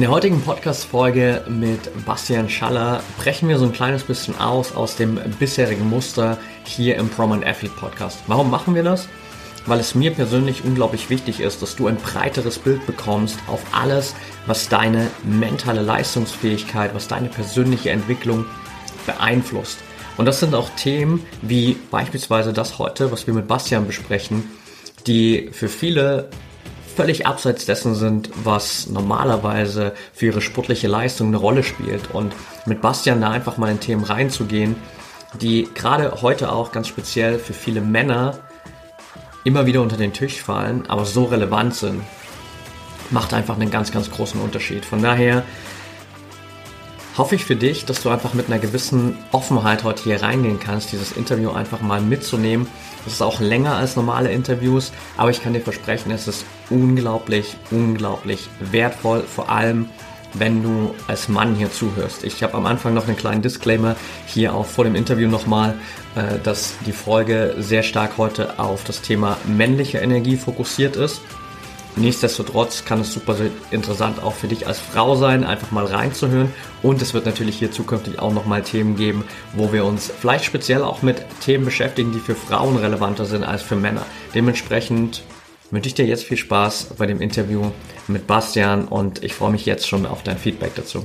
In der heutigen Podcast-Folge mit Bastian Schaller brechen wir so ein kleines bisschen aus aus dem bisherigen Muster hier im Prominent Athlete Podcast. Warum machen wir das? Weil es mir persönlich unglaublich wichtig ist, dass du ein breiteres Bild bekommst auf alles, was deine mentale Leistungsfähigkeit, was deine persönliche Entwicklung beeinflusst. Und das sind auch Themen wie beispielsweise das heute, was wir mit Bastian besprechen, die für viele völlig abseits dessen sind, was normalerweise für ihre sportliche Leistung eine Rolle spielt. Und mit Bastian da einfach mal in Themen reinzugehen, die gerade heute auch ganz speziell für viele Männer immer wieder unter den Tisch fallen, aber so relevant sind, macht einfach einen ganz, ganz großen Unterschied. Von daher hoffe ich für dich, dass du einfach mit einer gewissen Offenheit heute hier reingehen kannst, dieses Interview einfach mal mitzunehmen. Es ist auch länger als normale Interviews, aber ich kann dir versprechen, es ist unglaublich, unglaublich wertvoll, vor allem wenn du als Mann hier zuhörst. Ich habe am Anfang noch einen kleinen Disclaimer hier auch vor dem Interview nochmal, äh, dass die Folge sehr stark heute auf das Thema männliche Energie fokussiert ist. Nichtsdestotrotz kann es super interessant auch für dich als Frau sein, einfach mal reinzuhören. Und es wird natürlich hier zukünftig auch nochmal Themen geben, wo wir uns vielleicht speziell auch mit Themen beschäftigen, die für Frauen relevanter sind als für Männer. Dementsprechend wünsche ich dir jetzt viel Spaß bei dem Interview mit Bastian und ich freue mich jetzt schon auf dein Feedback dazu.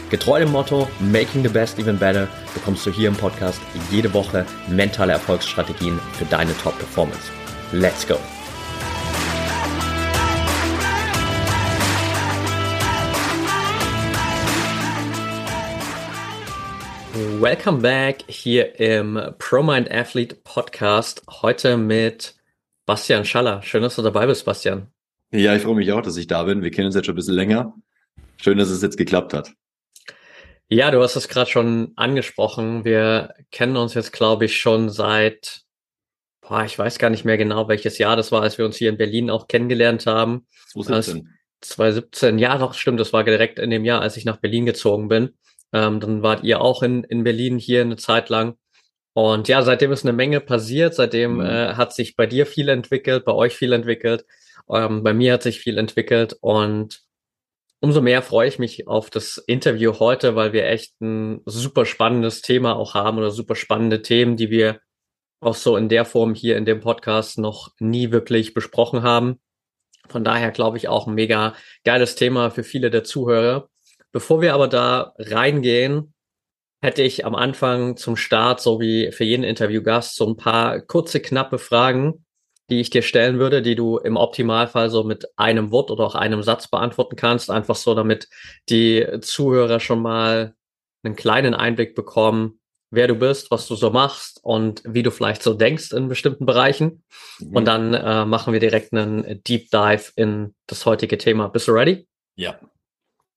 Getreu dem Motto Making the Best Even Better bekommst du hier im Podcast jede Woche mentale Erfolgsstrategien für deine Top-Performance. Let's go! Welcome back hier im ProMind Athlete Podcast. Heute mit Bastian Schaller. Schön, dass du dabei bist, Bastian. Ja, ich freue mich auch, dass ich da bin. Wir kennen uns jetzt schon ein bisschen länger. Schön, dass es jetzt geklappt hat. Ja, du hast es gerade schon angesprochen. Wir kennen uns jetzt, glaube ich, schon seit, boah, ich weiß gar nicht mehr genau, welches Jahr das war, als wir uns hier in Berlin auch kennengelernt haben. 2017. 2017, ja, doch, stimmt. Das war direkt in dem Jahr, als ich nach Berlin gezogen bin. Ähm, dann wart ihr auch in, in Berlin hier eine Zeit lang. Und ja, seitdem ist eine Menge passiert. Seitdem mhm. äh, hat sich bei dir viel entwickelt, bei euch viel entwickelt. Ähm, bei mir hat sich viel entwickelt. Und umso mehr freue ich mich auf das Interview heute, weil wir echt ein super spannendes Thema auch haben oder super spannende Themen, die wir auch so in der Form hier in dem Podcast noch nie wirklich besprochen haben. Von daher glaube ich auch ein mega geiles Thema für viele der Zuhörer. Bevor wir aber da reingehen, hätte ich am Anfang zum Start, so wie für jeden Interviewgast, so ein paar kurze, knappe Fragen, die ich dir stellen würde, die du im Optimalfall so mit einem Wort oder auch einem Satz beantworten kannst. Einfach so, damit die Zuhörer schon mal einen kleinen Einblick bekommen, wer du bist, was du so machst und wie du vielleicht so denkst in bestimmten Bereichen. Mhm. Und dann äh, machen wir direkt einen Deep Dive in das heutige Thema. Bist du ready? Ja.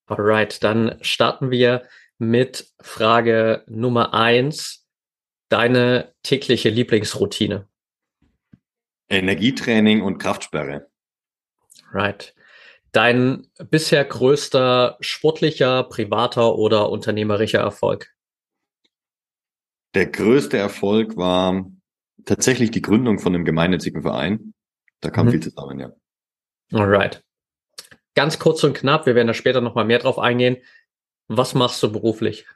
Alright, dann starten wir mit Frage Nummer eins. Deine tägliche Lieblingsroutine? Energietraining und Kraftsperre. Right. Dein bisher größter sportlicher, privater oder unternehmerischer Erfolg? Der größte Erfolg war tatsächlich die Gründung von einem gemeinnützigen Verein. Da kam mhm. viel zusammen, ja. Alright. Ganz kurz und knapp, wir werden da später nochmal mehr drauf eingehen. Was machst du beruflich?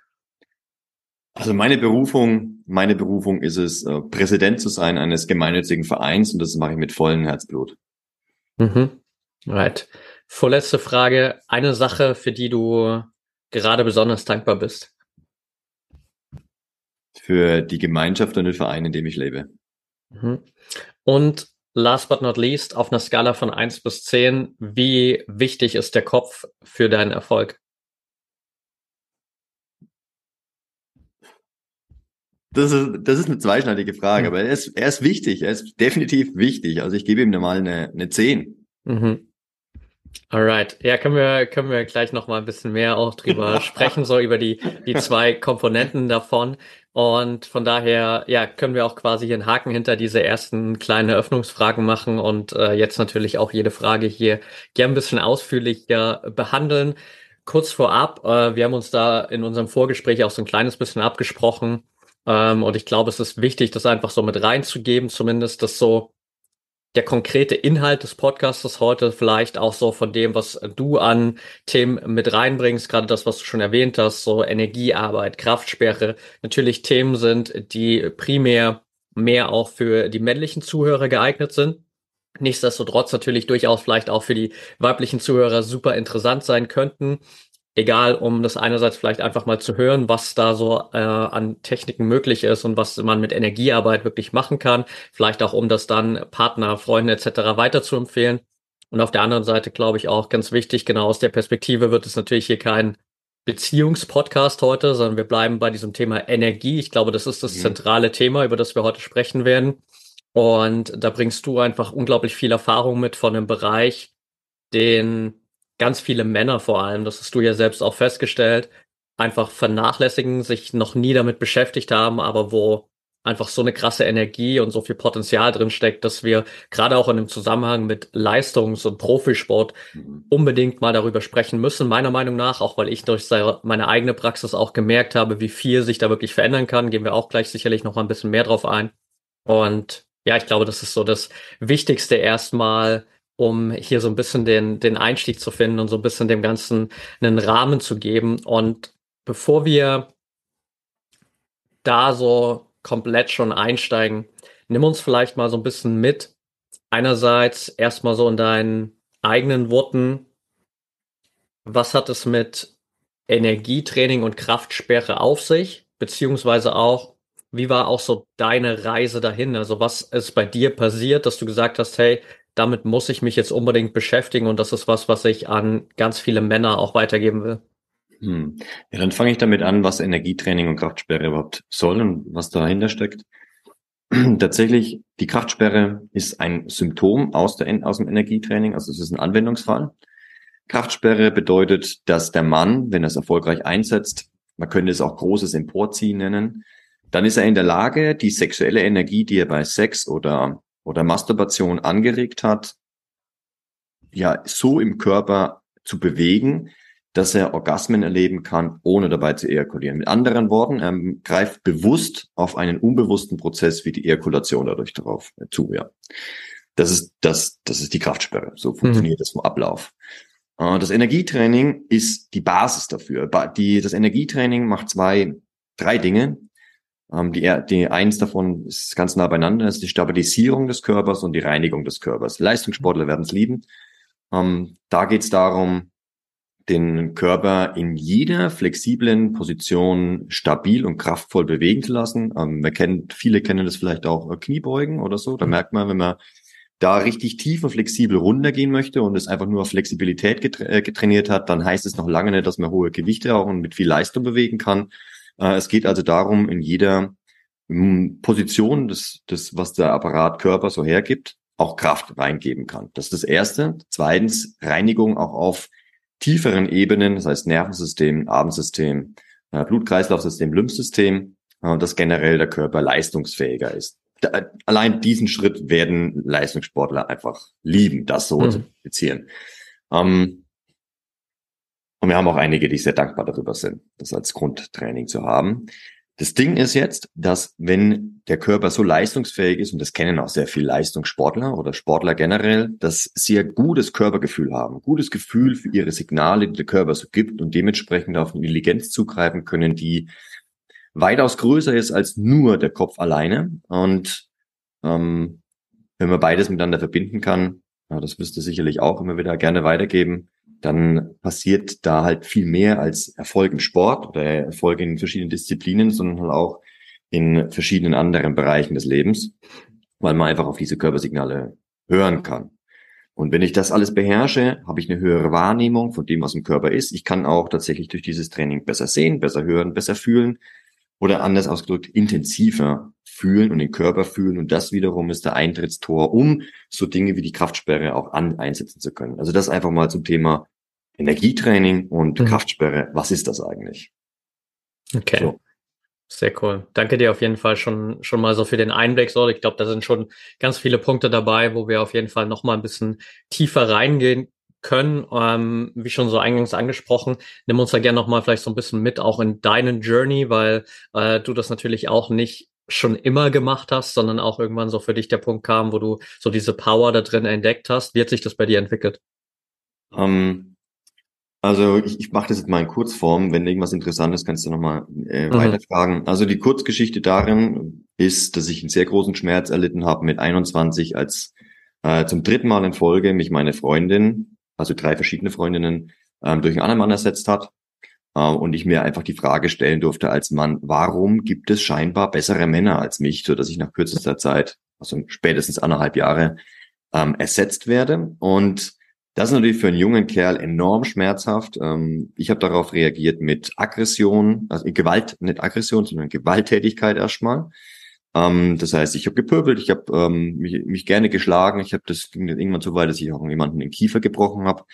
Also meine Berufung, meine Berufung ist es, äh, Präsident zu sein eines gemeinnützigen Vereins und das mache ich mit vollem Herzblut. Mhm. Right. Vorletzte Frage. Eine Sache, für die du gerade besonders dankbar bist. Für die Gemeinschaft und den Verein, in dem ich lebe. Mhm. Und last but not least, auf einer Skala von eins bis zehn, wie wichtig ist der Kopf für deinen Erfolg? Das ist, das ist eine zweischneidige Frage, mhm. aber er ist, er ist wichtig, er ist definitiv wichtig. Also ich gebe ihm mal eine, eine 10. Mhm. Alright, ja, können wir, können wir gleich noch mal ein bisschen mehr auch drüber sprechen, so über die, die zwei Komponenten davon. Und von daher, ja, können wir auch quasi hier einen Haken hinter diese ersten kleinen Eröffnungsfragen machen und äh, jetzt natürlich auch jede Frage hier gern ein bisschen ausführlicher behandeln. Kurz vorab, äh, wir haben uns da in unserem Vorgespräch auch so ein kleines bisschen abgesprochen. Ähm, und ich glaube, es ist wichtig, das einfach so mit reinzugeben, zumindest das so der konkrete Inhalt des Podcasts heute vielleicht auch so von dem, was du an Themen mit reinbringst, gerade das, was du schon erwähnt hast, so Energiearbeit, Kraftsperre, natürlich Themen sind, die primär mehr auch für die männlichen Zuhörer geeignet sind. Nichtsdestotrotz natürlich durchaus vielleicht auch für die weiblichen Zuhörer super interessant sein könnten egal, um das einerseits vielleicht einfach mal zu hören, was da so äh, an Techniken möglich ist und was man mit Energiearbeit wirklich machen kann, vielleicht auch, um das dann Partner, Freunden etc. weiter zu empfehlen. Und auf der anderen Seite glaube ich auch ganz wichtig, genau aus der Perspektive wird es natürlich hier kein Beziehungspodcast heute, sondern wir bleiben bei diesem Thema Energie. Ich glaube, das ist das mhm. zentrale Thema, über das wir heute sprechen werden. Und da bringst du einfach unglaublich viel Erfahrung mit von einem Bereich, den ganz viele Männer vor allem, das hast du ja selbst auch festgestellt, einfach vernachlässigen, sich noch nie damit beschäftigt haben, aber wo einfach so eine krasse Energie und so viel Potenzial drin steckt, dass wir gerade auch in dem Zusammenhang mit Leistungs- und Profisport mhm. unbedingt mal darüber sprechen müssen, meiner Meinung nach, auch weil ich durch meine eigene Praxis auch gemerkt habe, wie viel sich da wirklich verändern kann, gehen wir auch gleich sicherlich noch mal ein bisschen mehr drauf ein. Und ja, ich glaube, das ist so das Wichtigste erstmal, um hier so ein bisschen den, den Einstieg zu finden und so ein bisschen dem Ganzen einen Rahmen zu geben. Und bevor wir da so komplett schon einsteigen, nimm uns vielleicht mal so ein bisschen mit. Einerseits erstmal so in deinen eigenen Worten. Was hat es mit Energietraining und Kraftsperre auf sich? Beziehungsweise auch, wie war auch so deine Reise dahin? Also was ist bei dir passiert, dass du gesagt hast, hey, damit muss ich mich jetzt unbedingt beschäftigen und das ist was, was ich an ganz viele Männer auch weitergeben will. Hm. Ja, dann fange ich damit an, was Energietraining und Kraftsperre überhaupt soll und was dahinter steckt. Tatsächlich, die Kraftsperre ist ein Symptom aus, der, aus dem Energietraining, also es ist ein Anwendungsfall. Kraftsperre bedeutet, dass der Mann, wenn er es erfolgreich einsetzt, man könnte es auch großes Emporziehen nennen, dann ist er in der Lage, die sexuelle Energie, die er bei Sex oder oder Masturbation angeregt hat, ja, so im Körper zu bewegen, dass er Orgasmen erleben kann, ohne dabei zu ejakulieren. Mit anderen Worten, er greift bewusst auf einen unbewussten Prozess wie die Ejakulation dadurch darauf zu, ja. Das ist, das, das ist die Kraftsperre. So funktioniert mhm. das vom Ablauf. Äh, das Energietraining ist die Basis dafür. Die, das Energietraining macht zwei, drei Dinge. Ähm, die, die eins davon ist ganz nah beieinander, ist die Stabilisierung des Körpers und die Reinigung des Körpers. Leistungssportler werden es lieben. Ähm, da geht es darum, den Körper in jeder flexiblen Position stabil und kraftvoll bewegen zu lassen. Ähm, man kennt, viele kennen das vielleicht auch äh, Kniebeugen oder so. Da mhm. merkt man, wenn man da richtig tief und flexibel runtergehen möchte und es einfach nur auf Flexibilität äh, getrainiert hat, dann heißt es noch lange nicht, dass man hohe Gewichte auch und mit viel Leistung bewegen kann. Äh, es geht also darum, in jeder hm, Position des, des, was der Apparat Körper so hergibt, auch Kraft reingeben kann. Das ist das Erste. Zweitens, Reinigung auch auf tieferen Ebenen, das heißt Nervensystem, Abendsystem, äh, Blutkreislaufsystem, Lymphsystem, äh, dass generell der Körper leistungsfähiger ist. Da, allein diesen Schritt werden Leistungssportler einfach lieben, das so mhm. zu praktizieren. Ähm, und wir haben auch einige, die sehr dankbar darüber sind, das als Grundtraining zu haben. Das Ding ist jetzt, dass wenn der Körper so leistungsfähig ist, und das kennen auch sehr viele Leistungssportler oder Sportler generell, dass sie ein gutes Körpergefühl haben, gutes Gefühl für ihre Signale, die der Körper so gibt und dementsprechend auf eine Intelligenz zugreifen können, die weitaus größer ist als nur der Kopf alleine. Und ähm, wenn man beides miteinander verbinden kann, ja, das müsste sicherlich auch immer wieder gerne weitergeben, dann passiert da halt viel mehr als Erfolg im Sport oder Erfolg in verschiedenen Disziplinen, sondern halt auch in verschiedenen anderen Bereichen des Lebens, weil man einfach auf diese Körpersignale hören kann. Und wenn ich das alles beherrsche, habe ich eine höhere Wahrnehmung von dem, was im Körper ist. Ich kann auch tatsächlich durch dieses Training besser sehen, besser hören, besser fühlen. Oder anders ausgedrückt intensiver fühlen und den Körper fühlen und das wiederum ist der Eintrittstor, um so Dinge wie die Kraftsperre auch an, einsetzen zu können. Also das einfach mal zum Thema Energietraining und mhm. Kraftsperre. Was ist das eigentlich? Okay. So. Sehr cool. Danke dir auf jeden Fall schon, schon mal so für den Einblick. So, ich glaube, da sind schon ganz viele Punkte dabei, wo wir auf jeden Fall noch mal ein bisschen tiefer reingehen können. Ähm, wie schon so eingangs angesprochen, nimm uns da gerne noch mal vielleicht so ein bisschen mit auch in deinen Journey, weil äh, du das natürlich auch nicht schon immer gemacht hast, sondern auch irgendwann so für dich der Punkt kam, wo du so diese Power da drin entdeckt hast. Wie hat sich das bei dir entwickelt? Um, ähm, also ich, ich mache das jetzt mal in Kurzform. Wenn irgendwas Interessantes, kannst du nochmal äh, mhm. weiterfragen. Also die Kurzgeschichte darin ist, dass ich einen sehr großen Schmerz erlitten habe mit 21, als äh, zum dritten Mal in Folge mich meine Freundin, also drei verschiedene Freundinnen, ähm, durch einen anderen Mann ersetzt hat. Äh, und ich mir einfach die Frage stellen durfte als Mann, warum gibt es scheinbar bessere Männer als mich, so dass ich nach kürzester Zeit, also spätestens anderthalb Jahre, ähm, ersetzt werde. Und das ist natürlich für einen jungen Kerl enorm schmerzhaft. Ähm, ich habe darauf reagiert mit Aggression, also Gewalt, nicht Aggression, sondern Gewalttätigkeit erstmal. Ähm, das heißt, ich habe gepöbelt, ich habe ähm, mich, mich, gerne geschlagen, ich habe das ging irgendwann so weit, dass ich auch jemanden den Kiefer gebrochen habe,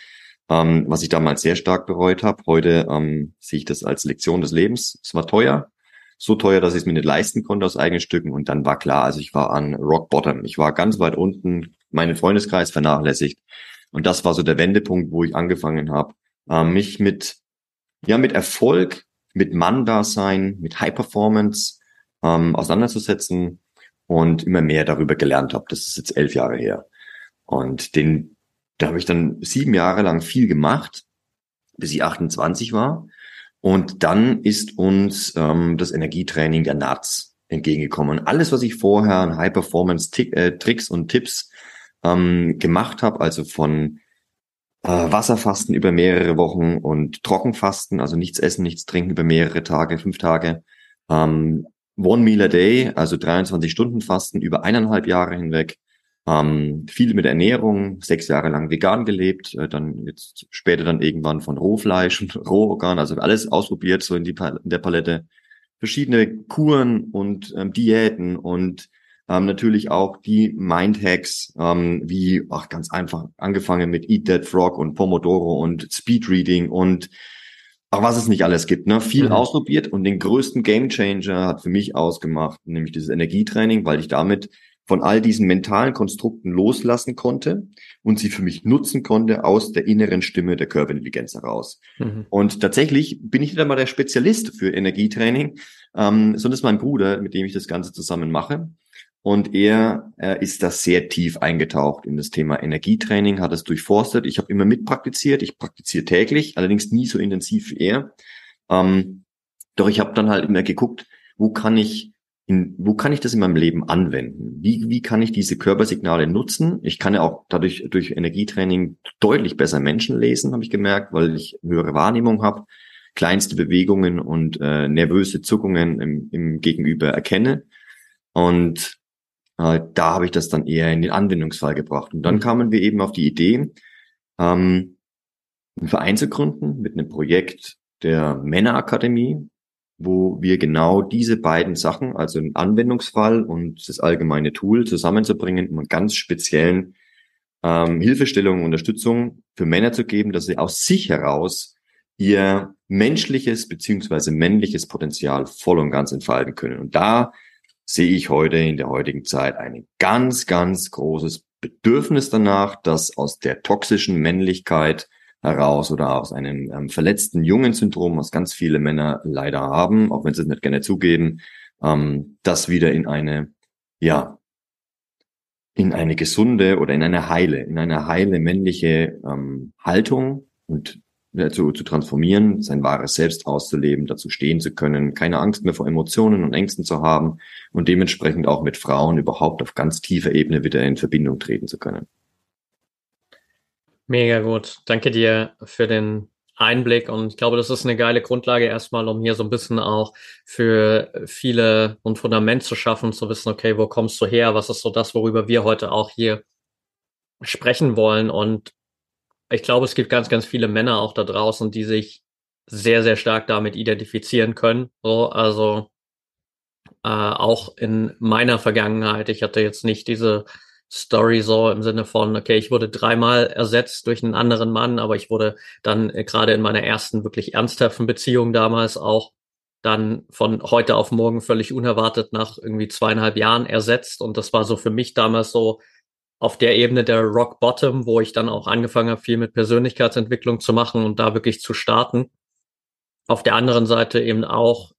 ähm, was ich damals sehr stark bereut habe. Heute ähm, sehe ich das als Lektion des Lebens. Es war teuer, so teuer, dass ich es mir nicht leisten konnte aus eigenen Stücken. Und dann war klar, also ich war an Rock Bottom. Ich war ganz weit unten, meinen Freundeskreis vernachlässigt. Und das war so der Wendepunkt, wo ich angefangen habe, äh, mich mit, ja, mit Erfolg, mit Mann-Dasein, mit High Performance ähm, auseinanderzusetzen und immer mehr darüber gelernt habe. Das ist jetzt elf Jahre her. Und den, da habe ich dann sieben Jahre lang viel gemacht, bis ich 28 war. Und dann ist uns ähm, das Energietraining der NATS entgegengekommen. alles, was ich vorher an High-Performance-Tricks äh, und Tipps ähm, gemacht habe, also von äh, Wasserfasten über mehrere Wochen und Trockenfasten, also nichts essen, nichts trinken über mehrere Tage, fünf Tage, ähm, One Meal a Day, also 23 Stunden Fasten über eineinhalb Jahre hinweg, ähm, viel mit Ernährung, sechs Jahre lang vegan gelebt, äh, dann jetzt später dann irgendwann von Rohfleisch und Rohorgan, also alles ausprobiert so in, die in der Palette, verschiedene Kuren und ähm, Diäten und ähm, natürlich auch die Mindhacks, ähm, wie, ach, ganz einfach, angefangen mit Eat That Frog und Pomodoro und Speed Reading und auch was es nicht alles gibt, ne? Viel mhm. ausprobiert und den größten Gamechanger hat für mich ausgemacht, nämlich dieses Energietraining, weil ich damit von all diesen mentalen Konstrukten loslassen konnte und sie für mich nutzen konnte aus der inneren Stimme der Körperintelligenz heraus. Mhm. Und tatsächlich bin ich nicht einmal der Spezialist für Energietraining, ähm, sondern ist mein Bruder, mit dem ich das Ganze zusammen mache. Und er äh, ist da sehr tief eingetaucht in das Thema Energietraining, hat es durchforstet. Ich habe immer mitpraktiziert, ich praktiziere täglich, allerdings nie so intensiv wie er. Ähm, doch ich habe dann halt immer geguckt, wo kann ich in, wo kann ich das in meinem Leben anwenden? Wie, wie kann ich diese Körpersignale nutzen? Ich kann ja auch dadurch durch Energietraining deutlich besser Menschen lesen, habe ich gemerkt, weil ich höhere Wahrnehmung habe, kleinste Bewegungen und äh, nervöse Zuckungen im, im Gegenüber erkenne. Und äh, da habe ich das dann eher in den Anwendungsfall gebracht. Und dann mhm. kamen wir eben auf die Idee, ähm, einen Verein zu gründen mit einem Projekt der Männerakademie, wo wir genau diese beiden Sachen, also den Anwendungsfall und das allgemeine Tool zusammenzubringen, um einen ganz speziellen ähm, Hilfestellung und Unterstützung für Männer zu geben, dass sie aus sich heraus ihr menschliches beziehungsweise männliches Potenzial voll und ganz entfalten können. Und da sehe ich heute in der heutigen Zeit ein ganz, ganz großes Bedürfnis danach, dass aus der toxischen Männlichkeit heraus oder aus einem ähm, verletzten Jungen-Syndrom, was ganz viele Männer leider haben, auch wenn sie es nicht gerne zugeben, ähm, das wieder in eine, ja, in eine gesunde oder in eine heile, in eine heile männliche ähm, Haltung und zu, zu transformieren, sein wahres Selbst auszuleben, dazu stehen zu können, keine Angst mehr vor Emotionen und Ängsten zu haben und dementsprechend auch mit Frauen überhaupt auf ganz tiefer Ebene wieder in Verbindung treten zu können. Mega gut. Danke dir für den Einblick und ich glaube, das ist eine geile Grundlage erstmal, um hier so ein bisschen auch für viele ein Fundament zu schaffen, zu wissen, okay, wo kommst du her? Was ist so das, worüber wir heute auch hier sprechen wollen und ich glaube, es gibt ganz, ganz viele Männer auch da draußen, die sich sehr, sehr stark damit identifizieren können. So, also äh, auch in meiner Vergangenheit. Ich hatte jetzt nicht diese Story so im Sinne von, okay, ich wurde dreimal ersetzt durch einen anderen Mann, aber ich wurde dann äh, gerade in meiner ersten wirklich ernsthaften Beziehung damals auch dann von heute auf morgen völlig unerwartet nach irgendwie zweieinhalb Jahren ersetzt. Und das war so für mich damals so auf der Ebene der Rock Bottom, wo ich dann auch angefangen habe, viel mit Persönlichkeitsentwicklung zu machen und da wirklich zu starten. Auf der anderen Seite eben auch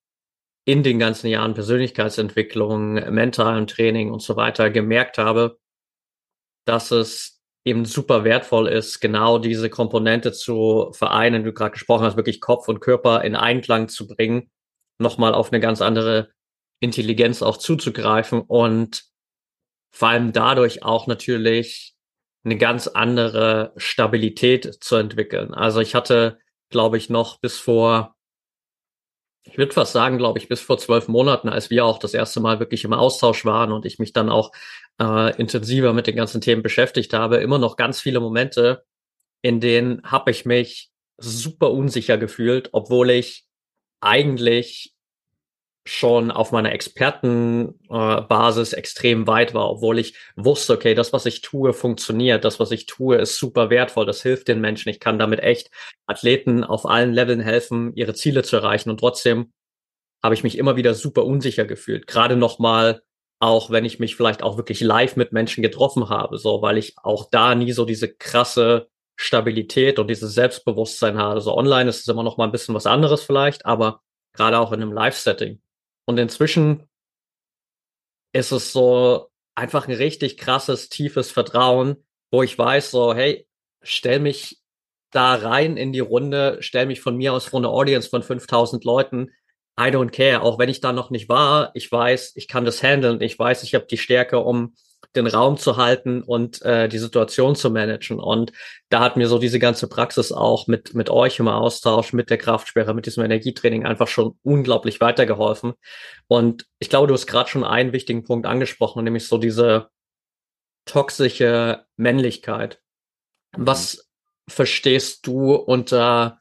in den ganzen Jahren Persönlichkeitsentwicklung, mentalen Training und so weiter gemerkt habe, dass es eben super wertvoll ist, genau diese Komponente zu vereinen, du gerade gesprochen hast, wirklich Kopf und Körper in Einklang zu bringen, nochmal auf eine ganz andere Intelligenz auch zuzugreifen und vor allem dadurch auch natürlich eine ganz andere Stabilität zu entwickeln. Also ich hatte, glaube ich, noch bis vor ich würde fast sagen, glaube ich, bis vor zwölf Monaten, als wir auch das erste Mal wirklich im Austausch waren und ich mich dann auch äh, intensiver mit den ganzen Themen beschäftigt habe, immer noch ganz viele Momente, in denen habe ich mich super unsicher gefühlt, obwohl ich eigentlich schon auf meiner Expertenbasis äh, extrem weit war, obwohl ich wusste, okay, das, was ich tue, funktioniert, das, was ich tue, ist super wertvoll, das hilft den Menschen, ich kann damit echt Athleten auf allen Leveln helfen, ihre Ziele zu erreichen. Und trotzdem habe ich mich immer wieder super unsicher gefühlt, gerade nochmal auch wenn ich mich vielleicht auch wirklich live mit Menschen getroffen habe, so, weil ich auch da nie so diese krasse Stabilität und dieses Selbstbewusstsein habe. So online ist es immer noch mal ein bisschen was anderes vielleicht, aber gerade auch in einem Live-Setting und inzwischen ist es so einfach ein richtig krasses, tiefes Vertrauen, wo ich weiß, so, hey, stell mich da rein in die Runde, stell mich von mir aus vor eine Audience von 5000 Leuten. I don't care. Auch wenn ich da noch nicht war, ich weiß, ich kann das handeln. Ich weiß, ich habe die Stärke, um den Raum zu halten und äh, die Situation zu managen. Und da hat mir so diese ganze Praxis auch mit, mit euch im Austausch, mit der Kraftsperre, mit diesem Energietraining einfach schon unglaublich weitergeholfen. Und ich glaube, du hast gerade schon einen wichtigen Punkt angesprochen, nämlich so diese toxische Männlichkeit. Was verstehst du unter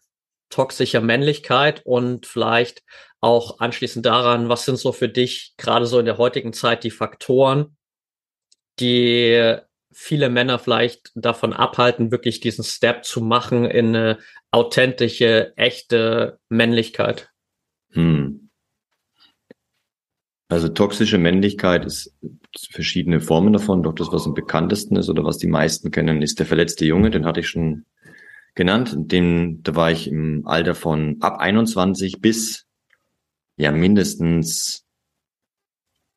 toxischer Männlichkeit und vielleicht auch anschließend daran, was sind so für dich gerade so in der heutigen Zeit die Faktoren, die viele Männer vielleicht davon abhalten, wirklich diesen Step zu machen in eine authentische, echte Männlichkeit? Hm. Also toxische Männlichkeit ist verschiedene Formen davon. Doch das, was am bekanntesten ist oder was die meisten kennen, ist der verletzte Junge. Den hatte ich schon genannt. Den, da war ich im Alter von ab 21 bis ja mindestens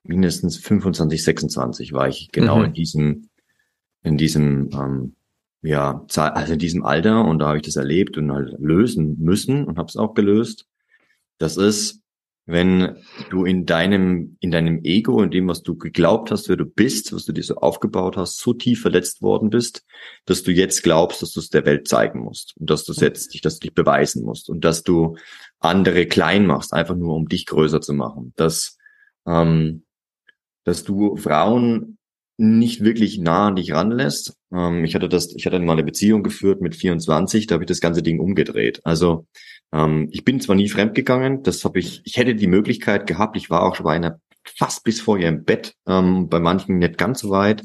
mindestens 25, 26 war ich genau mhm. in diesem, in diesem, ähm, ja, also in diesem Alter und da habe ich das erlebt und halt lösen müssen und habe es auch gelöst. Das ist, wenn du in deinem, in deinem Ego, in dem, was du geglaubt hast, wer du bist, was du dir so aufgebaut hast, so tief verletzt worden bist, dass du jetzt glaubst, dass du es der Welt zeigen musst und dass du es jetzt dich, dass du dich beweisen musst und dass du andere klein machst, einfach nur um dich größer zu machen. Das, ähm, dass du Frauen nicht wirklich nah an dich ranlässt. Ähm, ich hatte das, ich hatte mal eine Beziehung geführt mit 24, da habe ich das ganze Ding umgedreht. Also ähm, ich bin zwar nie fremdgegangen, das habe ich, ich hätte die Möglichkeit gehabt, ich war auch schon bei einer fast bis vor ihr im Bett, ähm, bei manchen nicht ganz so weit.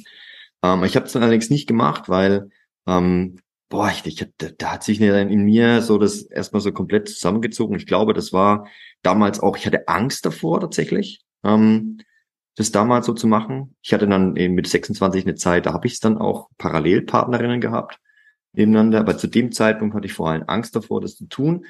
Ähm, ich habe es dann allerdings nicht gemacht, weil ähm, boah, ich, ich, da hat sich in mir so das erstmal so komplett zusammengezogen. Ich glaube, das war damals auch, ich hatte Angst davor tatsächlich. Ähm, das damals so zu machen. Ich hatte dann eben mit 26 eine Zeit, da habe ich es dann auch Parallelpartnerinnen gehabt nebeneinander, aber zu dem Zeitpunkt hatte ich vor allem Angst davor, das zu tun.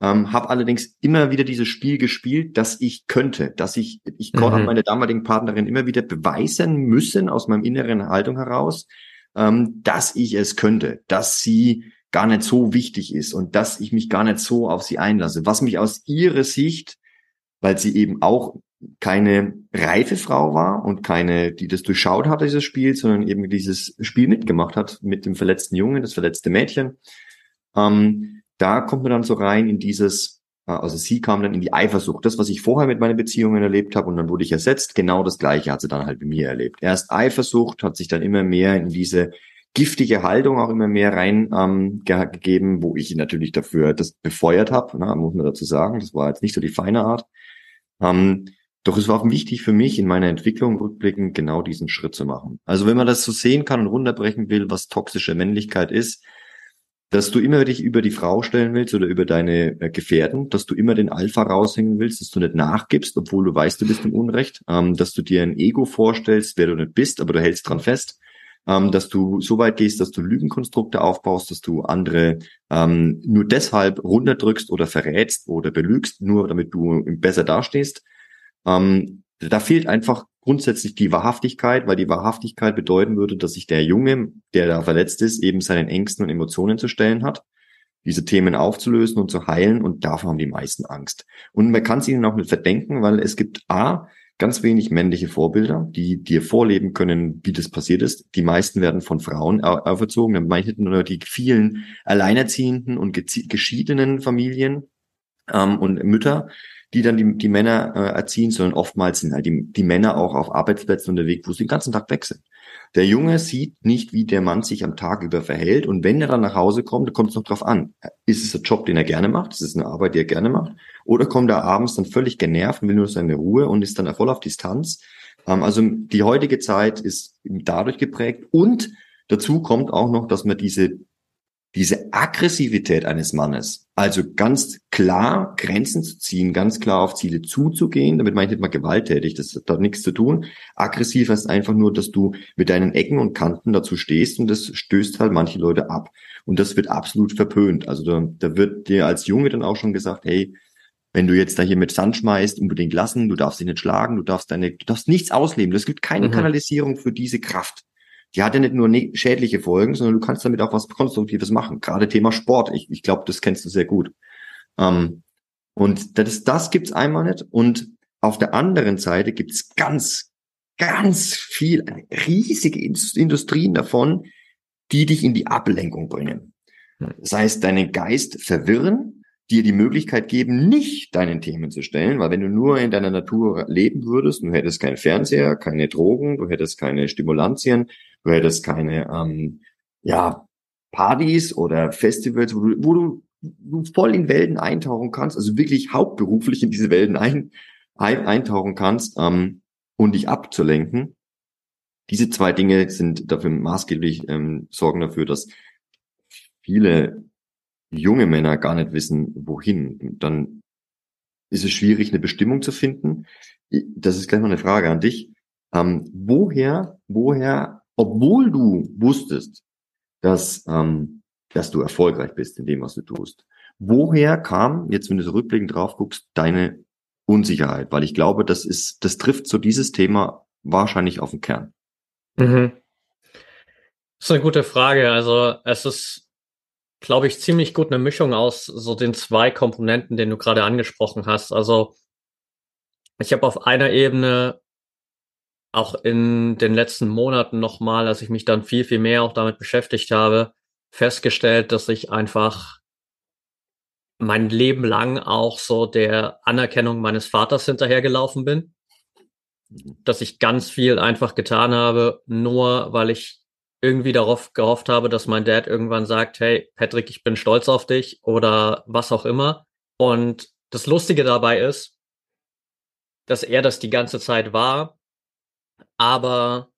Ähm, habe allerdings immer wieder dieses Spiel gespielt, dass ich könnte, dass ich, ich mhm. konnte meine damaligen Partnerin immer wieder beweisen müssen aus meinem inneren Haltung heraus, ähm, dass ich es könnte, dass sie gar nicht so wichtig ist und dass ich mich gar nicht so auf sie einlasse, was mich aus ihrer Sicht, weil sie eben auch keine reife Frau war und keine, die das durchschaut hat, dieses Spiel, sondern eben dieses Spiel mitgemacht hat mit dem verletzten Jungen, das verletzte Mädchen. Ähm, da kommt man dann so rein in dieses, äh, also sie kam dann in die Eifersucht. Das, was ich vorher mit meinen Beziehungen erlebt habe und dann wurde ich ersetzt, genau das Gleiche hat sie dann halt bei mir erlebt. Erst Eifersucht hat sich dann immer mehr in diese giftige Haltung auch immer mehr rein ähm, ge gegeben, wo ich natürlich dafür das befeuert habe, ne, muss man dazu sagen. Das war jetzt nicht so die feine Art. Ähm, Doch es war wichtig für mich in meiner Entwicklung rückblickend genau diesen Schritt zu machen. Also wenn man das so sehen kann und runterbrechen will, was toxische Männlichkeit ist, dass du immer dich über die Frau stellen willst oder über deine äh, Gefährten, dass du immer den Alpha raushängen willst, dass du nicht nachgibst, obwohl du weißt, du bist im Unrecht, ähm, dass du dir ein Ego vorstellst, wer du nicht bist, aber du hältst dran fest, ähm, dass du so weit gehst, dass du Lügenkonstrukte aufbaust, dass du andere ähm, nur deshalb runterdrückst oder verrätst oder belügst, nur damit du besser dastehst. Ähm, da fehlt einfach grundsätzlich die Wahrhaftigkeit, weil die Wahrhaftigkeit bedeuten würde, dass sich der Junge, der da verletzt ist, eben seinen Ängsten und Emotionen zu stellen hat, diese Themen aufzulösen und zu heilen und davor haben die meisten Angst. Und man kann es ihnen auch nicht verdenken, weil es gibt A, ganz wenig männliche Vorbilder, die dir vorleben können, wie das passiert ist. Die meisten werden von Frauen auferzogen, dann meine ich nur die vielen alleinerziehenden und geschiedenen Familien ähm, und Mütter, die dann die, die Männer äh, erziehen, sondern oftmals sind halt die, die Männer auch auf Arbeitsplätzen unterwegs, wo sie den ganzen Tag weg sind. Der Junge sieht nicht, wie der Mann sich am Tag über verhält und wenn er dann nach Hause kommt, dann kommt es noch drauf an. Ist es ein Job, den er gerne macht? Ist es eine Arbeit, die er gerne macht? Oder kommt er abends dann völlig genervt und will nur seine Ruhe und ist dann voll auf Distanz? Ähm, also die heutige Zeit ist dadurch geprägt und dazu kommt auch noch, dass man diese diese Aggressivität eines Mannes, also ganz klar Grenzen zu ziehen, ganz klar auf Ziele zuzugehen, damit meine ich nicht mal gewalttätig, das hat nichts zu tun. Aggressiv heißt einfach nur, dass du mit deinen Ecken und Kanten dazu stehst und das stößt halt manche Leute ab. Und das wird absolut verpönt. Also da, da wird dir als Junge dann auch schon gesagt, hey, wenn du jetzt da hier mit Sand schmeißt, unbedingt lassen, du darfst dich nicht schlagen, du darfst deine, du darfst nichts ausleben. Es gibt keine mhm. Kanalisierung für diese Kraft die hat ja nicht nur ne schädliche Folgen, sondern du kannst damit auch was Konstruktives machen. Gerade Thema Sport. Ich, ich glaube, das kennst du sehr gut. Ähm, und das, das gibt's einmal nicht. Und auf der anderen Seite gibt's ganz, ganz viel, riesige Industrien davon, die dich in die Ablenkung bringen. Das heißt, deinen Geist verwirren, dir die Möglichkeit geben, nicht deinen Themen zu stellen, weil wenn du nur in deiner Natur leben würdest, du hättest keinen Fernseher, keine Drogen, du hättest keine Stimulantien, du hättest keine ähm, ja, Partys oder Festivals, wo du, wo du, voll in Welten eintauchen kannst, also wirklich hauptberuflich in diese Welten ein, ein, eintauchen kannst ähm, und dich abzulenken. Diese zwei Dinge sind dafür maßgeblich ähm, sorgen dafür, dass viele junge Männer gar nicht wissen, wohin. Dann ist es schwierig, eine Bestimmung zu finden. Das ist gleich mal eine Frage an dich. Ähm, woher, woher obwohl du wusstest, dass, ähm, dass du erfolgreich bist in dem, was du tust. Woher kam, jetzt wenn du so rückblickend drauf guckst, deine Unsicherheit? Weil ich glaube, das ist, das trifft so dieses Thema wahrscheinlich auf den Kern. Mhm. Das ist eine gute Frage. Also es ist, glaube ich, ziemlich gut eine Mischung aus so den zwei Komponenten, den du gerade angesprochen hast. Also ich habe auf einer Ebene auch in den letzten Monaten nochmal, als ich mich dann viel, viel mehr auch damit beschäftigt habe, festgestellt, dass ich einfach mein Leben lang auch so der Anerkennung meines Vaters hinterhergelaufen bin. Dass ich ganz viel einfach getan habe, nur weil ich irgendwie darauf gehofft habe, dass mein Dad irgendwann sagt, hey, Patrick, ich bin stolz auf dich oder was auch immer. Und das Lustige dabei ist, dass er das die ganze Zeit war aber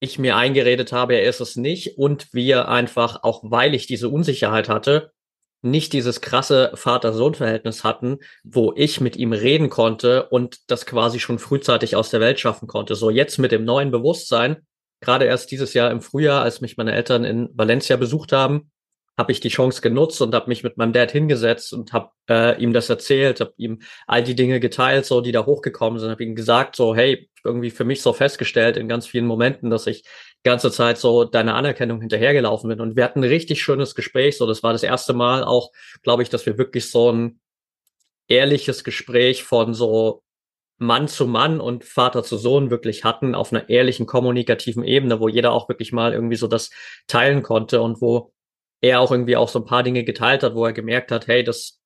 ich mir eingeredet habe, er ist es nicht und wir einfach, auch weil ich diese Unsicherheit hatte, nicht dieses krasse Vater-Sohn-Verhältnis hatten, wo ich mit ihm reden konnte und das quasi schon frühzeitig aus der Welt schaffen konnte. So jetzt mit dem neuen Bewusstsein, gerade erst dieses Jahr im Frühjahr, als mich meine Eltern in Valencia besucht haben, habe ich die Chance genutzt und habe mich mit meinem Dad hingesetzt und habe äh, ihm das erzählt, habe ihm all die Dinge geteilt, so die da hochgekommen sind, habe ihm gesagt, so hey, irgendwie für mich so festgestellt in ganz vielen Momenten, dass ich die ganze Zeit so deine Anerkennung hinterhergelaufen bin. Und wir hatten ein richtig schönes Gespräch, so das war das erste Mal auch, glaube ich, dass wir wirklich so ein ehrliches Gespräch von so Mann zu Mann und Vater zu Sohn wirklich hatten auf einer ehrlichen kommunikativen Ebene, wo jeder auch wirklich mal irgendwie so das teilen konnte und wo er auch irgendwie auch so ein paar Dinge geteilt hat, wo er gemerkt hat, hey, das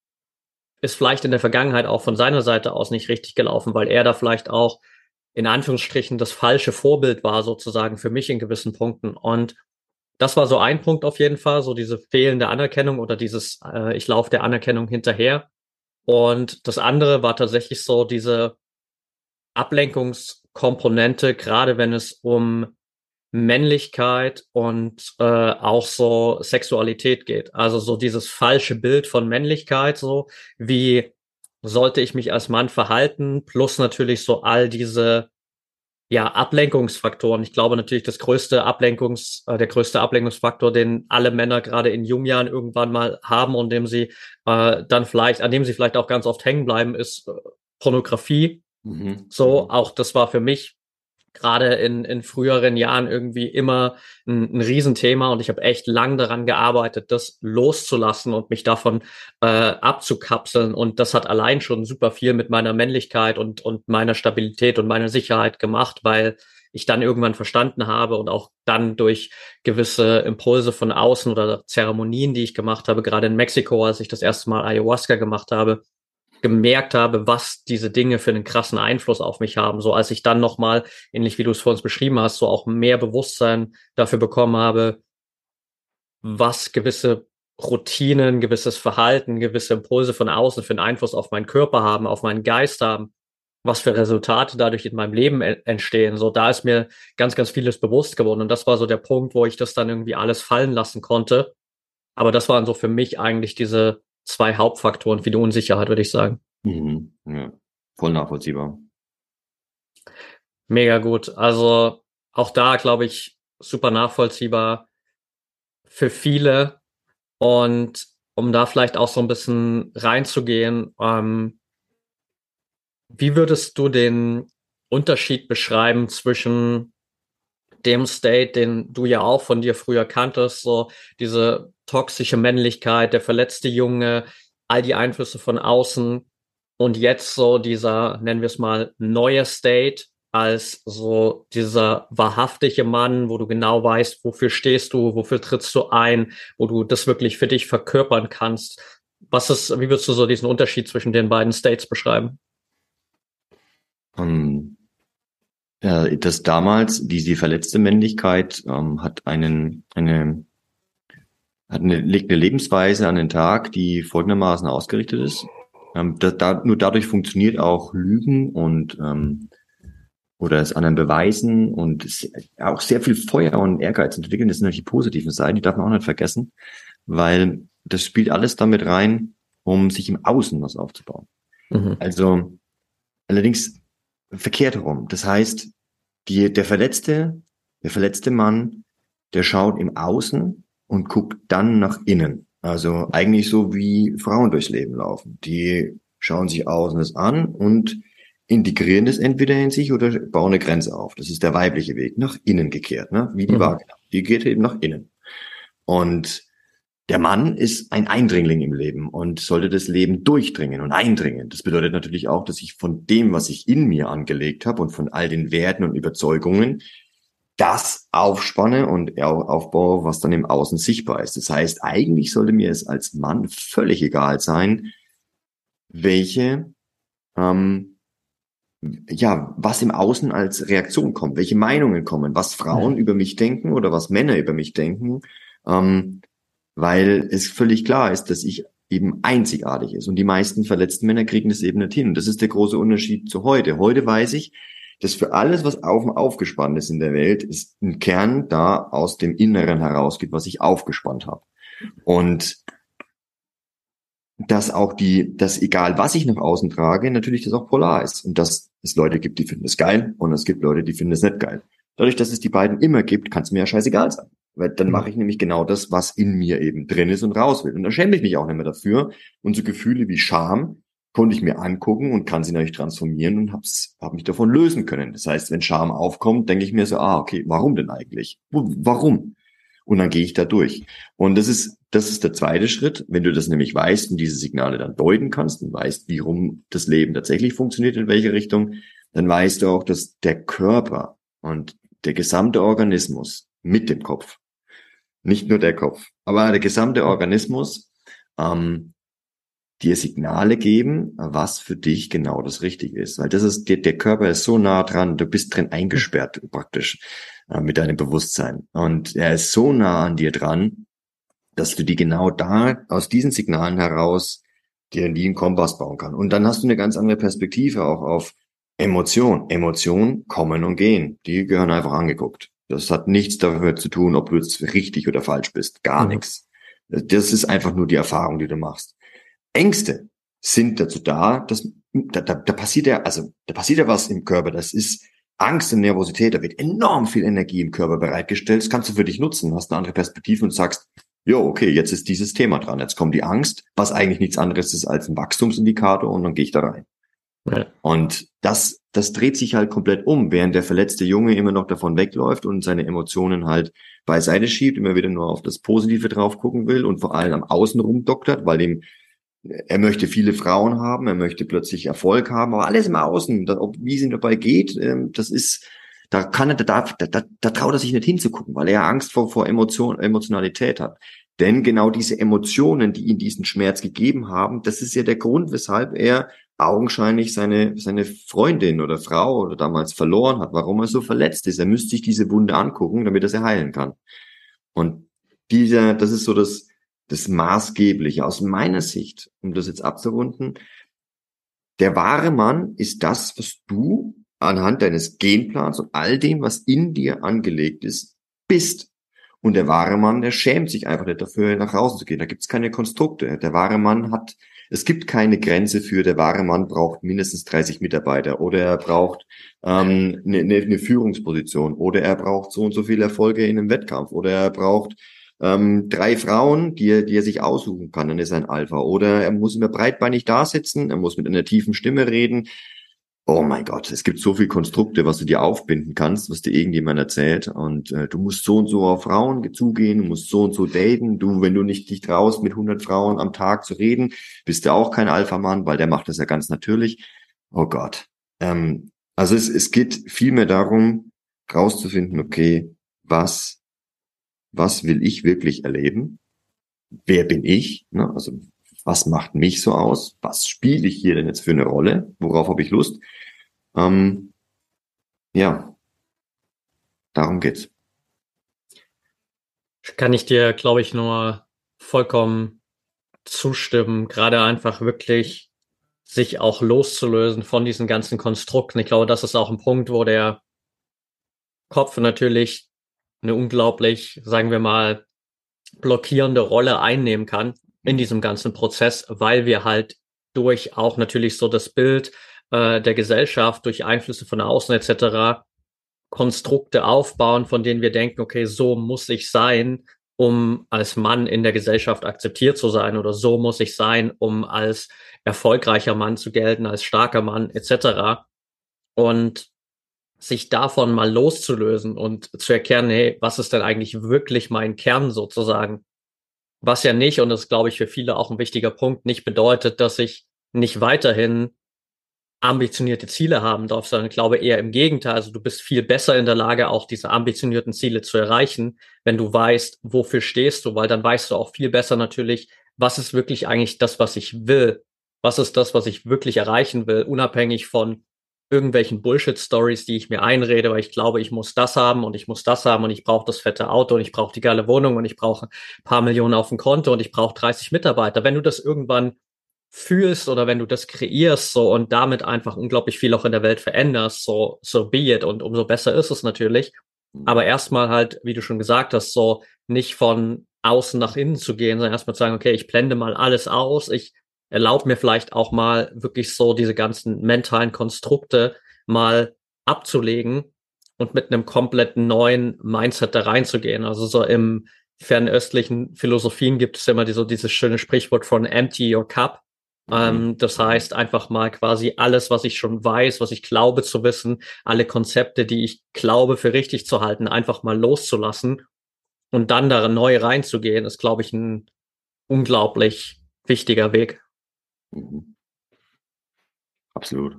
ist vielleicht in der Vergangenheit auch von seiner Seite aus nicht richtig gelaufen, weil er da vielleicht auch in Anführungsstrichen das falsche Vorbild war sozusagen für mich in gewissen Punkten. Und das war so ein Punkt auf jeden Fall, so diese fehlende Anerkennung oder dieses, äh, ich laufe der Anerkennung hinterher. Und das andere war tatsächlich so diese Ablenkungskomponente, gerade wenn es um Männlichkeit und äh, auch so Sexualität geht. Also so dieses falsche Bild von Männlichkeit, so wie sollte ich mich als Mann verhalten, plus natürlich so all diese ja, Ablenkungsfaktoren. Ich glaube natürlich, das größte Ablenkungs, äh, der größte Ablenkungsfaktor, den alle Männer gerade in jungen Jahren irgendwann mal haben und dem sie äh, dann vielleicht, an dem sie vielleicht auch ganz oft hängen bleiben, ist äh, Pornografie. Mhm. So, mhm. auch das war für mich gerade in, in früheren Jahren irgendwie immer ein, ein Riesenthema und ich habe echt lang daran gearbeitet, das loszulassen und mich davon äh, abzukapseln. Und das hat allein schon super viel mit meiner Männlichkeit und, und meiner Stabilität und meiner Sicherheit gemacht, weil ich dann irgendwann verstanden habe und auch dann durch gewisse Impulse von außen oder Zeremonien, die ich gemacht habe, gerade in Mexiko, als ich das erste Mal Ayahuasca gemacht habe, gemerkt habe, was diese Dinge für einen krassen Einfluss auf mich haben. So als ich dann nochmal, ähnlich wie du es vor uns beschrieben hast, so auch mehr Bewusstsein dafür bekommen habe, was gewisse Routinen, gewisses Verhalten, gewisse Impulse von außen für einen Einfluss auf meinen Körper haben, auf meinen Geist haben, was für Resultate dadurch in meinem Leben entstehen. So, da ist mir ganz, ganz vieles bewusst geworden. Und das war so der Punkt, wo ich das dann irgendwie alles fallen lassen konnte. Aber das waren so für mich eigentlich diese zwei Hauptfaktoren für die Unsicherheit, würde ich sagen. Mhm. Ja, voll nachvollziehbar. Mega gut. Also auch da, glaube ich, super nachvollziehbar für viele. Und um da vielleicht auch so ein bisschen reinzugehen, ähm, wie würdest du den Unterschied beschreiben zwischen dem State, den du ja auch von dir früher kanntest, so diese toxische Männlichkeit, der verletzte Junge, all die Einflüsse von außen und jetzt so dieser, nennen wir es mal, neue State als so dieser wahrhaftige Mann, wo du genau weißt, wofür stehst du, wofür trittst du ein, wo du das wirklich für dich verkörpern kannst. Was ist, wie würdest du so diesen Unterschied zwischen den beiden States beschreiben? Ähm, äh, das damals, die, die verletzte Männlichkeit ähm, hat einen, eine, hat eine, legt eine Lebensweise an den Tag, die folgendermaßen ausgerichtet ist. Ähm, da, da, nur dadurch funktioniert auch Lügen und ähm, oder es anderen beweisen und auch sehr viel Feuer und Ehrgeiz entwickeln. Das sind natürlich die positiven Seiten, die darf man auch nicht vergessen, weil das spielt alles damit rein, um sich im Außen was aufzubauen. Mhm. Also allerdings verkehrt herum. Das heißt, die, der verletzte, der verletzte Mann, der schaut im Außen und guckt dann nach innen. Also eigentlich so wie Frauen durchs Leben laufen. Die schauen sich außen das an und integrieren das entweder in sich oder bauen eine Grenze auf. Das ist der weibliche Weg, nach innen gekehrt, ne? wie die mhm. Waage. Die geht eben nach innen. Und der Mann ist ein Eindringling im Leben und sollte das Leben durchdringen und eindringen. Das bedeutet natürlich auch, dass ich von dem, was ich in mir angelegt habe und von all den Werten und Überzeugungen, das aufspanne und aufbaue, was dann im Außen sichtbar ist. Das heißt, eigentlich sollte mir es als Mann völlig egal sein, welche, ähm, ja, was im Außen als Reaktion kommt, welche Meinungen kommen, was Frauen ja. über mich denken oder was Männer über mich denken. Ähm, weil es völlig klar ist, dass ich eben einzigartig ist. Und die meisten verletzten Männer kriegen das eben nicht hin. Und das ist der große Unterschied zu heute. Heute weiß ich, dass für alles, was auf aufgespannt ist in der Welt, ist ein Kern da aus dem Inneren herausgeht, was ich aufgespannt habe. Und dass auch die, dass egal was ich nach außen trage, natürlich das auch polar ist. Und dass es Leute gibt, die finden es geil und es gibt Leute, die finden es nicht geil. Dadurch, dass es die beiden immer gibt, kann es mir ja scheißegal sein. Weil dann mache ich nämlich genau das, was in mir eben drin ist und raus will. Und dann schäme ich mich auch nicht mehr dafür. Und so Gefühle wie Scham konnte ich mir angucken und kann sie natürlich transformieren und hab's, hab mich davon lösen können. Das heißt, wenn Scham aufkommt, denke ich mir so, ah, okay, warum denn eigentlich? Warum? Und dann gehe ich da durch. Und das ist, das ist der zweite Schritt. Wenn du das nämlich weißt und diese Signale dann deuten kannst und weißt, wie rum das Leben tatsächlich funktioniert, in welche Richtung, dann weißt du auch, dass der Körper und der gesamte Organismus mit dem Kopf nicht nur der Kopf, aber der gesamte Organismus ähm, dir Signale geben, was für dich genau das Richtige ist. Weil das ist, der, der Körper ist so nah dran, du bist drin eingesperrt praktisch äh, mit deinem Bewusstsein. Und er ist so nah an dir dran, dass du die genau da aus diesen Signalen heraus dir einen Kompass bauen kann. Und dann hast du eine ganz andere Perspektive auch auf Emotion. Emotionen kommen und gehen. Die gehören einfach angeguckt. Das hat nichts damit zu tun, ob du jetzt richtig oder falsch bist. Gar mhm. nichts. Das ist einfach nur die Erfahrung, die du machst. Ängste sind dazu da, dass da, da, da passiert ja, also da passiert ja was im Körper. Das ist Angst und Nervosität. Da wird enorm viel Energie im Körper bereitgestellt. Das kannst du für dich nutzen. Hast eine andere Perspektive und sagst, jo, okay, jetzt ist dieses Thema dran. Jetzt kommt die Angst, was eigentlich nichts anderes ist als ein Wachstumsindikator und dann gehe ich da rein. Und das, das dreht sich halt komplett um, während der verletzte Junge immer noch davon wegläuft und seine Emotionen halt beiseite schiebt, immer wieder nur auf das Positive drauf gucken will und vor allem am Außen rumdoktert, weil dem er möchte viele Frauen haben, er möchte plötzlich Erfolg haben, aber alles im Außen, da, ob, wie es ihm dabei geht, ähm, das ist, da kann er, da da, da, da traut er sich nicht hinzugucken, weil er Angst vor, vor Emotion, Emotionalität hat. Denn genau diese Emotionen, die ihm diesen Schmerz gegeben haben, das ist ja der Grund, weshalb er augenscheinlich seine, seine Freundin oder Frau oder damals verloren hat, warum er so verletzt ist. Er müsste sich diese Wunde angucken, damit er sie heilen kann. Und dieser, das ist so das, das Maßgebliche aus meiner Sicht, um das jetzt abzurunden. Der wahre Mann ist das, was du anhand deines Genplans und all dem, was in dir angelegt ist, bist. Und der wahre Mann, der schämt sich einfach nicht dafür, nach außen zu gehen. Da gibt's keine Konstrukte. Der wahre Mann hat, es gibt keine Grenze für, der wahre Mann braucht mindestens 30 Mitarbeiter oder er braucht ähm, eine, eine Führungsposition oder er braucht so und so viele Erfolge in einem Wettkampf oder er braucht ähm, drei Frauen, die er, die er sich aussuchen kann, dann ist er ein Alpha. Oder er muss immer breitbeinig da sitzen, er muss mit einer tiefen Stimme reden. Oh mein Gott, es gibt so viel Konstrukte, was du dir aufbinden kannst, was dir irgendjemand erzählt. Und äh, du musst so und so auf Frauen zugehen, du musst so und so daten. Du, wenn du nicht dich traust, mit 100 Frauen am Tag zu reden, bist du auch kein Alpha-Mann, weil der macht das ja ganz natürlich. Oh Gott. Ähm, also es, es geht vielmehr darum, rauszufinden, okay, was was will ich wirklich erleben? Wer bin ich? Ne? Also was macht mich so aus? Was spiele ich hier denn jetzt für eine Rolle? Worauf habe ich Lust? Ähm, ja, darum geht's. Kann ich dir, glaube ich, nur vollkommen zustimmen. Gerade einfach wirklich sich auch loszulösen von diesen ganzen Konstrukten. Ich glaube, das ist auch ein Punkt, wo der Kopf natürlich eine unglaublich, sagen wir mal, blockierende Rolle einnehmen kann in diesem ganzen Prozess, weil wir halt durch auch natürlich so das Bild äh, der Gesellschaft, durch Einflüsse von außen etc. Konstrukte aufbauen, von denen wir denken, okay, so muss ich sein, um als Mann in der Gesellschaft akzeptiert zu sein oder so muss ich sein, um als erfolgreicher Mann zu gelten, als starker Mann etc. Und sich davon mal loszulösen und zu erkennen, hey, was ist denn eigentlich wirklich mein Kern sozusagen? Was ja nicht, und das ist, glaube ich, für viele auch ein wichtiger Punkt, nicht bedeutet, dass ich nicht weiterhin ambitionierte Ziele haben darf, sondern ich glaube eher im Gegenteil. Also du bist viel besser in der Lage, auch diese ambitionierten Ziele zu erreichen, wenn du weißt, wofür stehst du, weil dann weißt du auch viel besser natürlich, was ist wirklich eigentlich das, was ich will? Was ist das, was ich wirklich erreichen will, unabhängig von irgendwelchen Bullshit-Stories, die ich mir einrede, weil ich glaube, ich muss das haben und ich muss das haben und ich brauche das fette Auto und ich brauche die geile Wohnung und ich brauche ein paar Millionen auf dem Konto und ich brauche 30 Mitarbeiter. Wenn du das irgendwann fühlst oder wenn du das kreierst so und damit einfach unglaublich viel auch in der Welt veränderst, so, so be it und umso besser ist es natürlich. Mhm. Aber erstmal halt, wie du schon gesagt hast, so nicht von außen nach innen zu gehen, sondern erstmal zu sagen, okay, ich blende mal alles aus, ich erlaubt mir vielleicht auch mal wirklich so diese ganzen mentalen Konstrukte mal abzulegen und mit einem kompletten neuen Mindset da reinzugehen. Also so im fernöstlichen Philosophien gibt es immer die, so dieses schöne Sprichwort von empty your cup. Mhm. Ähm, das heißt einfach mal quasi alles, was ich schon weiß, was ich glaube zu wissen, alle Konzepte, die ich glaube für richtig zu halten, einfach mal loszulassen und dann da neu reinzugehen, ist, glaube ich, ein unglaublich wichtiger Weg. Mhm. Absolut.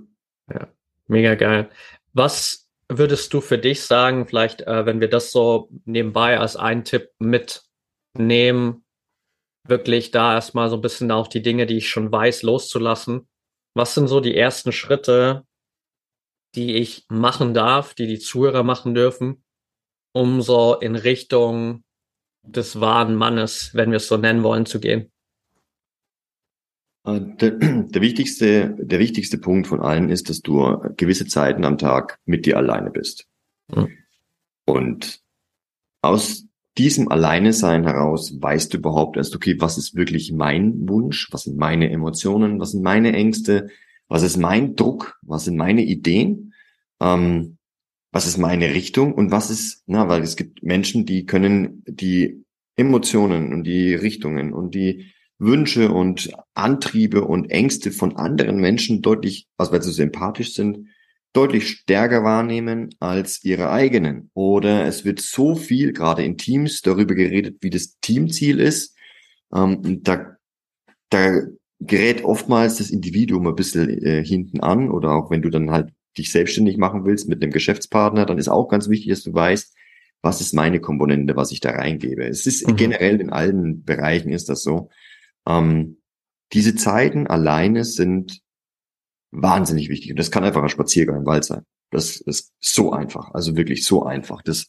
Ja, mega geil. Was würdest du für dich sagen, vielleicht, äh, wenn wir das so nebenbei als einen Tipp mitnehmen, wirklich da erstmal so ein bisschen auf die Dinge, die ich schon weiß, loszulassen? Was sind so die ersten Schritte, die ich machen darf, die die Zuhörer machen dürfen, um so in Richtung des wahren Mannes, wenn wir es so nennen wollen, zu gehen? Äh, der, der, wichtigste, der wichtigste Punkt von allen ist, dass du gewisse Zeiten am Tag mit dir alleine bist. Mhm. Und aus diesem Alleine-Sein heraus weißt du überhaupt erst, okay, was ist wirklich mein Wunsch? Was sind meine Emotionen? Was sind meine Ängste? Was ist mein Druck? Was sind meine Ideen? Ähm, was ist meine Richtung? Und was ist, na, weil es gibt Menschen, die können die Emotionen und die Richtungen und die Wünsche und Antriebe und Ängste von anderen Menschen deutlich, also weil sie so empathisch sind, deutlich stärker wahrnehmen als ihre eigenen. Oder es wird so viel, gerade in Teams, darüber geredet, wie das Teamziel ist. Ähm, da, da gerät oftmals das Individuum ein bisschen äh, hinten an. Oder auch wenn du dann halt dich selbstständig machen willst mit einem Geschäftspartner, dann ist auch ganz wichtig, dass du weißt, was ist meine Komponente, was ich da reingebe. Es ist mhm. generell in allen Bereichen ist das so. Ähm, diese Zeiten alleine sind wahnsinnig wichtig. Und das kann einfach ein Spaziergang im Wald sein. Das ist so einfach, also wirklich so einfach. Das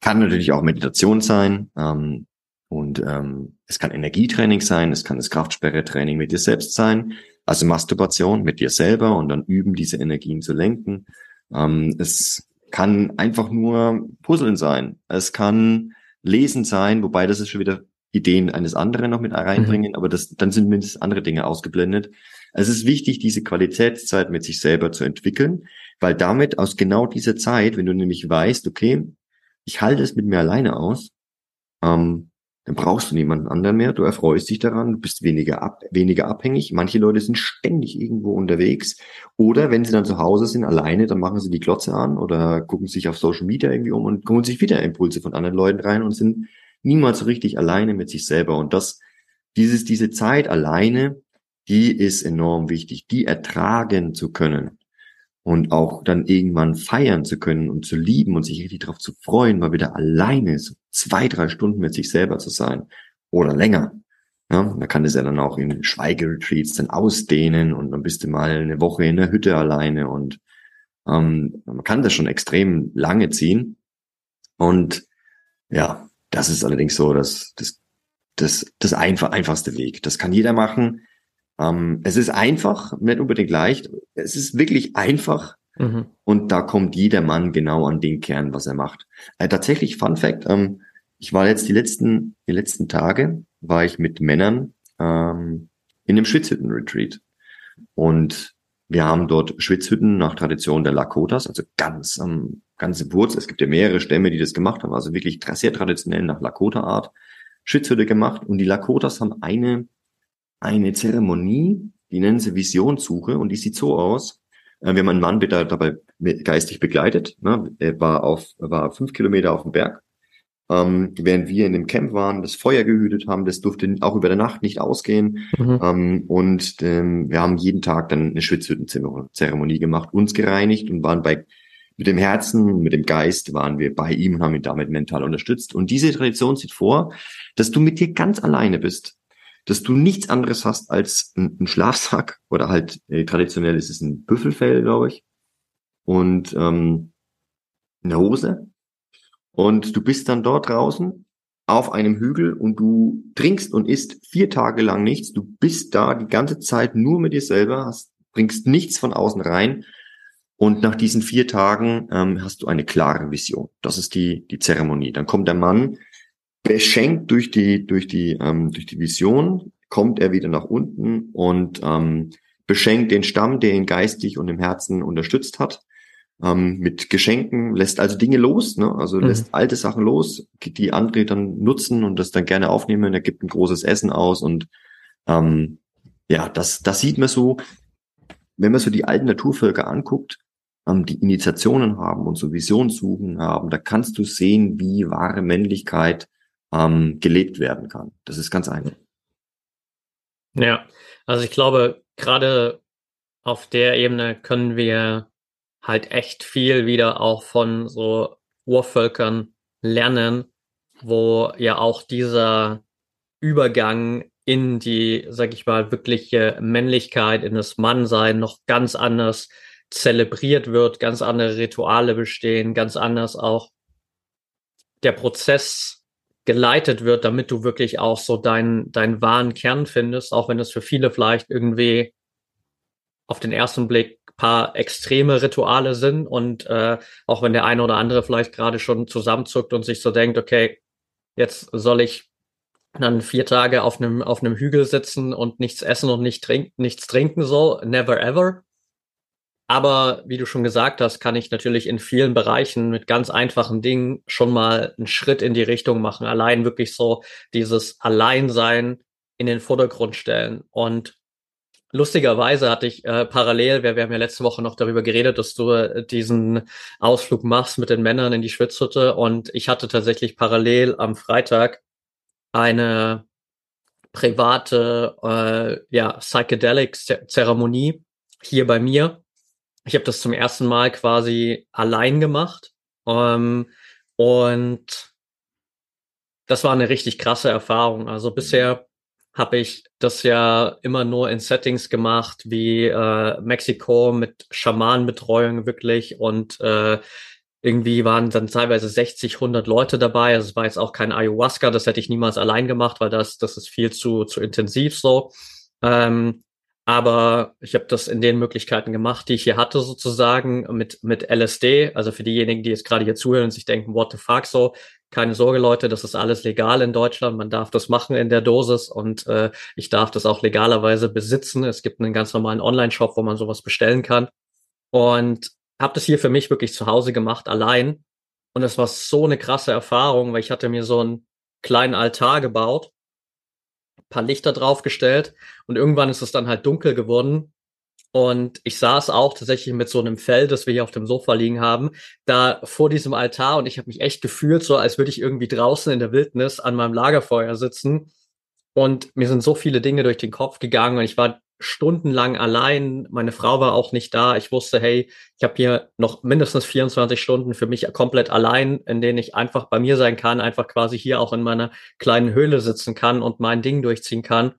kann natürlich auch Meditation sein ähm, und ähm, es kann Energietraining sein, es kann das Kraftsperretraining mit dir selbst sein, also Masturbation mit dir selber und dann üben, diese Energien zu lenken. Ähm, es kann einfach nur Puzzeln sein. Es kann Lesen sein, wobei das ist schon wieder Ideen eines anderen noch mit reinbringen, mhm. aber das, dann sind mindestens andere Dinge ausgeblendet. Es ist wichtig, diese Qualitätszeit mit sich selber zu entwickeln, weil damit aus genau dieser Zeit, wenn du nämlich weißt, okay, ich halte es mit mir alleine aus, ähm, dann brauchst du niemanden anderen mehr, du erfreust dich daran, du bist weniger, ab, weniger abhängig. Manche Leute sind ständig irgendwo unterwegs oder wenn sie dann zu Hause sind, alleine, dann machen sie die Glotze an oder gucken sich auf Social Media irgendwie um und kommen sich wieder Impulse von anderen Leuten rein und sind niemals richtig alleine mit sich selber. Und das, dieses, diese Zeit alleine, die ist enorm wichtig, die ertragen zu können und auch dann irgendwann feiern zu können und zu lieben und sich richtig darauf zu freuen, mal wieder alleine so zwei, drei Stunden mit sich selber zu sein oder länger. Ja, man kann das ja dann auch in Schweigeretreats dann ausdehnen und dann bist du mal eine Woche in der Hütte alleine und ähm, man kann das schon extrem lange ziehen. Und ja, das ist allerdings so das, das, das, das einfach, einfachste Weg. Das kann jeder machen. Ähm, es ist einfach, nicht unbedingt leicht. Es ist wirklich einfach. Mhm. Und da kommt jeder Mann genau an den Kern, was er macht. Äh, tatsächlich, Fun Fact, ähm, ich war jetzt die letzten, die letzten Tage, war ich mit Männern ähm, in einem Schwitzhütten-Retreat. Und wir haben dort Schwitzhütten nach Tradition der Lakotas, also ganz am ganze Wurzel. Es gibt ja mehrere Stämme, die das gemacht haben, also wirklich sehr traditionell nach Lakota-Art Schützhütte gemacht. Und die Lakotas haben eine, eine Zeremonie, die nennen sie Visionssuche und die sieht so aus. Äh, wir haben einen Mann dabei geistig begleitet. Ne? Er war auf, war fünf Kilometer auf dem Berg. Ähm, während wir in dem Camp waren, das Feuer gehütet haben, das durfte auch über der Nacht nicht ausgehen. Mhm. Ähm, und ähm, wir haben jeden Tag dann eine Schwitzhüttenzeremonie gemacht, uns gereinigt und waren bei mit dem Herzen, mit dem Geist waren wir bei ihm und haben ihn damit mental unterstützt. Und diese Tradition sieht vor, dass du mit dir ganz alleine bist, dass du nichts anderes hast als einen Schlafsack oder halt äh, traditionell ist es ein Büffelfell, glaube ich, und ähm, eine Hose. Und du bist dann dort draußen auf einem Hügel und du trinkst und isst vier Tage lang nichts. Du bist da die ganze Zeit nur mit dir selber, hast, bringst nichts von außen rein und nach diesen vier Tagen ähm, hast du eine klare Vision. Das ist die, die Zeremonie. Dann kommt der Mann, beschenkt durch die, durch die, ähm, durch die Vision, kommt er wieder nach unten und ähm, beschenkt den Stamm, der ihn geistig und im Herzen unterstützt hat, ähm, mit Geschenken, lässt also Dinge los, ne? also mhm. lässt alte Sachen los, die andere dann nutzen und das dann gerne aufnehmen. Er gibt ein großes Essen aus und ähm, ja, das, das sieht man so, wenn man so die alten Naturvölker anguckt, die Initiationen haben und so Visionssuchen haben, da kannst du sehen, wie wahre Männlichkeit ähm, gelebt werden kann. Das ist ganz einfach. Ja, also ich glaube, gerade auf der Ebene können wir halt echt viel wieder auch von so Urvölkern lernen, wo ja auch dieser Übergang in die, sag ich mal, wirkliche Männlichkeit, in das Mannsein noch ganz anders zelebriert wird, ganz andere Rituale bestehen, ganz anders auch der Prozess geleitet wird, damit du wirklich auch so deinen, deinen wahren Kern findest, auch wenn es für viele vielleicht irgendwie auf den ersten Blick paar extreme Rituale sind und äh, auch wenn der eine oder andere vielleicht gerade schon zusammenzuckt und sich so denkt, okay, jetzt soll ich dann vier Tage auf einem auf einem Hügel sitzen und nichts essen und nicht trinken, nichts trinken so, never ever. Aber wie du schon gesagt hast, kann ich natürlich in vielen Bereichen mit ganz einfachen Dingen schon mal einen Schritt in die Richtung machen. Allein wirklich so dieses Alleinsein in den Vordergrund stellen. Und lustigerweise hatte ich äh, parallel, wir, wir haben ja letzte Woche noch darüber geredet, dass du äh, diesen Ausflug machst mit den Männern in die Schwitzhütte. Und ich hatte tatsächlich parallel am Freitag eine private äh, ja, Psychedelic-Zeremonie hier bei mir ich habe das zum ersten Mal quasi allein gemacht. Ähm, und das war eine richtig krasse Erfahrung. Also bisher habe ich das ja immer nur in Settings gemacht, wie äh, Mexiko mit Schamanenbetreuung wirklich und äh, irgendwie waren dann teilweise 60, 100 Leute dabei. Also es war jetzt auch kein Ayahuasca, das hätte ich niemals allein gemacht, weil das, das ist viel zu, zu intensiv so. Ähm, aber ich habe das in den Möglichkeiten gemacht, die ich hier hatte, sozusagen mit, mit LSD. Also für diejenigen, die jetzt gerade hier zuhören und sich denken, what the fuck so, keine Sorge, Leute, das ist alles legal in Deutschland. Man darf das machen in der Dosis und äh, ich darf das auch legalerweise besitzen. Es gibt einen ganz normalen Online-Shop, wo man sowas bestellen kann. Und habe das hier für mich wirklich zu Hause gemacht, allein. Und es war so eine krasse Erfahrung, weil ich hatte mir so einen kleinen Altar gebaut paar Lichter draufgestellt und irgendwann ist es dann halt dunkel geworden. Und ich saß auch tatsächlich mit so einem Fell, das wir hier auf dem Sofa liegen haben, da vor diesem Altar und ich habe mich echt gefühlt, so als würde ich irgendwie draußen in der Wildnis an meinem Lagerfeuer sitzen. Und mir sind so viele Dinge durch den Kopf gegangen und ich war stundenlang allein. Meine Frau war auch nicht da. Ich wusste, hey, ich habe hier noch mindestens 24 Stunden für mich komplett allein, in denen ich einfach bei mir sein kann, einfach quasi hier auch in meiner kleinen Höhle sitzen kann und mein Ding durchziehen kann.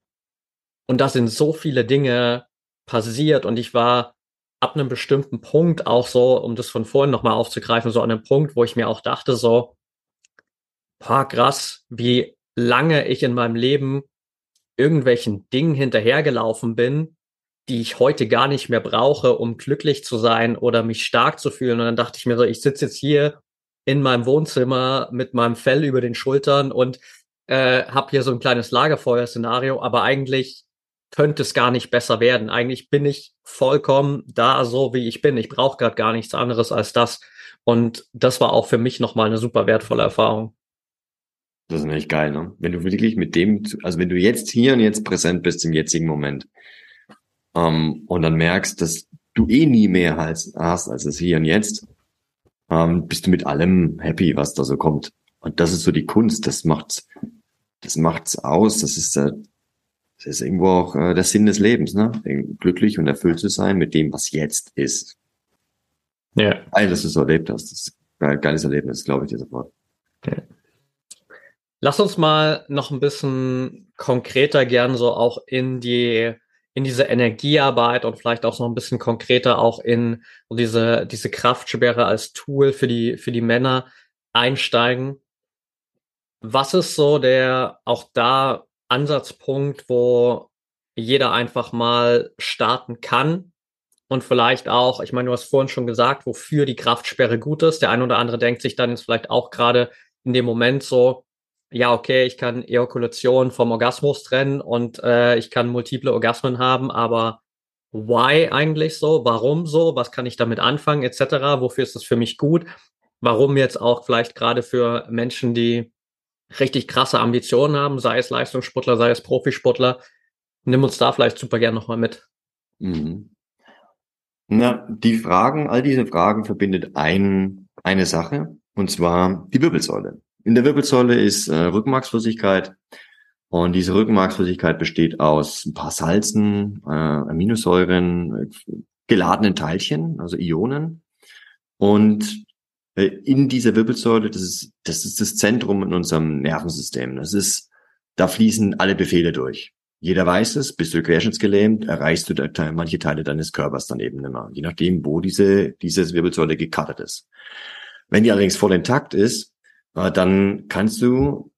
Und da sind so viele Dinge passiert und ich war ab einem bestimmten Punkt auch so, um das von vorhin nochmal aufzugreifen, so an einem Punkt, wo ich mir auch dachte, so, boah, krass, wie lange ich in meinem Leben irgendwelchen Dingen hinterhergelaufen bin, die ich heute gar nicht mehr brauche, um glücklich zu sein oder mich stark zu fühlen. Und dann dachte ich mir so, ich sitze jetzt hier in meinem Wohnzimmer mit meinem Fell über den Schultern und äh, habe hier so ein kleines Lagerfeuer-Szenario, aber eigentlich könnte es gar nicht besser werden. Eigentlich bin ich vollkommen da so, wie ich bin. Ich brauche gerade gar nichts anderes als das. Und das war auch für mich nochmal eine super wertvolle Erfahrung. Das ist echt geil, ne? Wenn du wirklich mit dem, also wenn du jetzt hier und jetzt präsent bist im jetzigen Moment ähm, und dann merkst, dass du eh nie mehr hast, hast als es hier und jetzt, ähm, bist du mit allem happy, was da so kommt. Und das ist so die Kunst, das macht's, das macht's aus, das ist der, das ist irgendwo auch äh, der Sinn des Lebens, ne? Glücklich und erfüllt zu sein mit dem, was jetzt ist. Ja. Geil, dass du so erlebt hast. Das ist ein geiles Erlebnis, glaube ich dir sofort. Ja. Lass uns mal noch ein bisschen konkreter gern so auch in die in diese Energiearbeit und vielleicht auch so ein bisschen konkreter auch in diese diese Kraftsperre als Tool für die für die Männer einsteigen. Was ist so der auch da Ansatzpunkt, wo jeder einfach mal starten kann und vielleicht auch, ich meine, du hast vorhin schon gesagt, wofür die Kraftsperre gut ist. Der eine oder andere denkt sich dann jetzt vielleicht auch gerade in dem Moment so, ja, okay, ich kann Ejakulation vom Orgasmus trennen und äh, ich kann multiple Orgasmen haben, aber why eigentlich so? Warum so? Was kann ich damit anfangen, etc.? Wofür ist das für mich gut? Warum jetzt auch vielleicht gerade für Menschen, die richtig krasse Ambitionen haben, sei es Leistungssportler, sei es Profisportler, nimm uns da vielleicht super gern nochmal mit. Mhm. Na, die Fragen, all diese Fragen verbindet ein, eine Sache, und zwar die Wirbelsäule. In der Wirbelsäule ist äh, Rückenmarksflüssigkeit und diese Rückenmarksflüssigkeit besteht aus ein paar Salzen, äh, Aminosäuren, äh, geladenen Teilchen, also Ionen. Und äh, in dieser Wirbelsäule, das ist, das ist das Zentrum in unserem Nervensystem. Das ist, da fließen alle Befehle durch. Jeder weiß es, bist du querschnittsgelähmt, erreichst du da, manche Teile deines Körpers dann eben nicht mehr, je nachdem, wo diese, diese Wirbelsäule gecuttet ist. Wenn die allerdings voll intakt ist, dann kannst du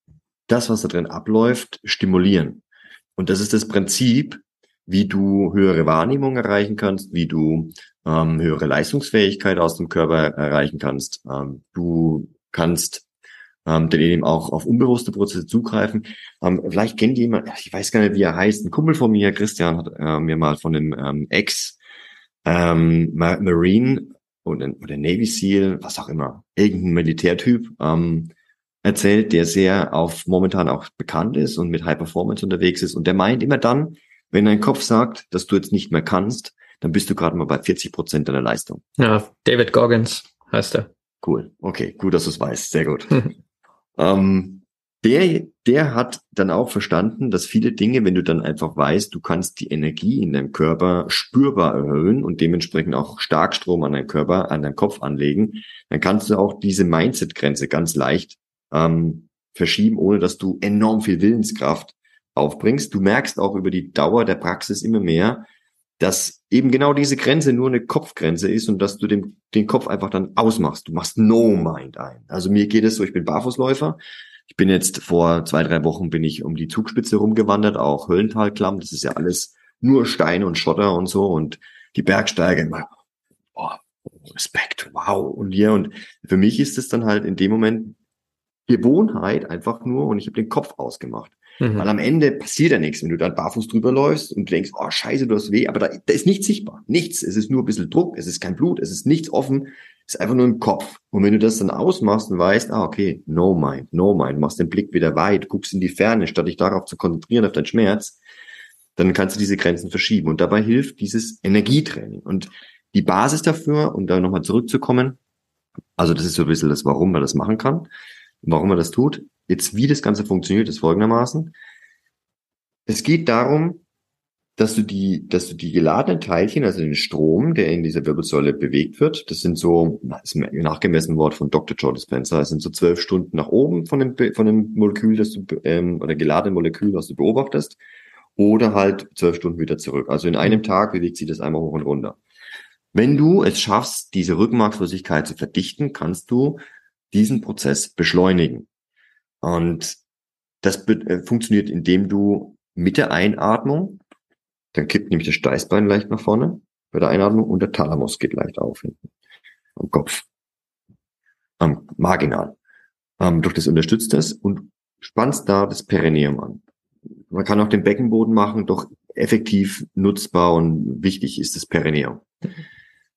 das, was da drin abläuft, stimulieren. Und das ist das Prinzip, wie du höhere Wahrnehmung erreichen kannst, wie du ähm, höhere Leistungsfähigkeit aus dem Körper erreichen kannst. Ähm, du kannst ähm, dann eben auch auf unbewusste Prozesse zugreifen. Ähm, vielleicht kennt jemand, ich weiß gar nicht, wie er heißt, ein Kumpel von mir, Christian, hat äh, mir mal von dem ähm, Ex ähm, Marine oder, oder Navy SEAL, was auch immer, irgendein Militärtyp ähm, erzählt, der sehr auf momentan auch bekannt ist und mit High Performance unterwegs ist. Und der meint immer dann, wenn dein Kopf sagt, dass du jetzt nicht mehr kannst, dann bist du gerade mal bei 40 Prozent deiner Leistung. Ja, David Goggins heißt er. Cool. Okay, gut, dass du es weißt. Sehr gut. ähm, der, der hat dann auch verstanden, dass viele Dinge, wenn du dann einfach weißt, du kannst die Energie in deinem Körper spürbar erhöhen und dementsprechend auch Starkstrom an deinem Körper, an deinem Kopf anlegen, dann kannst du auch diese Mindset-Grenze ganz leicht ähm, verschieben, ohne dass du enorm viel Willenskraft aufbringst. Du merkst auch über die Dauer der Praxis immer mehr, dass eben genau diese Grenze nur eine Kopfgrenze ist und dass du den, den Kopf einfach dann ausmachst. Du machst No Mind ein. Also mir geht es so, ich bin Barfußläufer. Ich bin jetzt vor zwei, drei Wochen bin ich um die Zugspitze rumgewandert, auch Höllentalklamm. Das ist ja alles nur Steine und Schotter und so und die Bergsteiger immer, oh, Respekt, wow. Und hier, und für mich ist es dann halt in dem Moment Gewohnheit einfach nur und ich habe den Kopf ausgemacht. Mhm. Weil am Ende passiert ja nichts, wenn du dann barfuß drüber läufst und denkst, oh scheiße, du hast weh, aber da, da ist nichts sichtbar. Nichts. Es ist nur ein bisschen Druck, es ist kein Blut, es ist nichts offen, ist einfach nur im Kopf. Und wenn du das dann ausmachst und weißt, ah, okay, no mind, no mind, machst den Blick wieder weit, guckst in die Ferne, statt dich darauf zu konzentrieren, auf deinen Schmerz, dann kannst du diese Grenzen verschieben. Und dabei hilft dieses Energietraining. Und die Basis dafür, um da nochmal zurückzukommen, also das ist so ein bisschen das, warum man das machen kann, warum man das tut. Jetzt, wie das Ganze funktioniert, ist folgendermaßen. Es geht darum, dass du die, dass du die geladenen Teilchen, also den Strom, der in dieser Wirbelsäule bewegt wird, das sind so, das ist nachgemessen Wort von Dr. Joe Dispenza, das sind so zwölf Stunden nach oben von dem, von dem Molekül, das du, ähm, oder geladenen Molekül, was du beobachtest, oder halt zwölf Stunden wieder zurück. Also in einem Tag bewegt sich das einmal hoch und runter. Wenn du es schaffst, diese Rückenmarksflüssigkeit zu verdichten, kannst du diesen Prozess beschleunigen. Und das äh, funktioniert, indem du mit der Einatmung, dann kippt nämlich das Steißbein leicht nach vorne bei der Einatmung und der Thalamus geht leicht auf hinten am Kopf, am marginal. Ähm, durch das unterstützt das und spannst da das Perineum an. Man kann auch den Beckenboden machen, doch effektiv nutzbar und wichtig ist das Perineum.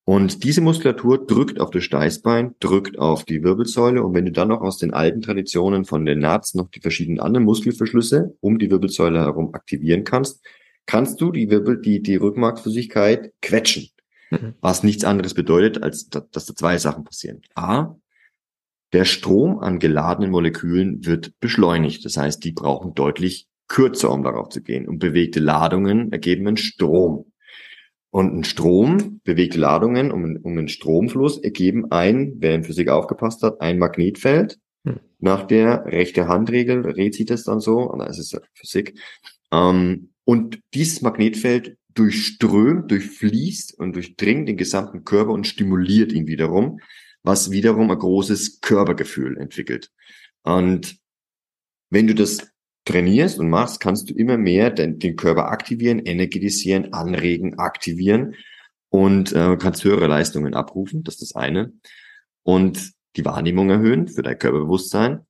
Und diese Muskulatur drückt auf das Steißbein, drückt auf die Wirbelsäule. Und wenn du dann noch aus den alten Traditionen von den Nats noch die verschiedenen anderen Muskelverschlüsse um die Wirbelsäule herum aktivieren kannst, kannst du die Wirbel, die, die Rückenmarksflüssigkeit quetschen. Mhm. Was nichts anderes bedeutet, als dass, dass da zwei Sachen passieren. A, der Strom an geladenen Molekülen wird beschleunigt. Das heißt, die brauchen deutlich kürzer, um darauf zu gehen. Und bewegte Ladungen ergeben einen Strom. Und ein Strom, bewegte Ladungen um, um einen Stromfluss ergeben ein, wer in Physik aufgepasst hat, ein Magnetfeld. Hm. Nach der rechte Handregel rät sich das dann so, und das ist ja Physik. Ähm, und dieses Magnetfeld durchströmt, durchfließt und durchdringt den gesamten Körper und stimuliert ihn wiederum, was wiederum ein großes Körpergefühl entwickelt. Und wenn du das trainierst und machst, kannst du immer mehr den, den Körper aktivieren, energetisieren, anregen, aktivieren und äh, kannst höhere Leistungen abrufen. Das ist das eine. Und die Wahrnehmung erhöhen für dein Körperbewusstsein.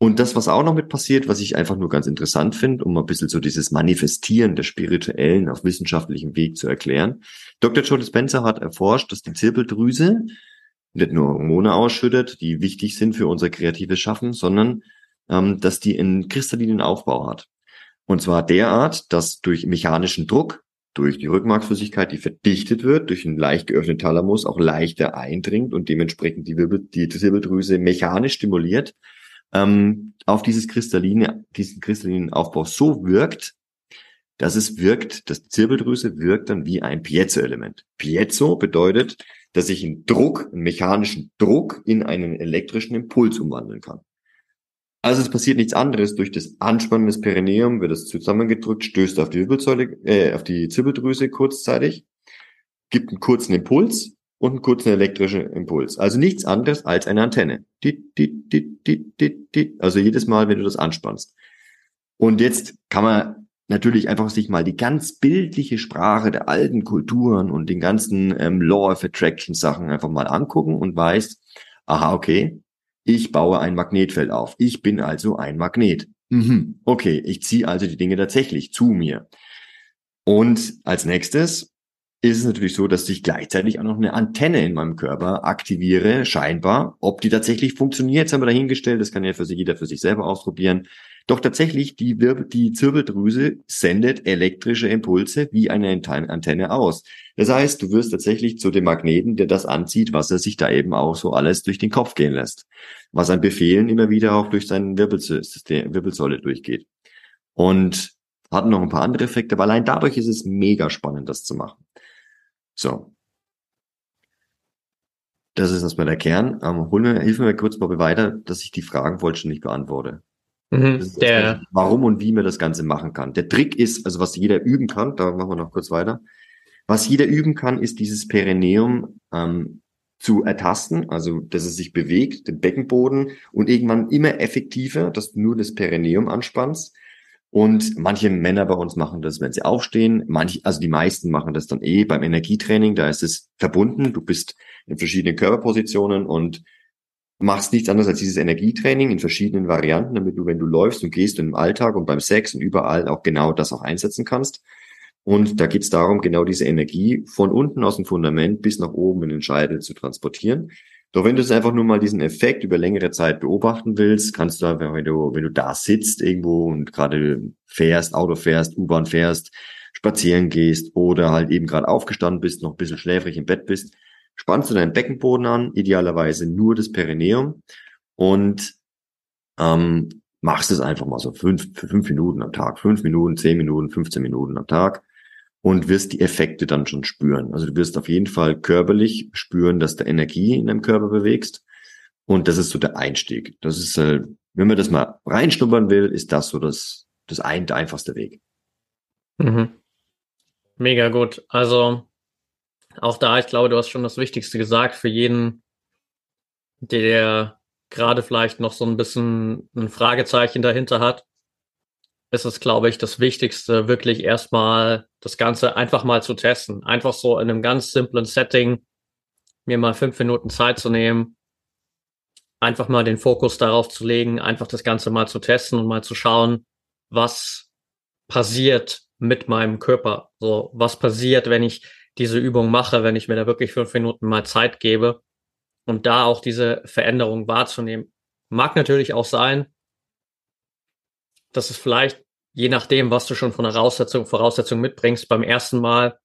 Und das, was auch noch mit passiert, was ich einfach nur ganz interessant finde, um ein bisschen so dieses Manifestieren der Spirituellen auf wissenschaftlichem Weg zu erklären. Dr. Joe Dispenza hat erforscht, dass die Zirbeldrüse nicht nur Hormone ausschüttet, die wichtig sind für unser kreatives Schaffen, sondern ähm, dass die einen kristallinen Aufbau hat. Und zwar derart, dass durch mechanischen Druck, durch die Rückenmarksflüssigkeit, die verdichtet wird, durch einen leicht geöffneten Thalamus auch leichter eindringt und dementsprechend die, Wirbel, die Zirbeldrüse mechanisch stimuliert, ähm, auf dieses kristalline, diesen kristallinen Aufbau so wirkt, dass es wirkt, das Zirbeldrüse wirkt dann wie ein Piezo-Element. Piezo bedeutet, dass ich einen Druck, einen mechanischen Druck in einen elektrischen Impuls umwandeln kann. Also es passiert nichts anderes. Durch das Anspannen des Perineum wird es zusammengedrückt, stößt auf die äh, auf die Zirbeldrüse kurzzeitig, gibt einen kurzen Impuls und einen kurzen elektrischen Impuls. Also nichts anderes als eine Antenne. Also jedes Mal, wenn du das anspannst. Und jetzt kann man natürlich einfach sich mal die ganz bildliche Sprache der alten Kulturen und den ganzen ähm, Law of Attraction Sachen einfach mal angucken und weiß, aha, okay, ich baue ein Magnetfeld auf. Ich bin also ein Magnet. Mhm. Okay, ich ziehe also die Dinge tatsächlich zu mir. Und als nächstes ist es natürlich so, dass ich gleichzeitig auch noch eine Antenne in meinem Körper aktiviere, scheinbar. Ob die tatsächlich funktioniert, haben wir dahingestellt. Das kann ja für sich jeder für sich selber ausprobieren. Doch tatsächlich, die, Wirbel, die Zirbeldrüse sendet elektrische Impulse wie eine Antenne aus. Das heißt, du wirst tatsächlich zu dem Magneten, der das anzieht, was er sich da eben auch so alles durch den Kopf gehen lässt. Was an Befehlen immer wieder auch durch seinen Wirbelsystem, Wirbelsäule durchgeht. Und hat noch ein paar andere Effekte, aber allein dadurch ist es mega spannend, das zu machen. So. Das ist erstmal der Kern. Ähm, hol mir, hilf mir kurz, Bobby, weiter, dass ich die Fragen vollständig beantworte. Mhm, der, warum und wie man das Ganze machen kann. Der Trick ist, also was jeder üben kann, da machen wir noch kurz weiter. Was jeder üben kann, ist dieses Perineum ähm, zu ertasten, also dass es sich bewegt, den Beckenboden und irgendwann immer effektiver, dass du nur das Perineum anspannst und manche Männer bei uns machen das, wenn sie aufstehen. Manche, also die meisten machen das dann eh beim Energietraining. Da ist es verbunden. Du bist in verschiedenen Körperpositionen und machst nichts anderes als dieses Energietraining in verschiedenen Varianten, damit du, wenn du läufst und gehst und im Alltag und beim Sex und überall auch genau das auch einsetzen kannst. Und da geht es darum, genau diese Energie von unten aus dem Fundament bis nach oben in den Scheitel zu transportieren. Doch wenn du es einfach nur mal diesen Effekt über längere Zeit beobachten willst, kannst du einfach, wenn du, wenn du da sitzt irgendwo und gerade fährst, Auto fährst, U-Bahn fährst, spazieren gehst oder halt eben gerade aufgestanden bist, noch ein bisschen schläfrig im Bett bist, spannst du deinen Beckenboden an, idealerweise nur das Perineum und ähm, machst es einfach mal so fünf, fünf Minuten am Tag, fünf Minuten, zehn Minuten, 15 Minuten am Tag und wirst die Effekte dann schon spüren. Also du wirst auf jeden Fall körperlich spüren, dass du Energie in deinem Körper bewegst. Und das ist so der Einstieg. Das ist, äh, wenn man das mal reinschnuppern will, ist das so das, das ein, der einfachste Weg. Mhm. Mega gut. Also auch da, ich glaube, du hast schon das Wichtigste gesagt für jeden, der gerade vielleicht noch so ein bisschen ein Fragezeichen dahinter hat ist es, glaube ich, das Wichtigste, wirklich erstmal das Ganze einfach mal zu testen. Einfach so in einem ganz simplen Setting mir mal fünf Minuten Zeit zu nehmen, einfach mal den Fokus darauf zu legen, einfach das Ganze mal zu testen und mal zu schauen, was passiert mit meinem Körper. So, was passiert, wenn ich diese Übung mache, wenn ich mir da wirklich fünf Minuten mal Zeit gebe und da auch diese Veränderung wahrzunehmen. Mag natürlich auch sein, dass es vielleicht, je nachdem, was du schon von Voraussetzung, Voraussetzung mitbringst, beim ersten Mal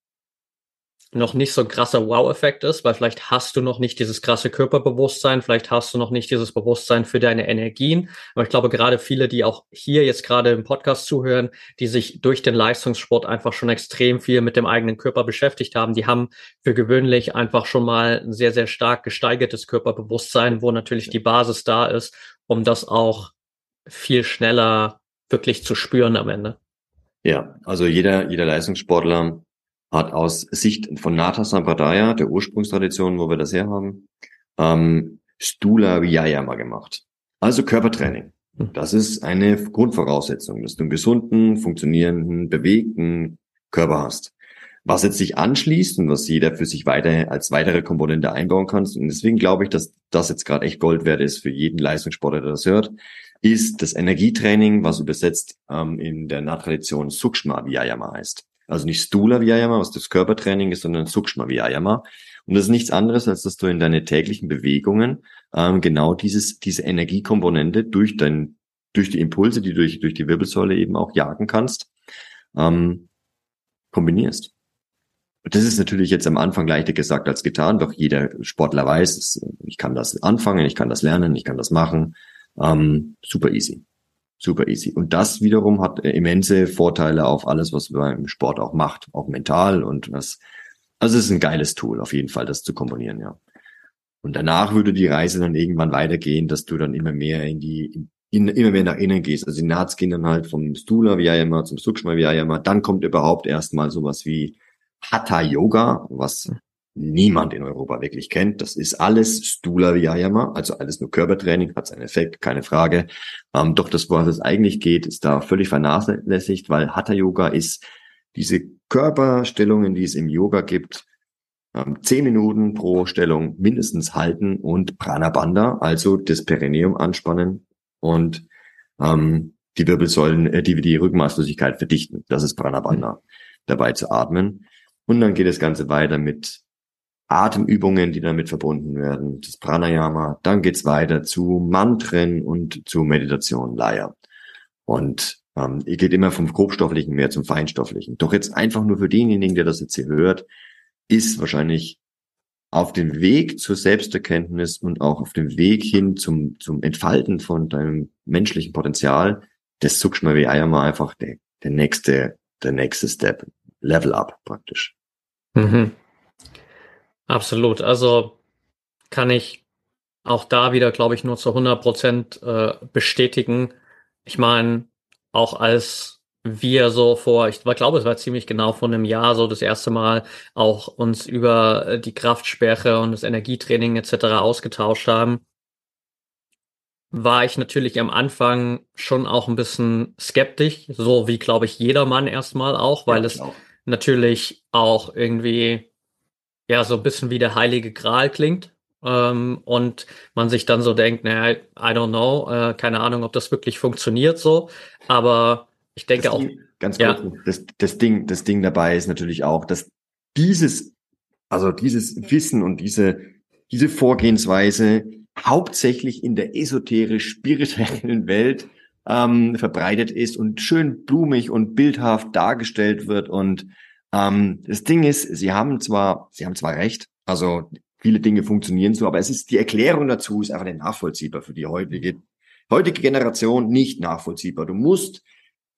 noch nicht so ein krasser Wow-Effekt ist, weil vielleicht hast du noch nicht dieses krasse Körperbewusstsein, vielleicht hast du noch nicht dieses Bewusstsein für deine Energien. Aber ich glaube, gerade viele, die auch hier jetzt gerade im Podcast zuhören, die sich durch den Leistungssport einfach schon extrem viel mit dem eigenen Körper beschäftigt haben, die haben für gewöhnlich einfach schon mal ein sehr, sehr stark gesteigertes Körperbewusstsein, wo natürlich die Basis da ist, um das auch viel schneller wirklich zu spüren am Ende. Ja, also jeder, jeder Leistungssportler hat aus Sicht von Nata Sampradaya, der Ursprungstradition, wo wir das herhaben, ähm, Stula Vyayama gemacht. Also Körpertraining. Hm. Das ist eine Grundvoraussetzung, dass du einen gesunden, funktionierenden, bewegten Körper hast. Was jetzt sich anschließt und was jeder für sich weiter als weitere Komponente einbauen kann. Und deswegen glaube ich, dass das jetzt gerade echt Gold wert ist für jeden Leistungssportler, der das hört, ist das Energietraining, was übersetzt ähm, in der Natradition Sukshma Vyayama heißt. Also nicht Stula Vyayama, was das Körpertraining ist, sondern Sukshma Vyayama. Und das ist nichts anderes, als dass du in deine täglichen Bewegungen ähm, genau dieses, diese Energiekomponente durch dein, durch die Impulse, die durch, durch die Wirbelsäule eben auch jagen kannst, ähm, kombinierst. Das ist natürlich jetzt am Anfang leichter gesagt als getan, doch jeder Sportler weiß, ich kann das anfangen, ich kann das lernen, ich kann das machen. Ähm, super easy. Super easy. Und das wiederum hat immense Vorteile auf alles, was man im Sport auch macht, auch mental und was. Also es ist ein geiles Tool, auf jeden Fall, das zu komponieren, ja. Und danach würde die Reise dann irgendwann weitergehen, dass du dann immer mehr in die, in, immer mehr nach innen gehst. Also die Nats gehen dann halt vom Stula Vyayama zum Sukshma Vyayama. Dann kommt überhaupt erstmal sowas wie Hatha Yoga, was niemand in Europa wirklich kennt. Das ist alles Stula Vyayama, also alles nur Körpertraining, hat seinen Effekt, keine Frage. Ähm, doch das, worum es eigentlich geht, ist da völlig vernachlässigt, weil Hatha Yoga ist diese Körperstellungen, die es im Yoga gibt, ähm, zehn Minuten pro Stellung mindestens halten und Prana Bandha, also das Perineum anspannen und ähm, die Wirbelsäulen, äh, die die Rückenmaßlosigkeit verdichten. Das ist Prana Bandha. Dabei zu atmen. Und dann geht das Ganze weiter mit Atemübungen, die damit verbunden werden, das Pranayama. Dann geht's weiter zu Mantren und zu Meditation, Laya. Und ähm, ihr geht immer vom Grobstofflichen mehr zum Feinstofflichen. Doch jetzt einfach nur für denjenigen, der das jetzt hier hört, ist wahrscheinlich auf dem Weg zur Selbsterkenntnis und auch auf dem Weg hin zum, zum Entfalten von deinem menschlichen Potenzial, das Sukshma Vyayama einfach der, der nächste, der nächste Step. Level up praktisch. Mhm. Absolut. Also kann ich auch da wieder, glaube ich, nur zu 100 Prozent äh, bestätigen. Ich meine, auch als wir so vor, ich glaube, es war ziemlich genau vor einem Jahr so das erste Mal auch uns über äh, die Kraftsperre und das Energietraining etc. ausgetauscht haben, war ich natürlich am Anfang schon auch ein bisschen skeptisch, so wie glaube ich jedermann erstmal auch, weil ja, es auch. natürlich auch irgendwie ja so ein bisschen wie der heilige Gral klingt ähm, und man sich dann so denkt, naja, I don't know, äh, keine Ahnung, ob das wirklich funktioniert so, aber ich denke das auch. Ding, ganz kurz, ja. das, das Ding, das Ding dabei ist natürlich auch, dass dieses, also dieses Wissen und diese, diese Vorgehensweise hauptsächlich in der esoterisch-spirituellen Welt ähm, verbreitet ist und schön blumig und bildhaft dargestellt wird. Und ähm, das Ding ist, sie haben zwar, sie haben zwar recht, also viele Dinge funktionieren so, aber es ist die Erklärung dazu ist einfach nicht nachvollziehbar für die heutige heutige Generation nicht nachvollziehbar. Du musst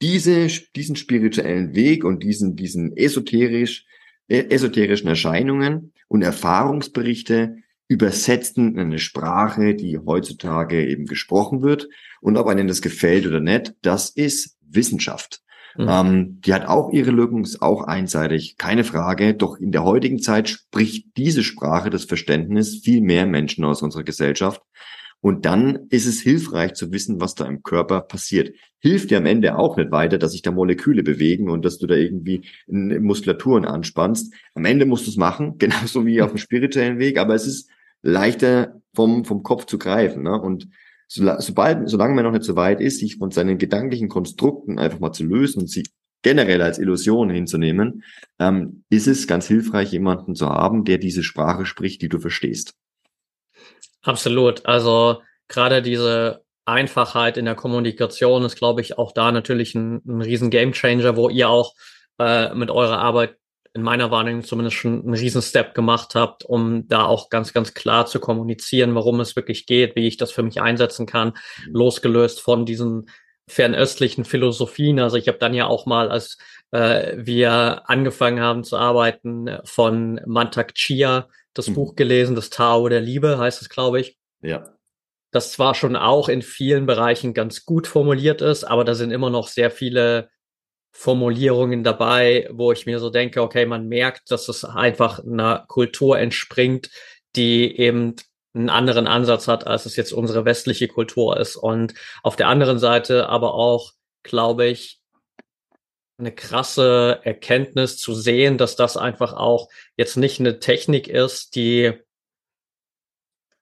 diese, diesen spirituellen Weg und diesen, diesen esoterisch, äh, esoterischen Erscheinungen und Erfahrungsberichte übersetzen in eine Sprache, die heutzutage eben gesprochen wird. Und ob einem das gefällt oder nicht, das ist Wissenschaft. Mhm. Ähm, die hat auch ihre Lücken, ist auch einseitig, keine Frage. Doch in der heutigen Zeit spricht diese Sprache, das Verständnis, viel mehr Menschen aus unserer Gesellschaft. Und dann ist es hilfreich zu wissen, was da im Körper passiert. Hilft dir am Ende auch nicht weiter, dass sich da Moleküle bewegen und dass du da irgendwie Muskulaturen anspannst. Am Ende musst du es machen, genauso wie auf dem spirituellen Weg, aber es ist leichter vom, vom Kopf zu greifen. Ne? Und so, sobald, solange man noch nicht so weit ist, sich von seinen gedanklichen Konstrukten einfach mal zu lösen und sie generell als Illusion hinzunehmen, ähm, ist es ganz hilfreich, jemanden zu haben, der diese Sprache spricht, die du verstehst. Absolut. Also gerade diese Einfachheit in der Kommunikation ist, glaube ich, auch da natürlich ein, ein riesen Gamechanger, wo ihr auch äh, mit eurer Arbeit in meiner Wahrnehmung zumindest schon einen riesen Step gemacht habt, um da auch ganz, ganz klar zu kommunizieren, warum es wirklich geht, wie ich das für mich einsetzen kann, mhm. losgelöst von diesen fernöstlichen Philosophien. Also ich habe dann ja auch mal, als äh, wir angefangen haben zu arbeiten, von Mantak Chia das mhm. Buch gelesen, das Tao der Liebe heißt es, glaube ich. Ja. Das zwar schon auch in vielen Bereichen ganz gut formuliert ist, aber da sind immer noch sehr viele Formulierungen dabei, wo ich mir so denke, okay, man merkt, dass es einfach einer Kultur entspringt, die eben einen anderen Ansatz hat, als es jetzt unsere westliche Kultur ist. Und auf der anderen Seite aber auch, glaube ich, eine krasse Erkenntnis zu sehen, dass das einfach auch jetzt nicht eine Technik ist, die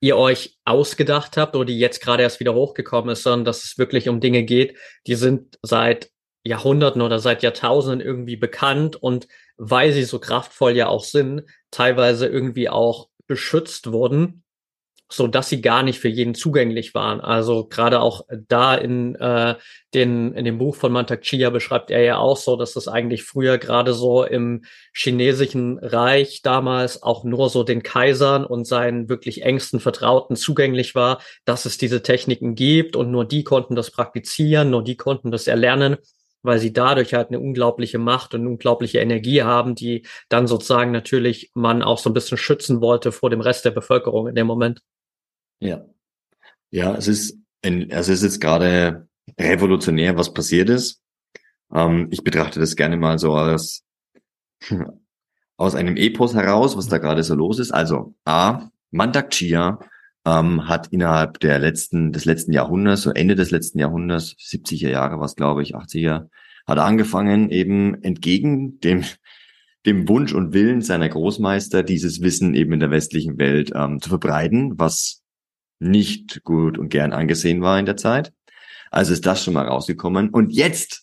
ihr euch ausgedacht habt oder die jetzt gerade erst wieder hochgekommen ist, sondern dass es wirklich um Dinge geht, die sind seit Jahrhunderten oder seit Jahrtausenden irgendwie bekannt und weil sie so kraftvoll ja auch sind, teilweise irgendwie auch beschützt wurden so dass sie gar nicht für jeden zugänglich waren. Also gerade auch da in äh, den in dem Buch von Mantak Chia beschreibt er ja auch so, dass das eigentlich früher gerade so im chinesischen Reich damals auch nur so den Kaisern und seinen wirklich engsten Vertrauten zugänglich war, dass es diese Techniken gibt und nur die konnten das praktizieren, nur die konnten das erlernen weil sie dadurch halt eine unglaubliche Macht und unglaubliche Energie haben, die dann sozusagen natürlich man auch so ein bisschen schützen wollte vor dem Rest der Bevölkerung in dem Moment. Ja. Ja, es ist, ein, also es ist jetzt gerade revolutionär, was passiert ist. Ähm, ich betrachte das gerne mal so als, aus einem Epos heraus, was da gerade so los ist. Also A, Mandak Chia ähm, hat innerhalb der letzten, des letzten Jahrhunderts, so Ende des letzten Jahrhunderts, 70er Jahre war es, glaube ich, 80er, hat er angefangen, eben entgegen dem, dem Wunsch und Willen seiner Großmeister, dieses Wissen eben in der westlichen Welt ähm, zu verbreiten, was nicht gut und gern angesehen war in der Zeit. Also ist das schon mal rausgekommen. Und jetzt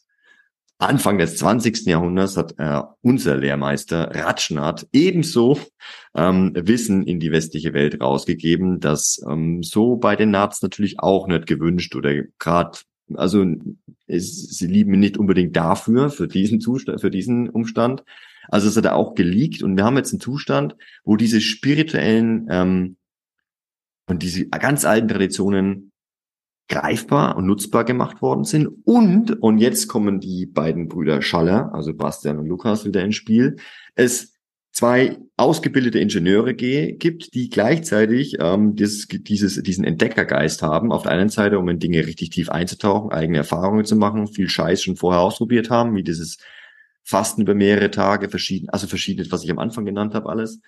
Anfang des 20. Jahrhunderts hat äh, unser Lehrmeister Ratschnat ebenso ähm, Wissen in die westliche Welt rausgegeben, das ähm, so bei den Nats natürlich auch nicht gewünscht oder gerade, also es, sie lieben ihn nicht unbedingt dafür, für diesen Zustand, für diesen Umstand. Also es hat er auch geleakt und wir haben jetzt einen Zustand, wo diese spirituellen ähm, und diese ganz alten Traditionen greifbar und nutzbar gemacht worden sind. Und, und jetzt kommen die beiden Brüder Schaller, also Bastian und Lukas wieder ins Spiel, es zwei ausgebildete Ingenieure gibt, die gleichzeitig ähm, dieses, dieses, diesen Entdeckergeist haben. Auf der einen Seite, um in Dinge richtig tief einzutauchen, eigene Erfahrungen zu machen, viel Scheiß schon vorher ausprobiert haben, wie dieses Fasten über mehrere Tage, verschieden, also verschiedenes, was ich am Anfang genannt habe, alles.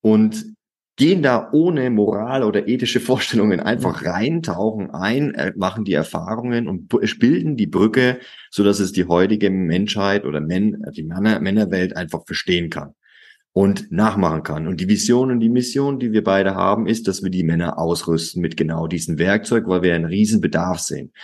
Und gehen da ohne Moral oder ethische Vorstellungen einfach rein, tauchen ein, äh, machen die Erfahrungen und bilden die Brücke, so dass es die heutige Menschheit oder Men die Männer, Männerwelt einfach verstehen kann und nachmachen kann. Und die Vision und die Mission, die wir beide haben, ist, dass wir die Männer ausrüsten mit genau diesem Werkzeug, weil wir einen riesen Bedarf sehen.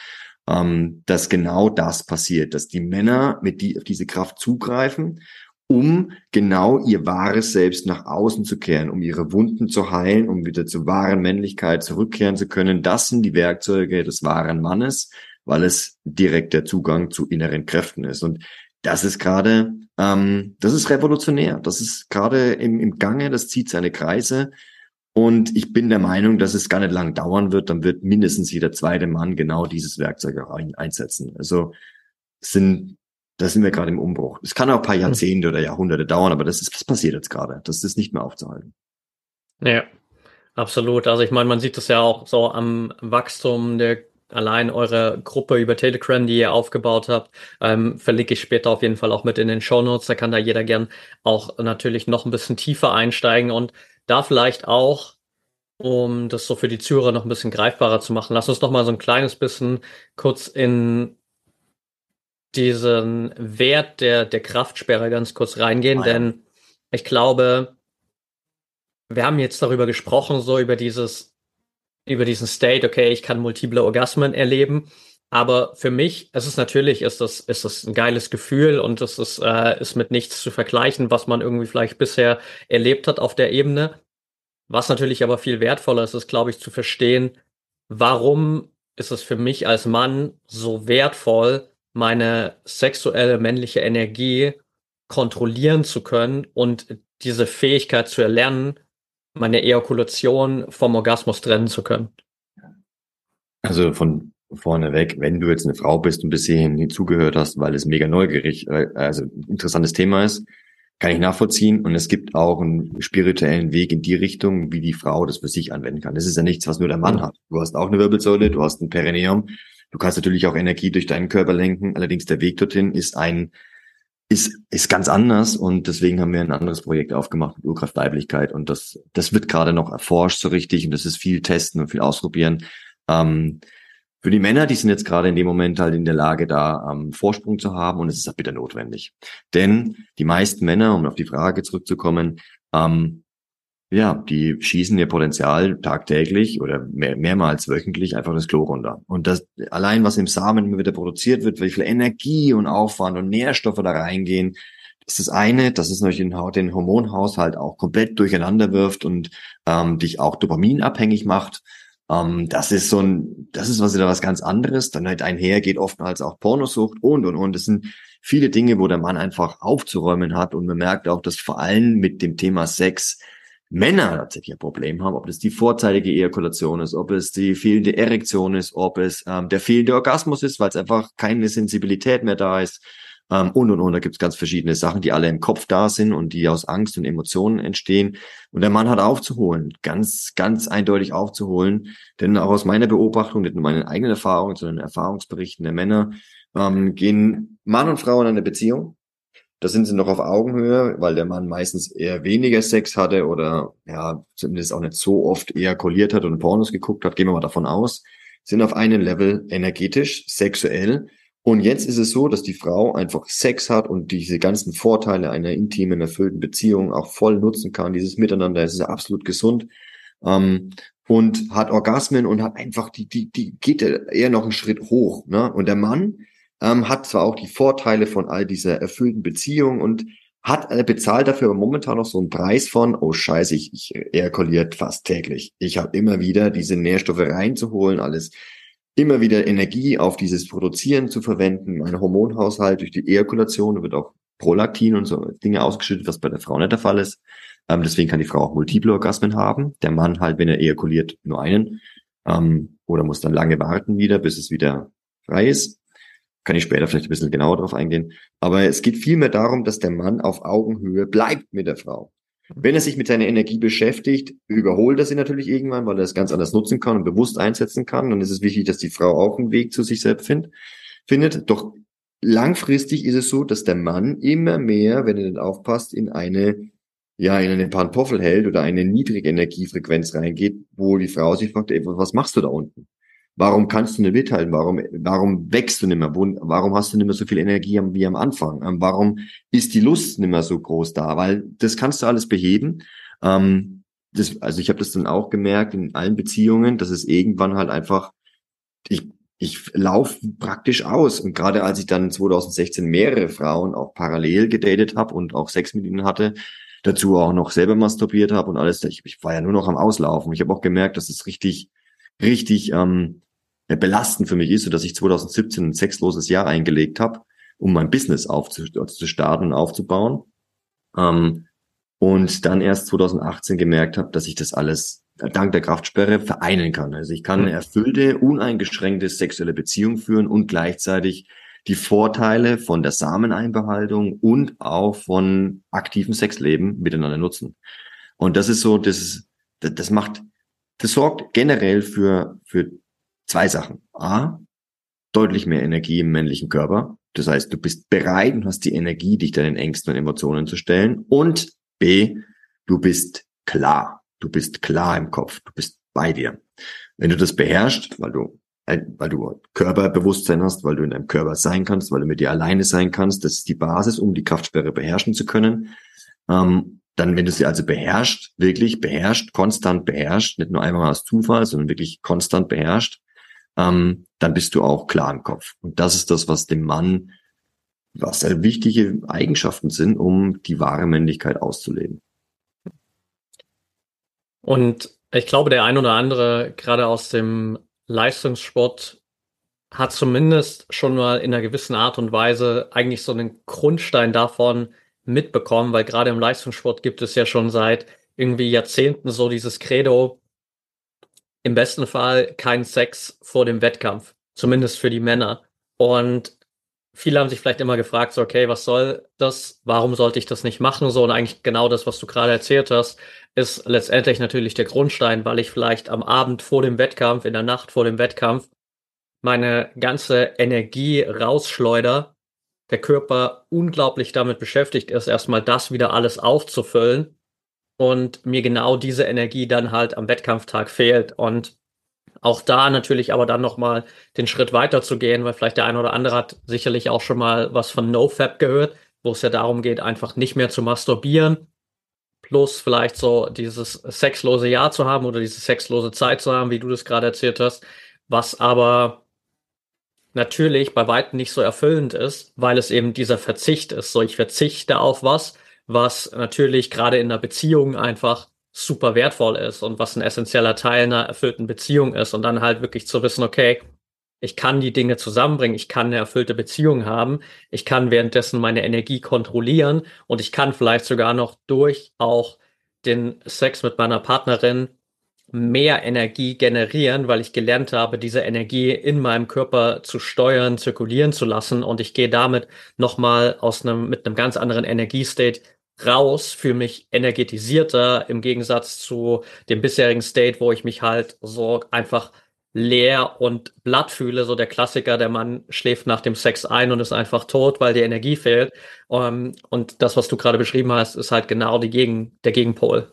Ähm, dass genau das passiert, dass die Männer mit die, auf diese Kraft zugreifen um genau ihr wahres Selbst nach außen zu kehren, um ihre Wunden zu heilen, um wieder zur wahren Männlichkeit zurückkehren zu können. Das sind die Werkzeuge des wahren Mannes, weil es direkt der Zugang zu inneren Kräften ist. Und das ist gerade, ähm, das ist revolutionär. Das ist gerade im, im Gange, das zieht seine Kreise. Und ich bin der Meinung, dass es gar nicht lang dauern wird. Dann wird mindestens jeder zweite Mann genau dieses Werkzeug einsetzen. Also sind da sind wir gerade im Umbruch. Es kann auch ein paar hm. Jahrzehnte oder Jahrhunderte dauern, aber das ist, was passiert jetzt gerade. Das ist nicht mehr aufzuhalten. Ja, absolut. Also ich meine, man sieht das ja auch so am Wachstum der allein eure Gruppe über Telegram, die ihr aufgebaut habt, ähm, verlinke ich später auf jeden Fall auch mit in den Show Notes. Da kann da jeder gern auch natürlich noch ein bisschen tiefer einsteigen und da vielleicht auch, um das so für die Zuhörer noch ein bisschen greifbarer zu machen, lass uns noch mal so ein kleines bisschen kurz in diesen Wert der, der Kraftsperre ganz kurz reingehen, ah, ja. denn ich glaube, wir haben jetzt darüber gesprochen, so über dieses, über diesen State, okay, ich kann multiple Orgasmen erleben. Aber für mich, es ist natürlich, ist das, ist das ein geiles Gefühl und es ist, äh, ist mit nichts zu vergleichen, was man irgendwie vielleicht bisher erlebt hat auf der Ebene. Was natürlich aber viel wertvoller ist, ist, glaube ich, zu verstehen, warum ist es für mich als Mann so wertvoll, meine sexuelle männliche Energie kontrollieren zu können und diese Fähigkeit zu erlernen, meine Ejakulation vom Orgasmus trennen zu können. Also von vorne weg, wenn du jetzt eine Frau bist und bis hierhin zugehört hast, weil es mega neugierig, äh, also interessantes Thema ist, kann ich nachvollziehen. Und es gibt auch einen spirituellen Weg in die Richtung, wie die Frau das für sich anwenden kann. Das ist ja nichts, was nur der Mann hat. Du hast auch eine Wirbelsäule, du hast ein Perineum, Du kannst natürlich auch Energie durch deinen Körper lenken. Allerdings der Weg dorthin ist ein, ist, ist ganz anders und deswegen haben wir ein anderes Projekt aufgemacht mit Urkraft Weiblichkeit und das, das wird gerade noch erforscht so richtig und das ist viel testen und viel ausprobieren. Ähm, für die Männer, die sind jetzt gerade in dem Moment halt in der Lage, da ähm, Vorsprung zu haben und es ist auch bitter notwendig. Denn die meisten Männer, um auf die Frage zurückzukommen, ähm, ja, die schießen ihr Potenzial tagtäglich oder mehr, mehrmals wöchentlich einfach das Klo runter. Und das allein, was im Samen immer wieder produziert wird, wie viel Energie und Aufwand und Nährstoffe da reingehen, ist das eine, dass es natürlich den, den Hormonhaushalt auch komplett durcheinander wirft und ähm, dich auch dopaminabhängig macht. Ähm, das ist so ein, das ist was wieder was ganz anderes. Dann halt einher geht oftmals auch Pornosucht und und und. Das sind viele Dinge, wo der Mann einfach aufzuräumen hat und man merkt auch, dass vor allem mit dem Thema Sex Männer tatsächlich ein Problem haben, ob das die vorzeitige Ejakulation ist, ob es die fehlende Erektion ist, ob es ähm, der fehlende Orgasmus ist, weil es einfach keine Sensibilität mehr da ist. Ähm, und und und, da gibt es ganz verschiedene Sachen, die alle im Kopf da sind und die aus Angst und Emotionen entstehen. Und der Mann hat aufzuholen, ganz, ganz eindeutig aufzuholen. Denn auch aus meiner Beobachtung, nicht nur meinen eigenen Erfahrungen, sondern Erfahrungsberichten der Männer, ähm, gehen Mann und Frau in eine Beziehung da sind sie noch auf Augenhöhe, weil der Mann meistens eher weniger Sex hatte oder ja, zumindest auch nicht so oft ejakuliert hat und Pornos geguckt hat, gehen wir mal davon aus, sind auf einem Level energetisch, sexuell. Und jetzt ist es so, dass die Frau einfach Sex hat und diese ganzen Vorteile einer intimen, erfüllten Beziehung auch voll nutzen kann. Dieses Miteinander ist absolut gesund. Ähm, und hat Orgasmen und hat einfach die, die, die geht eher noch einen Schritt hoch. Ne? Und der Mann ähm, hat zwar auch die Vorteile von all dieser erfüllten Beziehung und hat äh, bezahlt dafür aber momentan noch so einen Preis von, oh scheiße, ich, ich ejakuliert fast täglich. Ich habe immer wieder diese Nährstoffe reinzuholen, alles immer wieder Energie auf dieses Produzieren zu verwenden. Mein Hormonhaushalt durch die Ejakulation wird auch Prolaktin und so Dinge ausgeschüttet, was bei der Frau nicht der Fall ist. Ähm, deswegen kann die Frau auch multiple Orgasmen haben. Der Mann halt, wenn er ejakuliert, nur einen. Ähm, oder muss dann lange warten wieder, bis es wieder frei ist. Kann ich später vielleicht ein bisschen genauer darauf eingehen. Aber es geht vielmehr darum, dass der Mann auf Augenhöhe bleibt mit der Frau. Wenn er sich mit seiner Energie beschäftigt, überholt er sie natürlich irgendwann, weil er es ganz anders nutzen kann und bewusst einsetzen kann. Dann ist es wichtig, dass die Frau auch einen Weg zu sich selbst find, findet. Doch langfristig ist es so, dass der Mann immer mehr, wenn er nicht aufpasst, in eine ja, in eine Pantoffel hält oder eine niedrige Energiefrequenz reingeht, wo die Frau sich fragt, ey, was machst du da unten? Warum kannst du nicht mithalten? Warum, warum wächst du nicht mehr? Warum hast du nicht mehr so viel Energie wie am Anfang? Ähm, warum ist die Lust nicht mehr so groß da? Weil das kannst du alles beheben. Ähm, das, also ich habe das dann auch gemerkt in allen Beziehungen, dass es irgendwann halt einfach, ich, ich laufe praktisch aus. Und gerade als ich dann 2016 mehrere Frauen auch parallel gedatet habe und auch Sex mit ihnen hatte, dazu auch noch selber masturbiert habe und alles. Ich, ich war ja nur noch am Auslaufen. Ich habe auch gemerkt, dass es richtig, richtig ähm, belastend für mich ist, so dass ich 2017 ein sexloses Jahr eingelegt habe, um mein Business aufzustarten und aufzubauen. Ähm, und dann erst 2018 gemerkt habe, dass ich das alles dank der Kraftsperre vereinen kann. Also ich kann eine erfüllte, uneingeschränkte sexuelle Beziehung führen und gleichzeitig die Vorteile von der Sameneinbehaltung und auch von aktivem Sexleben miteinander nutzen. Und das ist so, das ist, das macht, das sorgt generell für, für zwei Sachen. A, deutlich mehr Energie im männlichen Körper. Das heißt, du bist bereit und hast die Energie, dich deinen Ängsten und Emotionen zu stellen. Und B, du bist klar. Du bist klar im Kopf. Du bist bei dir. Wenn du das beherrschst, weil du weil du Körperbewusstsein hast, weil du in deinem Körper sein kannst, weil du mit dir alleine sein kannst. Das ist die Basis, um die Kraftsperre beherrschen zu können. Ähm, dann, wenn du sie also beherrscht, wirklich beherrscht, konstant beherrscht, nicht nur einmal aus Zufall, sondern wirklich konstant beherrscht, ähm, dann bist du auch klar im Kopf. Und das ist das, was dem Mann, was sehr wichtige Eigenschaften sind, um die wahre Männlichkeit auszuleben. Und ich glaube, der ein oder andere, gerade aus dem Leistungssport hat zumindest schon mal in einer gewissen Art und Weise eigentlich so einen Grundstein davon mitbekommen, weil gerade im Leistungssport gibt es ja schon seit irgendwie Jahrzehnten so dieses Credo, im besten Fall kein Sex vor dem Wettkampf, zumindest für die Männer. Und viele haben sich vielleicht immer gefragt, so, okay, was soll das? Warum sollte ich das nicht machen? So, und eigentlich genau das, was du gerade erzählt hast, ist letztendlich natürlich der Grundstein, weil ich vielleicht am Abend vor dem Wettkampf, in der Nacht vor dem Wettkampf, meine ganze Energie rausschleuder, der Körper unglaublich damit beschäftigt ist, erstmal das wieder alles aufzufüllen und mir genau diese Energie dann halt am Wettkampftag fehlt. Und auch da natürlich aber dann nochmal den Schritt weiter zu gehen, weil vielleicht der eine oder andere hat sicherlich auch schon mal was von NoFap gehört, wo es ja darum geht, einfach nicht mehr zu masturbieren, plus vielleicht so dieses sexlose Jahr zu haben oder diese sexlose Zeit zu haben, wie du das gerade erzählt hast, was aber natürlich bei weitem nicht so erfüllend ist, weil es eben dieser Verzicht ist. So, ich verzichte auf was, was natürlich gerade in einer Beziehung einfach super wertvoll ist und was ein essentieller Teil einer erfüllten Beziehung ist und dann halt wirklich zu wissen, okay, ich kann die Dinge zusammenbringen, ich kann eine erfüllte Beziehung haben, ich kann währenddessen meine Energie kontrollieren und ich kann vielleicht sogar noch durch auch den Sex mit meiner Partnerin mehr Energie generieren, weil ich gelernt habe, diese Energie in meinem Körper zu steuern, zirkulieren zu lassen und ich gehe damit nochmal aus einem, mit einem ganz anderen Energiestate raus, fühle mich energetisierter im Gegensatz zu dem bisherigen State, wo ich mich halt so einfach leer und blatt fühle, so der Klassiker, der Mann schläft nach dem Sex ein und ist einfach tot, weil die Energie fehlt. Um, ähm, und das, was du gerade beschrieben hast, ist halt genau die Gegen, der Gegenpol.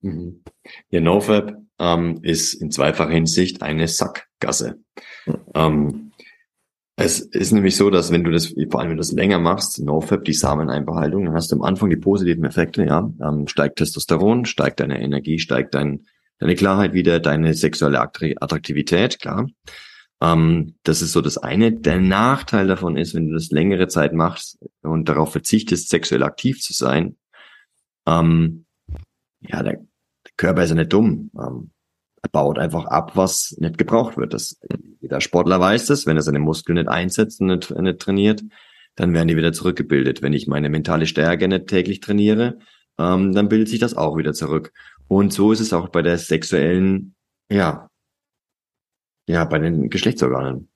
Mhm. Ja, NoFap ähm, ist in zweifacher Hinsicht eine Sackgasse. Mhm. Ähm, es ist nämlich so, dass wenn du das, vor allem wenn du das länger machst, NoFap, die Sameneinbehaltung, dann hast du am Anfang die positiven Effekte, ja, ähm, steigt Testosteron, steigt deine Energie, steigt dein, deine Klarheit wieder, deine sexuelle Attraktivität, klar. Ähm, das ist so das eine. Der Nachteil davon ist, wenn du das längere Zeit machst und darauf verzichtest, sexuell aktiv zu sein, ähm, ja, der, Körper ist ja nicht dumm. Ähm, baut einfach ab, was nicht gebraucht wird. Das, jeder Sportler weiß das, wenn er seine Muskeln nicht einsetzt und nicht, nicht trainiert, dann werden die wieder zurückgebildet. Wenn ich meine mentale Stärke nicht täglich trainiere, ähm, dann bildet sich das auch wieder zurück. Und so ist es auch bei der sexuellen, ja, ja, bei den Geschlechtsorganen.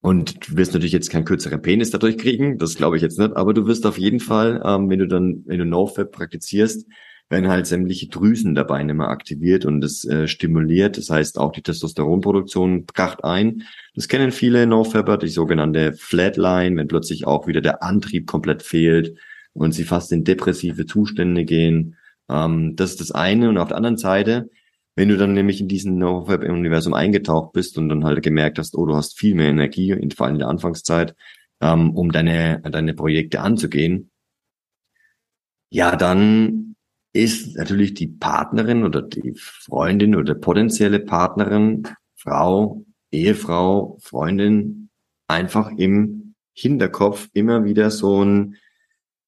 Und du wirst natürlich jetzt keinen kürzeren Penis dadurch kriegen, das glaube ich jetzt nicht, aber du wirst auf jeden Fall, ähm, wenn du dann, wenn du NoFap praktizierst, werden halt sämtliche Drüsen dabei nicht mehr aktiviert und das äh, stimuliert. Das heißt, auch die Testosteronproduktion kracht ein. Das kennen viele No-Fapper, die sogenannte Flatline, wenn plötzlich auch wieder der Antrieb komplett fehlt und sie fast in depressive Zustände gehen. Ähm, das ist das eine. Und auf der anderen Seite, wenn du dann nämlich in diesen No-Fap-Universum eingetaucht bist und dann halt gemerkt hast, oh, du hast viel mehr Energie, vor allem in der Anfangszeit, ähm, um deine, deine Projekte anzugehen, ja, dann ist natürlich die Partnerin oder die Freundin oder potenzielle Partnerin, Frau, Ehefrau, Freundin einfach im Hinterkopf immer wieder so ein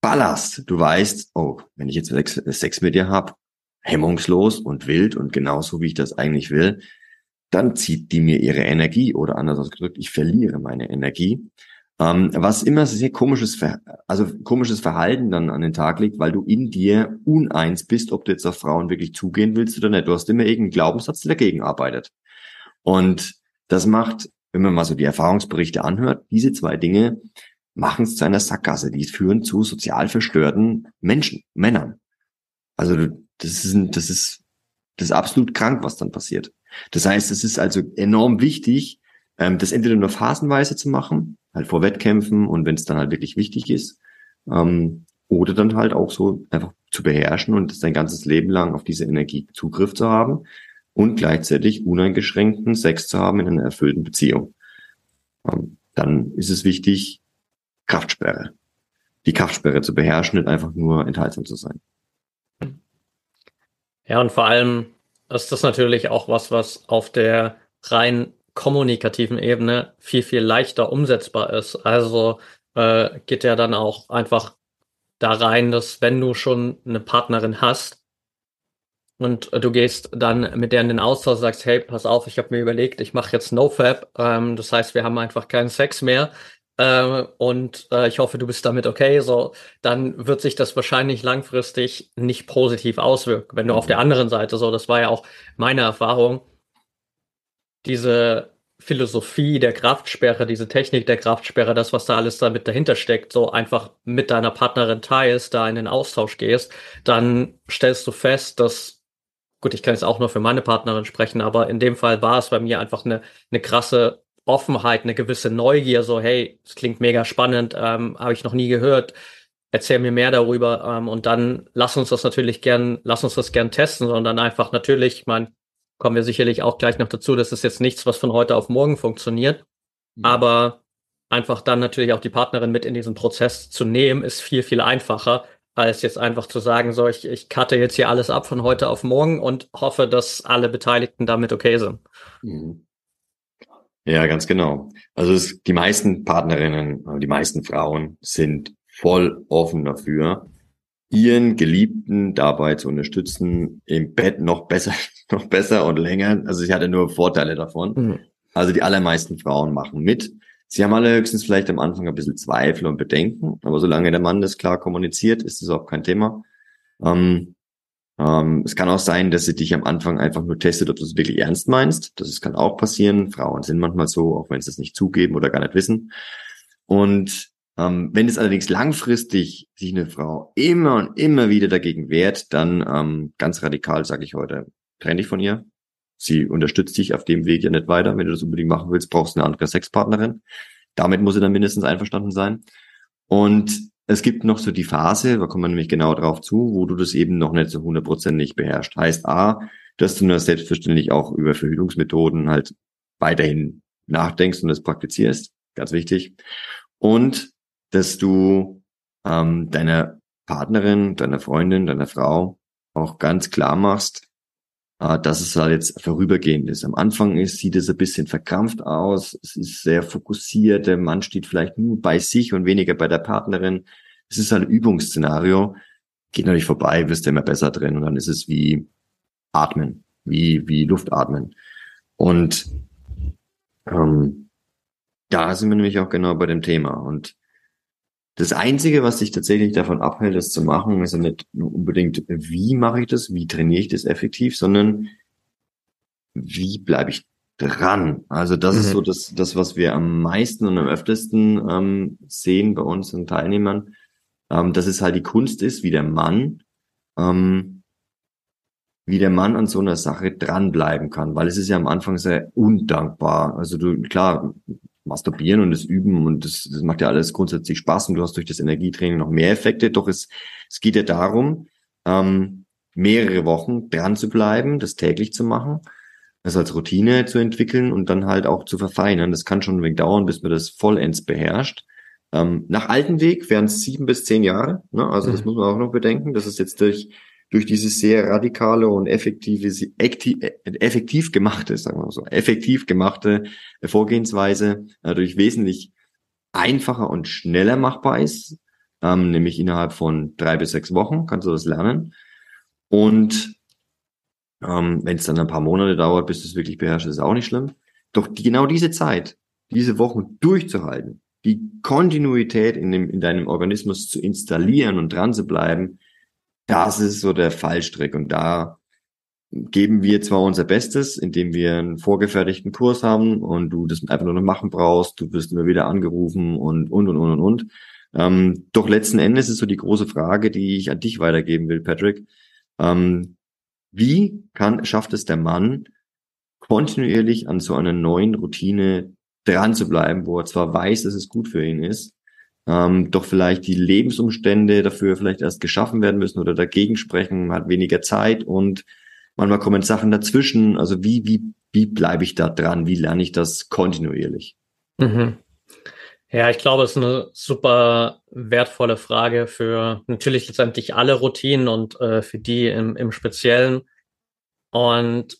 Ballast. Du weißt, oh, wenn ich jetzt Sex mit dir hab, hemmungslos und wild und genauso wie ich das eigentlich will, dann zieht die mir ihre Energie oder anders ausgedrückt, ich verliere meine Energie. Ähm, was immer sehr komisches, Ver also komisches Verhalten dann an den Tag legt, weil du in dir uneins bist, ob du jetzt auf Frauen wirklich zugehen willst oder nicht. Du hast immer irgendeinen Glaubenssatz, der dagegen arbeitet. Und das macht, wenn man mal so die Erfahrungsberichte anhört, diese zwei Dinge machen es zu einer Sackgasse. Die führen zu sozial verstörten Menschen, Männern. Also das ist, das ist, das ist absolut krank, was dann passiert. Das heißt, es ist also enorm wichtig, ähm, das entweder nur phasenweise zu machen, halt vor Wettkämpfen und wenn es dann halt wirklich wichtig ist, ähm, oder dann halt auch so einfach zu beherrschen und sein ganzes Leben lang auf diese Energie Zugriff zu haben und gleichzeitig uneingeschränkten Sex zu haben in einer erfüllten Beziehung. Ähm, dann ist es wichtig, Kraftsperre. Die Kraftsperre zu beherrschen und einfach nur enthaltsam zu sein. Ja, und vor allem ist das natürlich auch was, was auf der rein kommunikativen Ebene viel, viel leichter umsetzbar ist. Also äh, geht ja dann auch einfach da rein, dass wenn du schon eine Partnerin hast und du gehst dann mit der in den Austausch sagst, hey, pass auf, ich habe mir überlegt, ich mache jetzt NoFap, ähm, das heißt, wir haben einfach keinen Sex mehr äh, und äh, ich hoffe, du bist damit okay, so, dann wird sich das wahrscheinlich langfristig nicht positiv auswirken. Wenn du auf der anderen Seite, so, das war ja auch meine Erfahrung, diese Philosophie der Kraftsperre, diese Technik der Kraftsperre, das, was da alles damit dahinter steckt, so einfach mit deiner Partnerin teilst, da in den Austausch gehst, dann stellst du fest, dass, gut, ich kann jetzt auch nur für meine Partnerin sprechen, aber in dem Fall war es bei mir einfach eine, eine krasse Offenheit, eine gewisse Neugier, so, hey, es klingt mega spannend, ähm, habe ich noch nie gehört, erzähl mir mehr darüber ähm, und dann lass uns das natürlich gern, lass uns das gern testen, sondern einfach natürlich, ich meine, kommen wir sicherlich auch gleich noch dazu. Das ist jetzt nichts, was von heute auf morgen funktioniert. Mhm. Aber einfach dann natürlich auch die Partnerin mit in diesen Prozess zu nehmen, ist viel, viel einfacher, als jetzt einfach zu sagen, so, ich, ich cutte jetzt hier alles ab von heute auf morgen und hoffe, dass alle Beteiligten damit okay sind. Mhm. Ja, ganz genau. Also es, die meisten Partnerinnen, die meisten Frauen sind voll offen dafür, ihren Geliebten dabei zu unterstützen, im Bett noch besser, noch besser und länger. Also sie hatte nur Vorteile davon. Mhm. Also die allermeisten Frauen machen mit. Sie haben alle höchstens vielleicht am Anfang ein bisschen Zweifel und Bedenken, aber solange der Mann das klar kommuniziert, ist das auch kein Thema. Ähm, ähm, es kann auch sein, dass sie dich am Anfang einfach nur testet, ob du es wirklich ernst meinst. Das kann auch passieren. Frauen sind manchmal so, auch wenn sie es nicht zugeben oder gar nicht wissen. Und ähm, wenn es allerdings langfristig sich eine Frau immer und immer wieder dagegen wehrt, dann ähm, ganz radikal sage ich heute, trenne dich von ihr. sie unterstützt dich auf dem Weg ja nicht weiter. Wenn du das unbedingt machen willst, brauchst du eine andere Sexpartnerin. Damit muss sie dann mindestens einverstanden sein. Und es gibt noch so die Phase, da kommen wir nämlich genau drauf zu, wo du das eben noch nicht so 100% nicht beherrscht. Heißt A, dass du nur selbstverständlich auch über Verhütungsmethoden halt weiterhin nachdenkst und das praktizierst. Ganz wichtig. Und dass du ähm, deiner Partnerin, deiner Freundin, deiner Frau auch ganz klar machst, äh, dass es halt jetzt vorübergehend ist. Am Anfang ist, sieht es ein bisschen verkrampft aus, es ist sehr fokussiert, der Mann steht vielleicht nur bei sich und weniger bei der Partnerin. Es ist ein Übungsszenario, geht natürlich vorbei, wirst du immer besser drin und dann ist es wie Atmen, wie, wie Luftatmen. Und ähm, da sind wir nämlich auch genau bei dem Thema. Und das Einzige, was dich tatsächlich davon abhält, das zu machen, ist ja nicht unbedingt, wie mache ich das, wie trainiere ich das effektiv, sondern wie bleibe ich dran? Also das mhm. ist so das, das, was wir am meisten und am öftesten ähm, sehen bei unseren Teilnehmern, ähm, dass es halt die Kunst ist, wie der Mann, ähm, wie der Mann an so einer Sache dranbleiben kann, weil es ist ja am Anfang sehr undankbar. Also du, klar, Masturbieren und das Üben und das, das macht ja alles grundsätzlich Spaß und du hast durch das Energietraining noch mehr Effekte. Doch es, es geht ja darum, ähm, mehrere Wochen dran zu bleiben, das täglich zu machen, das als Routine zu entwickeln und dann halt auch zu verfeinern. Das kann schon ein wenig dauern, bis man das vollends beherrscht. Ähm, nach alten Weg wären es sieben bis zehn Jahre. Ne? Also mhm. das muss man auch noch bedenken. Das ist jetzt durch durch diese sehr radikale und effektive, effektiv gemachte, sagen wir mal so, effektiv gemachte Vorgehensweise dadurch wesentlich einfacher und schneller machbar ist, ähm, nämlich innerhalb von drei bis sechs Wochen kannst du das lernen. Und ähm, wenn es dann ein paar Monate dauert, bis du es wirklich beherrschst, ist auch nicht schlimm. Doch die, genau diese Zeit, diese Wochen durchzuhalten, die Kontinuität in, dem, in deinem Organismus zu installieren und dran zu bleiben, das ist so der Fallstrick. Und da geben wir zwar unser Bestes, indem wir einen vorgefertigten Kurs haben und du das einfach nur noch machen brauchst, du wirst immer wieder angerufen und, und, und, und, und, und. Ähm, doch letzten Endes ist so die große Frage, die ich an dich weitergeben will, Patrick. Ähm, wie kann, schafft es der Mann, kontinuierlich an so einer neuen Routine dran zu bleiben, wo er zwar weiß, dass es gut für ihn ist, ähm, doch vielleicht die Lebensumstände dafür vielleicht erst geschaffen werden müssen oder dagegen sprechen, man hat weniger Zeit und manchmal kommen Sachen dazwischen. Also wie, wie, wie bleibe ich da dran? Wie lerne ich das kontinuierlich? Mhm. Ja, ich glaube, es ist eine super wertvolle Frage für natürlich letztendlich alle Routinen und äh, für die im, im Speziellen. Und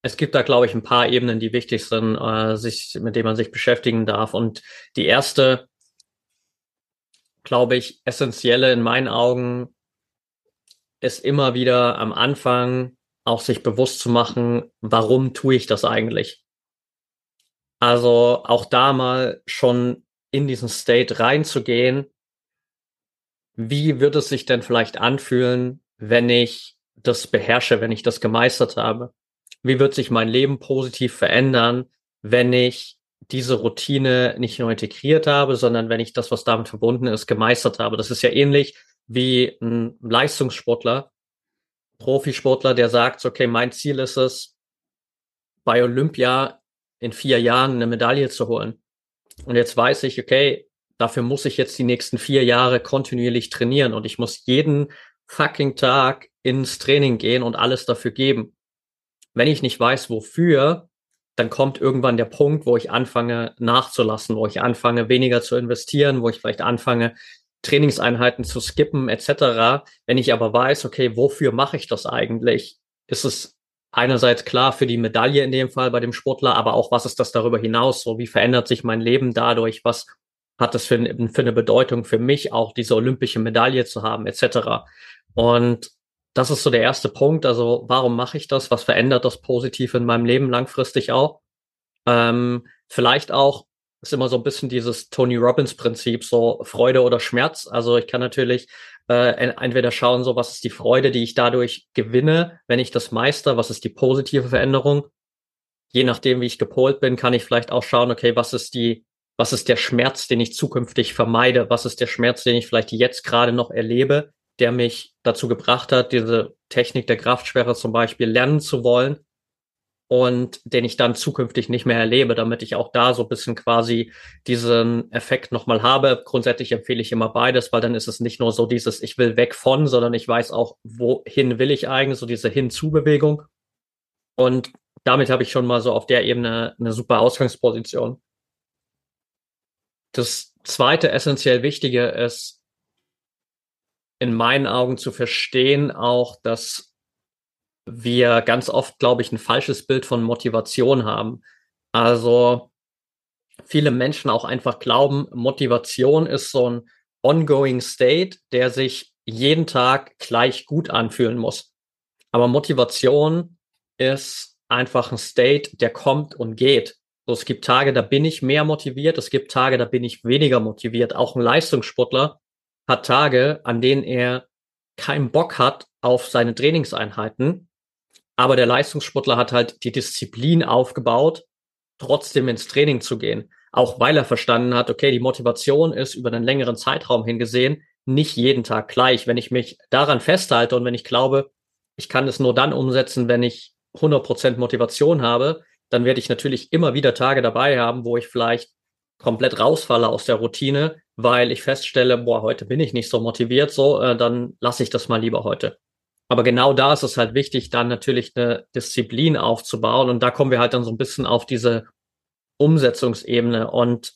es gibt da, glaube ich, ein paar Ebenen, die wichtig sind, äh, sich, mit denen man sich beschäftigen darf. Und die erste glaube ich, essentielle in meinen Augen ist immer wieder am Anfang auch sich bewusst zu machen, warum tue ich das eigentlich? Also auch da mal schon in diesen State reinzugehen. Wie wird es sich denn vielleicht anfühlen, wenn ich das beherrsche, wenn ich das gemeistert habe? Wie wird sich mein Leben positiv verändern, wenn ich diese Routine nicht nur integriert habe, sondern wenn ich das, was damit verbunden ist, gemeistert habe. Das ist ja ähnlich wie ein Leistungssportler, Profisportler, der sagt, okay, mein Ziel ist es, bei Olympia in vier Jahren eine Medaille zu holen. Und jetzt weiß ich, okay, dafür muss ich jetzt die nächsten vier Jahre kontinuierlich trainieren und ich muss jeden fucking Tag ins Training gehen und alles dafür geben. Wenn ich nicht weiß, wofür, dann kommt irgendwann der Punkt, wo ich anfange nachzulassen, wo ich anfange weniger zu investieren, wo ich vielleicht anfange Trainingseinheiten zu skippen etc. Wenn ich aber weiß, okay, wofür mache ich das eigentlich, ist es einerseits klar für die Medaille in dem Fall bei dem Sportler, aber auch was ist das darüber hinaus? So wie verändert sich mein Leben dadurch? Was hat das für, für eine Bedeutung für mich, auch diese olympische Medaille zu haben etc. Und das ist so der erste Punkt. Also warum mache ich das? Was verändert das positiv in meinem Leben langfristig auch? Ähm, vielleicht auch ist immer so ein bisschen dieses Tony Robbins Prinzip, so Freude oder Schmerz. Also ich kann natürlich äh, entweder schauen, so was ist die Freude, die ich dadurch gewinne, wenn ich das meister, was ist die positive Veränderung. Je nachdem, wie ich gepolt bin, kann ich vielleicht auch schauen, okay, was ist die, was ist der Schmerz, den ich zukünftig vermeide? Was ist der Schmerz, den ich vielleicht jetzt gerade noch erlebe, der mich dazu gebracht hat, diese Technik der Kraftsperre zum Beispiel lernen zu wollen. und den ich dann zukünftig nicht mehr erlebe, damit ich auch da so ein bisschen quasi diesen Effekt nochmal habe. Grundsätzlich empfehle ich immer beides, weil dann ist es nicht nur so dieses, ich will weg von, sondern ich weiß auch, wohin will ich eigentlich, so diese Hinzu-Bewegung. Und damit habe ich schon mal so auf der Ebene eine super Ausgangsposition. Das zweite essentiell Wichtige ist, in meinen Augen zu verstehen auch, dass wir ganz oft, glaube ich, ein falsches Bild von Motivation haben. Also viele Menschen auch einfach glauben, Motivation ist so ein ongoing state, der sich jeden Tag gleich gut anfühlen muss. Aber Motivation ist einfach ein State, der kommt und geht. So, es gibt Tage, da bin ich mehr motiviert, es gibt Tage, da bin ich weniger motiviert. Auch ein Leistungssportler hat Tage, an denen er keinen Bock hat auf seine Trainingseinheiten, aber der Leistungssportler hat halt die Disziplin aufgebaut, trotzdem ins Training zu gehen. Auch weil er verstanden hat, okay, die Motivation ist über einen längeren Zeitraum hingesehen nicht jeden Tag gleich. Wenn ich mich daran festhalte und wenn ich glaube, ich kann es nur dann umsetzen, wenn ich 100% Motivation habe, dann werde ich natürlich immer wieder Tage dabei haben, wo ich vielleicht komplett rausfalle aus der Routine, weil ich feststelle, boah, heute bin ich nicht so motiviert, so, äh, dann lasse ich das mal lieber heute. Aber genau da ist es halt wichtig, dann natürlich eine Disziplin aufzubauen. Und da kommen wir halt dann so ein bisschen auf diese Umsetzungsebene. Und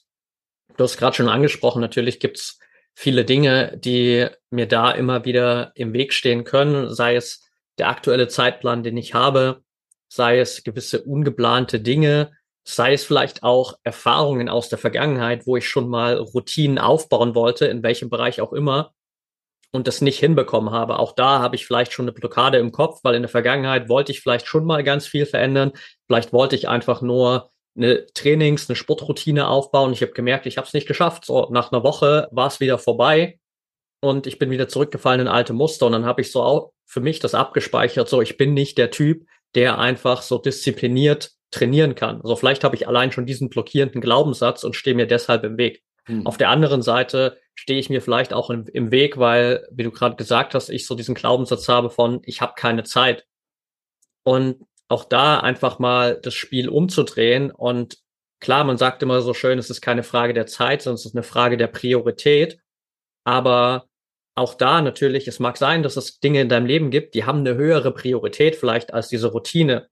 du hast gerade schon angesprochen, natürlich gibt's viele Dinge, die mir da immer wieder im Weg stehen können, sei es der aktuelle Zeitplan, den ich habe, sei es gewisse ungeplante Dinge, sei es vielleicht auch Erfahrungen aus der Vergangenheit, wo ich schon mal Routinen aufbauen wollte, in welchem Bereich auch immer, und das nicht hinbekommen habe. Auch da habe ich vielleicht schon eine Blockade im Kopf, weil in der Vergangenheit wollte ich vielleicht schon mal ganz viel verändern. Vielleicht wollte ich einfach nur eine Trainings-, eine Sportroutine aufbauen. Ich habe gemerkt, ich habe es nicht geschafft. So nach einer Woche war es wieder vorbei und ich bin wieder zurückgefallen in alte Muster. Und dann habe ich so auch für mich das abgespeichert. So, ich bin nicht der Typ, der einfach so diszipliniert trainieren kann. Also vielleicht habe ich allein schon diesen blockierenden Glaubenssatz und stehe mir deshalb im Weg. Hm. Auf der anderen Seite stehe ich mir vielleicht auch im, im Weg, weil, wie du gerade gesagt hast, ich so diesen Glaubenssatz habe von, ich habe keine Zeit. Und auch da einfach mal das Spiel umzudrehen und klar, man sagt immer so schön, es ist keine Frage der Zeit, sondern es ist eine Frage der Priorität. Aber auch da natürlich, es mag sein, dass es Dinge in deinem Leben gibt, die haben eine höhere Priorität vielleicht als diese Routine.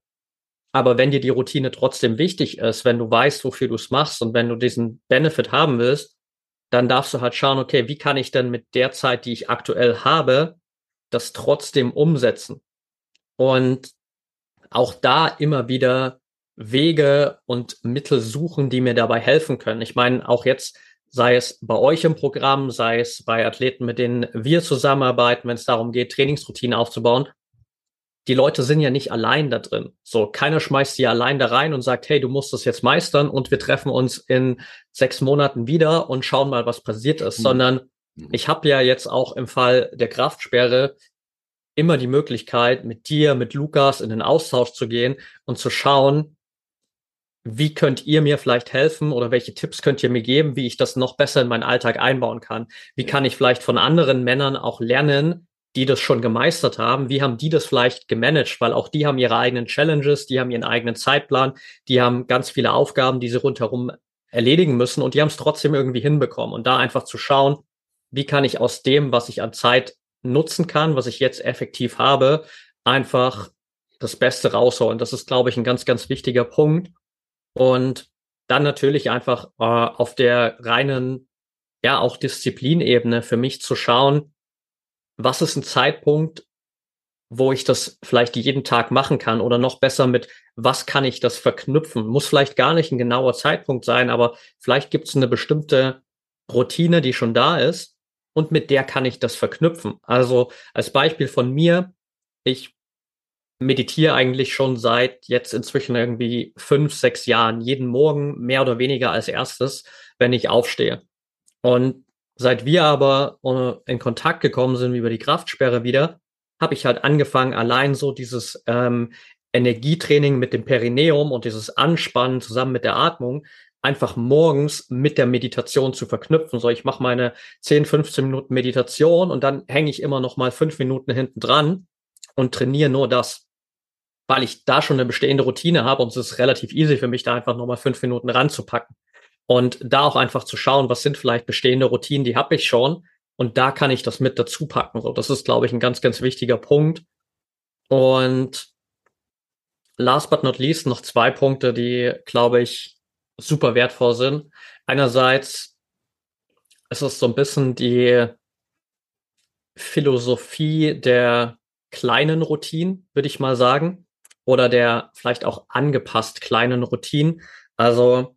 Aber wenn dir die Routine trotzdem wichtig ist, wenn du weißt, wofür du es machst und wenn du diesen Benefit haben willst, dann darfst du halt schauen, okay, wie kann ich denn mit der Zeit, die ich aktuell habe, das trotzdem umsetzen? Und auch da immer wieder Wege und Mittel suchen, die mir dabei helfen können. Ich meine, auch jetzt, sei es bei euch im Programm, sei es bei Athleten, mit denen wir zusammenarbeiten, wenn es darum geht, Trainingsroutinen aufzubauen, die Leute sind ja nicht allein da drin. So, keiner schmeißt sie allein da rein und sagt, hey, du musst das jetzt meistern und wir treffen uns in sechs Monaten wieder und schauen mal, was passiert ist, mhm. sondern mhm. ich habe ja jetzt auch im Fall der Kraftsperre immer die Möglichkeit, mit dir, mit Lukas in den Austausch zu gehen und zu schauen, wie könnt ihr mir vielleicht helfen oder welche Tipps könnt ihr mir geben, wie ich das noch besser in meinen Alltag einbauen kann? Wie kann ich vielleicht von anderen Männern auch lernen, die das schon gemeistert haben, wie haben die das vielleicht gemanagt? Weil auch die haben ihre eigenen Challenges, die haben ihren eigenen Zeitplan, die haben ganz viele Aufgaben, die sie rundherum erledigen müssen und die haben es trotzdem irgendwie hinbekommen. Und da einfach zu schauen, wie kann ich aus dem, was ich an Zeit nutzen kann, was ich jetzt effektiv habe, einfach das Beste rausholen. Das ist, glaube ich, ein ganz, ganz wichtiger Punkt. Und dann natürlich einfach äh, auf der reinen, ja, auch Disziplinebene für mich zu schauen, was ist ein Zeitpunkt, wo ich das vielleicht jeden Tag machen kann oder noch besser mit, was kann ich das verknüpfen? Muss vielleicht gar nicht ein genauer Zeitpunkt sein, aber vielleicht gibt es eine bestimmte Routine, die schon da ist und mit der kann ich das verknüpfen. Also als Beispiel von mir, ich meditiere eigentlich schon seit jetzt inzwischen irgendwie fünf, sechs Jahren, jeden Morgen mehr oder weniger als erstes, wenn ich aufstehe. Und Seit wir aber äh, in Kontakt gekommen sind über die Kraftsperre wieder, habe ich halt angefangen, allein so dieses ähm, Energietraining mit dem Perineum und dieses Anspannen zusammen mit der Atmung einfach morgens mit der Meditation zu verknüpfen. So, ich mache meine 10, 15 Minuten Meditation und dann hänge ich immer noch mal fünf Minuten hinten dran und trainiere nur das. weil ich da schon eine bestehende Routine habe und es ist relativ easy für mich, da einfach nochmal fünf Minuten ranzupacken. Und da auch einfach zu schauen, was sind vielleicht bestehende Routinen, die habe ich schon. Und da kann ich das mit dazu packen. So, das ist, glaube ich, ein ganz, ganz wichtiger Punkt. Und last but not least noch zwei Punkte, die, glaube ich, super wertvoll sind. Einerseits ist es so ein bisschen die Philosophie der kleinen Routinen, würde ich mal sagen, oder der vielleicht auch angepasst kleinen Routinen. Also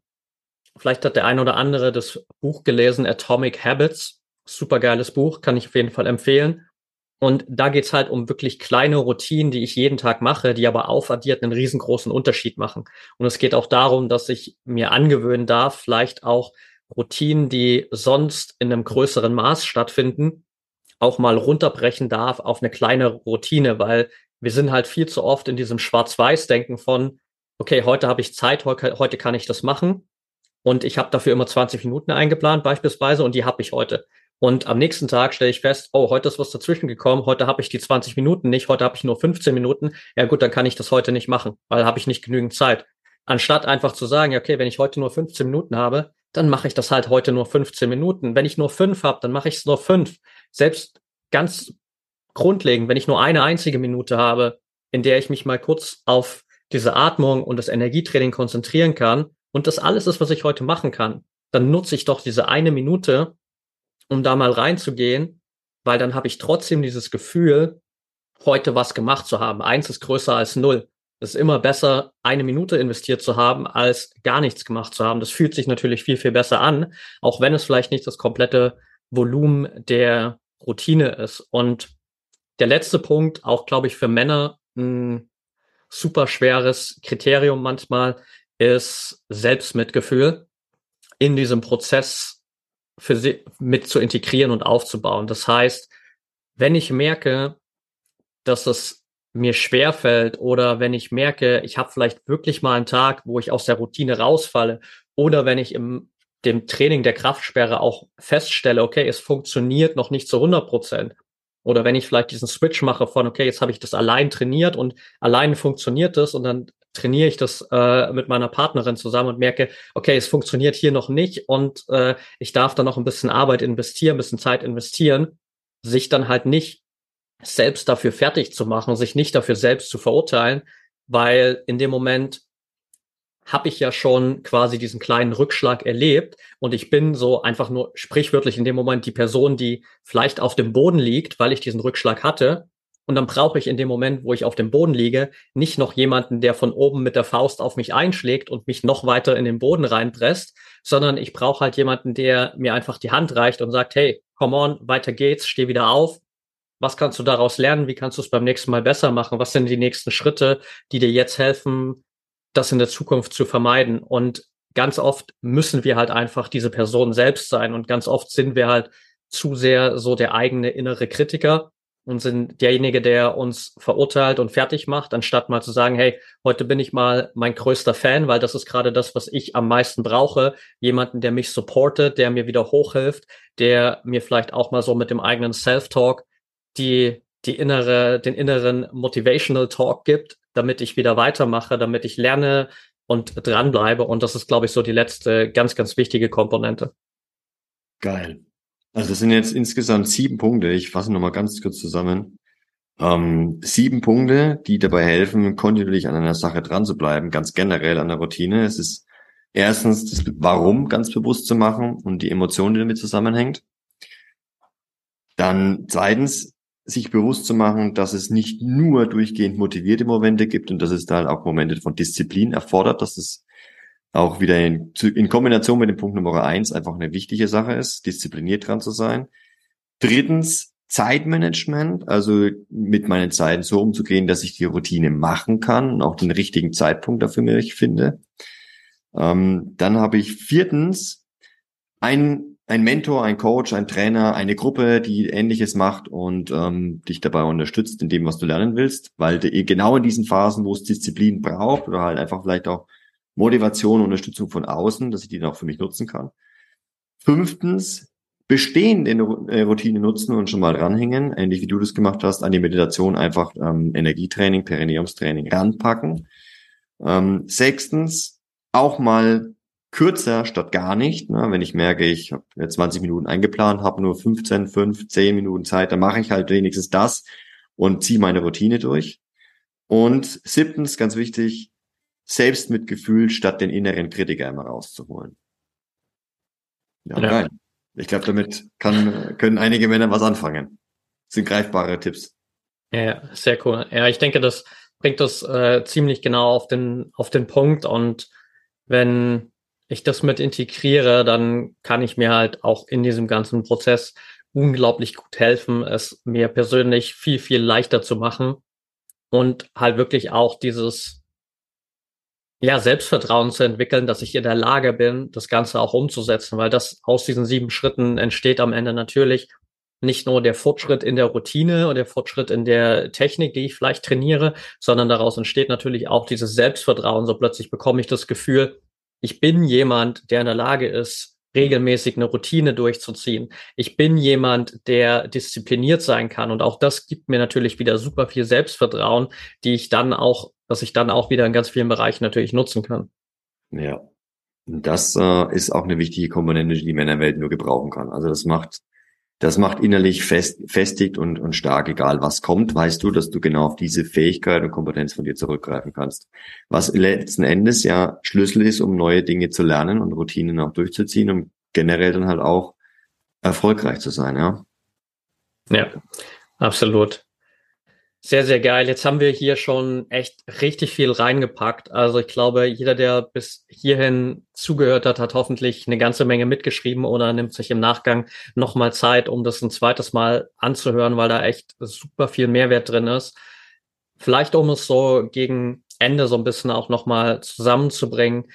vielleicht hat der ein oder andere das Buch gelesen, Atomic Habits. Super geiles Buch, kann ich auf jeden Fall empfehlen. Und da geht's halt um wirklich kleine Routinen, die ich jeden Tag mache, die aber aufaddiert einen riesengroßen Unterschied machen. Und es geht auch darum, dass ich mir angewöhnen darf, vielleicht auch Routinen, die sonst in einem größeren Maß stattfinden, auch mal runterbrechen darf auf eine kleine Routine, weil wir sind halt viel zu oft in diesem Schwarz-Weiß-Denken von, okay, heute habe ich Zeit, heute kann ich das machen. Und ich habe dafür immer 20 Minuten eingeplant beispielsweise und die habe ich heute. Und am nächsten Tag stelle ich fest, oh, heute ist was dazwischen gekommen, heute habe ich die 20 Minuten nicht, heute habe ich nur 15 Minuten. Ja gut, dann kann ich das heute nicht machen, weil habe ich nicht genügend Zeit. Anstatt einfach zu sagen, okay, wenn ich heute nur 15 Minuten habe, dann mache ich das halt heute nur 15 Minuten. Wenn ich nur fünf habe, dann mache ich es nur fünf. Selbst ganz grundlegend, wenn ich nur eine einzige Minute habe, in der ich mich mal kurz auf diese Atmung und das Energietraining konzentrieren kann und das alles ist, was ich heute machen kann, dann nutze ich doch diese eine Minute, um da mal reinzugehen, weil dann habe ich trotzdem dieses Gefühl, heute was gemacht zu haben. Eins ist größer als null. Es ist immer besser, eine Minute investiert zu haben, als gar nichts gemacht zu haben. Das fühlt sich natürlich viel, viel besser an, auch wenn es vielleicht nicht das komplette Volumen der Routine ist. Und der letzte Punkt, auch glaube ich für Männer ein super schweres Kriterium manchmal, ist Selbstmitgefühl in diesem Prozess für sie mit zu integrieren und aufzubauen. Das heißt, wenn ich merke, dass es mir schwer fällt oder wenn ich merke, ich habe vielleicht wirklich mal einen Tag, wo ich aus der Routine rausfalle oder wenn ich im dem Training der Kraftsperre auch feststelle, okay, es funktioniert noch nicht zu 100 Prozent. Oder wenn ich vielleicht diesen Switch mache von, okay, jetzt habe ich das allein trainiert und allein funktioniert es und dann trainiere ich das äh, mit meiner Partnerin zusammen und merke, okay, es funktioniert hier noch nicht und äh, ich darf da noch ein bisschen Arbeit investieren, ein bisschen Zeit investieren, sich dann halt nicht selbst dafür fertig zu machen, sich nicht dafür selbst zu verurteilen, weil in dem Moment habe ich ja schon quasi diesen kleinen Rückschlag erlebt und ich bin so einfach nur sprichwörtlich in dem Moment die Person, die vielleicht auf dem Boden liegt, weil ich diesen Rückschlag hatte und dann brauche ich in dem Moment, wo ich auf dem Boden liege, nicht noch jemanden, der von oben mit der Faust auf mich einschlägt und mich noch weiter in den Boden reinpresst, sondern ich brauche halt jemanden, der mir einfach die Hand reicht und sagt, hey, come on, weiter geht's, steh wieder auf. Was kannst du daraus lernen? Wie kannst du es beim nächsten Mal besser machen? Was sind die nächsten Schritte, die dir jetzt helfen, das in der Zukunft zu vermeiden? Und ganz oft müssen wir halt einfach diese Person selbst sein und ganz oft sind wir halt zu sehr so der eigene innere Kritiker und sind derjenige, der uns verurteilt und fertig macht, anstatt mal zu sagen, hey, heute bin ich mal mein größter Fan, weil das ist gerade das, was ich am meisten brauche. Jemanden, der mich supportet, der mir wieder hochhilft, der mir vielleicht auch mal so mit dem eigenen Self-Talk die, die innere, den inneren Motivational Talk gibt, damit ich wieder weitermache, damit ich lerne und dranbleibe. Und das ist, glaube ich, so die letzte ganz, ganz wichtige Komponente. Geil. Also das sind jetzt insgesamt sieben Punkte. Ich fasse nochmal ganz kurz zusammen. Ähm, sieben Punkte, die dabei helfen, kontinuierlich an einer Sache dran zu bleiben, ganz generell an der Routine. Es ist erstens das Warum ganz bewusst zu machen und die Emotion, die damit zusammenhängt. Dann zweitens, sich bewusst zu machen, dass es nicht nur durchgehend motivierte Momente gibt und dass es da halt auch Momente von Disziplin erfordert, dass es auch wieder in, in Kombination mit dem Punkt Nummer eins einfach eine wichtige Sache ist, diszipliniert dran zu sein. Drittens, Zeitmanagement, also mit meinen Zeiten so umzugehen, dass ich die Routine machen kann und auch den richtigen Zeitpunkt dafür mich finde. Ähm, dann habe ich viertens ein, ein Mentor, ein Coach, ein Trainer, eine Gruppe, die Ähnliches macht und ähm, dich dabei unterstützt in dem, was du lernen willst, weil genau in diesen Phasen, wo es Disziplin braucht oder halt einfach vielleicht auch Motivation, Unterstützung von außen, dass ich die dann auch für mich nutzen kann. Fünftens, bestehende äh, Routine nutzen und schon mal ranhängen, ähnlich wie du das gemacht hast, an die Meditation einfach ähm, Energietraining, Perineumstraining ranpacken. Ähm, sechstens, auch mal kürzer statt gar nicht. Ne? Wenn ich merke, ich habe 20 Minuten eingeplant, habe nur 15, 5, 10 Minuten Zeit, dann mache ich halt wenigstens das und ziehe meine Routine durch. Und siebtens, ganz wichtig, Selbstmitgefühl statt den inneren Kritiker immer rauszuholen. Ja, ja. geil. Ich glaube, damit kann, können einige Männer was anfangen. Das sind greifbare Tipps. Ja, sehr cool. Ja, ich denke, das bringt das äh, ziemlich genau auf den, auf den Punkt. Und wenn ich das mit integriere, dann kann ich mir halt auch in diesem ganzen Prozess unglaublich gut helfen, es mir persönlich viel, viel leichter zu machen und halt wirklich auch dieses ja, Selbstvertrauen zu entwickeln, dass ich in der Lage bin, das Ganze auch umzusetzen, weil das aus diesen sieben Schritten entsteht am Ende natürlich nicht nur der Fortschritt in der Routine und der Fortschritt in der Technik, die ich vielleicht trainiere, sondern daraus entsteht natürlich auch dieses Selbstvertrauen. So plötzlich bekomme ich das Gefühl, ich bin jemand, der in der Lage ist, regelmäßig eine Routine durchzuziehen. Ich bin jemand, der diszipliniert sein kann. Und auch das gibt mir natürlich wieder super viel Selbstvertrauen, die ich dann auch, dass ich dann auch wieder in ganz vielen Bereichen natürlich nutzen kann. Ja. Das äh, ist auch eine wichtige Komponente, die die Männerwelt nur gebrauchen kann. Also das macht das macht innerlich fest, festigt und, und stark, egal was kommt, weißt du, dass du genau auf diese Fähigkeit und Kompetenz von dir zurückgreifen kannst. Was letzten Endes ja Schlüssel ist, um neue Dinge zu lernen und Routinen auch durchzuziehen, um generell dann halt auch erfolgreich zu sein, ja. Ja, absolut. Sehr, sehr geil. Jetzt haben wir hier schon echt richtig viel reingepackt. Also ich glaube, jeder, der bis hierhin zugehört hat, hat hoffentlich eine ganze Menge mitgeschrieben oder nimmt sich im Nachgang nochmal Zeit, um das ein zweites Mal anzuhören, weil da echt super viel Mehrwert drin ist. Vielleicht um es so gegen Ende so ein bisschen auch nochmal zusammenzubringen.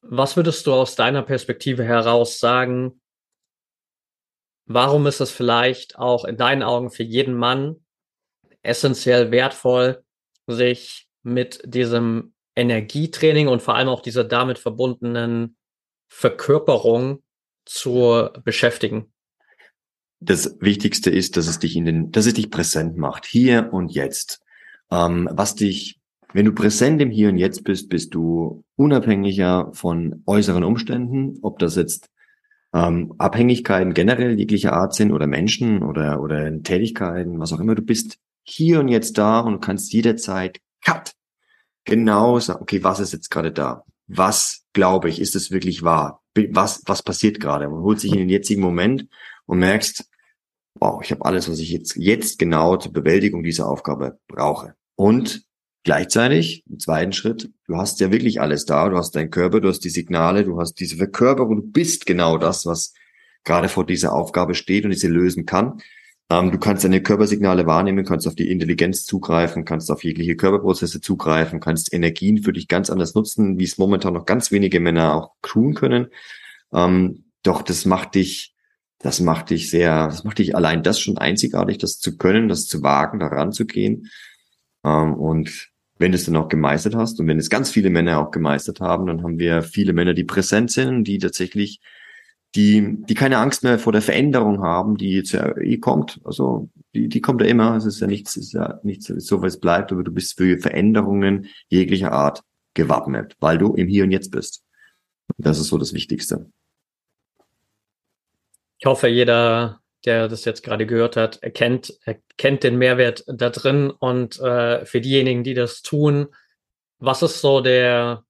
Was würdest du aus deiner Perspektive heraus sagen? Warum ist es vielleicht auch in deinen Augen für jeden Mann essentiell wertvoll, sich mit diesem Energietraining und vor allem auch dieser damit verbundenen Verkörperung zu beschäftigen. Das Wichtigste ist, dass es dich in den, dass es dich präsent macht, hier und jetzt. Ähm, was dich, wenn du präsent im Hier und Jetzt bist, bist du unabhängiger von äußeren Umständen, ob das jetzt ähm, Abhängigkeiten generell jeglicher Art sind oder Menschen oder, oder Tätigkeiten, was auch immer. Du bist hier und jetzt da und kannst jederzeit cut genau sagen, okay, was ist jetzt gerade da? Was glaube ich, ist es wirklich wahr? Was, was passiert gerade? Man holt sich in den jetzigen Moment und merkst, wow, ich habe alles, was ich jetzt, jetzt genau zur Bewältigung dieser Aufgabe brauche. Und gleichzeitig, im zweiten Schritt, du hast ja wirklich alles da. Du hast deinen Körper, du hast die Signale, du hast diese Verkörperung, du bist genau das, was gerade vor dieser Aufgabe steht und diese lösen kann. Ähm, du kannst deine Körpersignale wahrnehmen, kannst auf die Intelligenz zugreifen, kannst auf jegliche Körperprozesse zugreifen, kannst Energien für dich ganz anders nutzen, wie es momentan noch ganz wenige Männer auch tun können. Ähm, doch das macht dich, das macht dich sehr, das macht dich allein das schon einzigartig, das zu können, das zu wagen, da ranzugehen. Ähm, und wenn du es dann auch gemeistert hast und wenn es ganz viele Männer auch gemeistert haben, dann haben wir viele Männer, die präsent sind, die tatsächlich die, die keine Angst mehr vor der Veränderung haben, die jetzt ja eh kommt. Also die, die kommt ja immer. Es ist ja nichts, es ist ja nichts so, was bleibt, aber du bist für Veränderungen jeglicher Art gewappnet, weil du im Hier und Jetzt bist. Das ist so das Wichtigste. Ich hoffe, jeder, der das jetzt gerade gehört hat, erkennt, erkennt den Mehrwert da drin. Und äh, für diejenigen, die das tun, was ist so der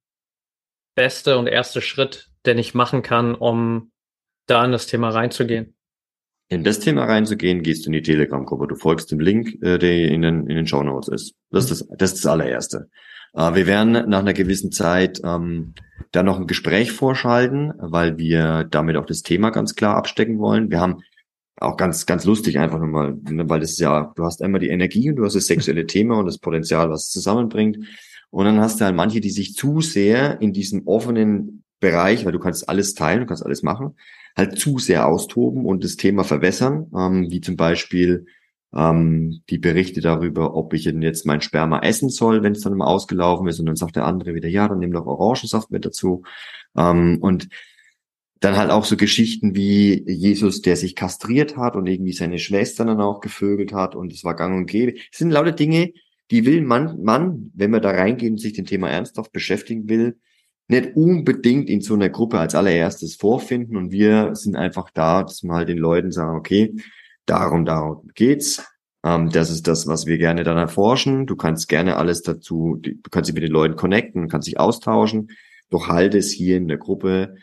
beste und erste Schritt, den ich machen kann, um da in das Thema reinzugehen? In das Thema reinzugehen, gehst du in die Telegram-Gruppe. Du folgst dem Link, äh, der in den, in den Show Notes ist. Das ist das, das, ist das allererste. Äh, wir werden nach einer gewissen Zeit ähm, da noch ein Gespräch vorschalten, weil wir damit auch das Thema ganz klar abstecken wollen. Wir haben auch ganz, ganz lustig einfach nur mal, weil das ist ja, du hast einmal die Energie und du hast das sexuelle Thema und das Potenzial, was es zusammenbringt. Und dann hast du halt manche, die sich zu sehr in diesem offenen Bereich, weil du kannst alles teilen, du kannst alles machen, halt zu sehr austoben und das Thema verwässern, ähm, wie zum Beispiel ähm, die Berichte darüber, ob ich denn jetzt mein Sperma essen soll, wenn es dann mal ausgelaufen ist und dann sagt der andere wieder, ja, dann nimm doch Orangensaft mit dazu. Ähm, und dann halt auch so Geschichten wie Jesus, der sich kastriert hat und irgendwie seine Schwestern dann auch gevögelt hat und es war gang und gäbe. Das sind lauter Dinge, die will man, man, wenn man da reingeht und sich dem Thema ernsthaft beschäftigen will, nicht unbedingt in so einer Gruppe als allererstes vorfinden und wir sind einfach da, dass wir halt den Leuten sagen, okay, darum, darum geht's. Ähm, das ist das, was wir gerne dann erforschen. Du kannst gerne alles dazu, du kannst dich mit den Leuten connecten, kannst dich austauschen. Doch halte es hier in der Gruppe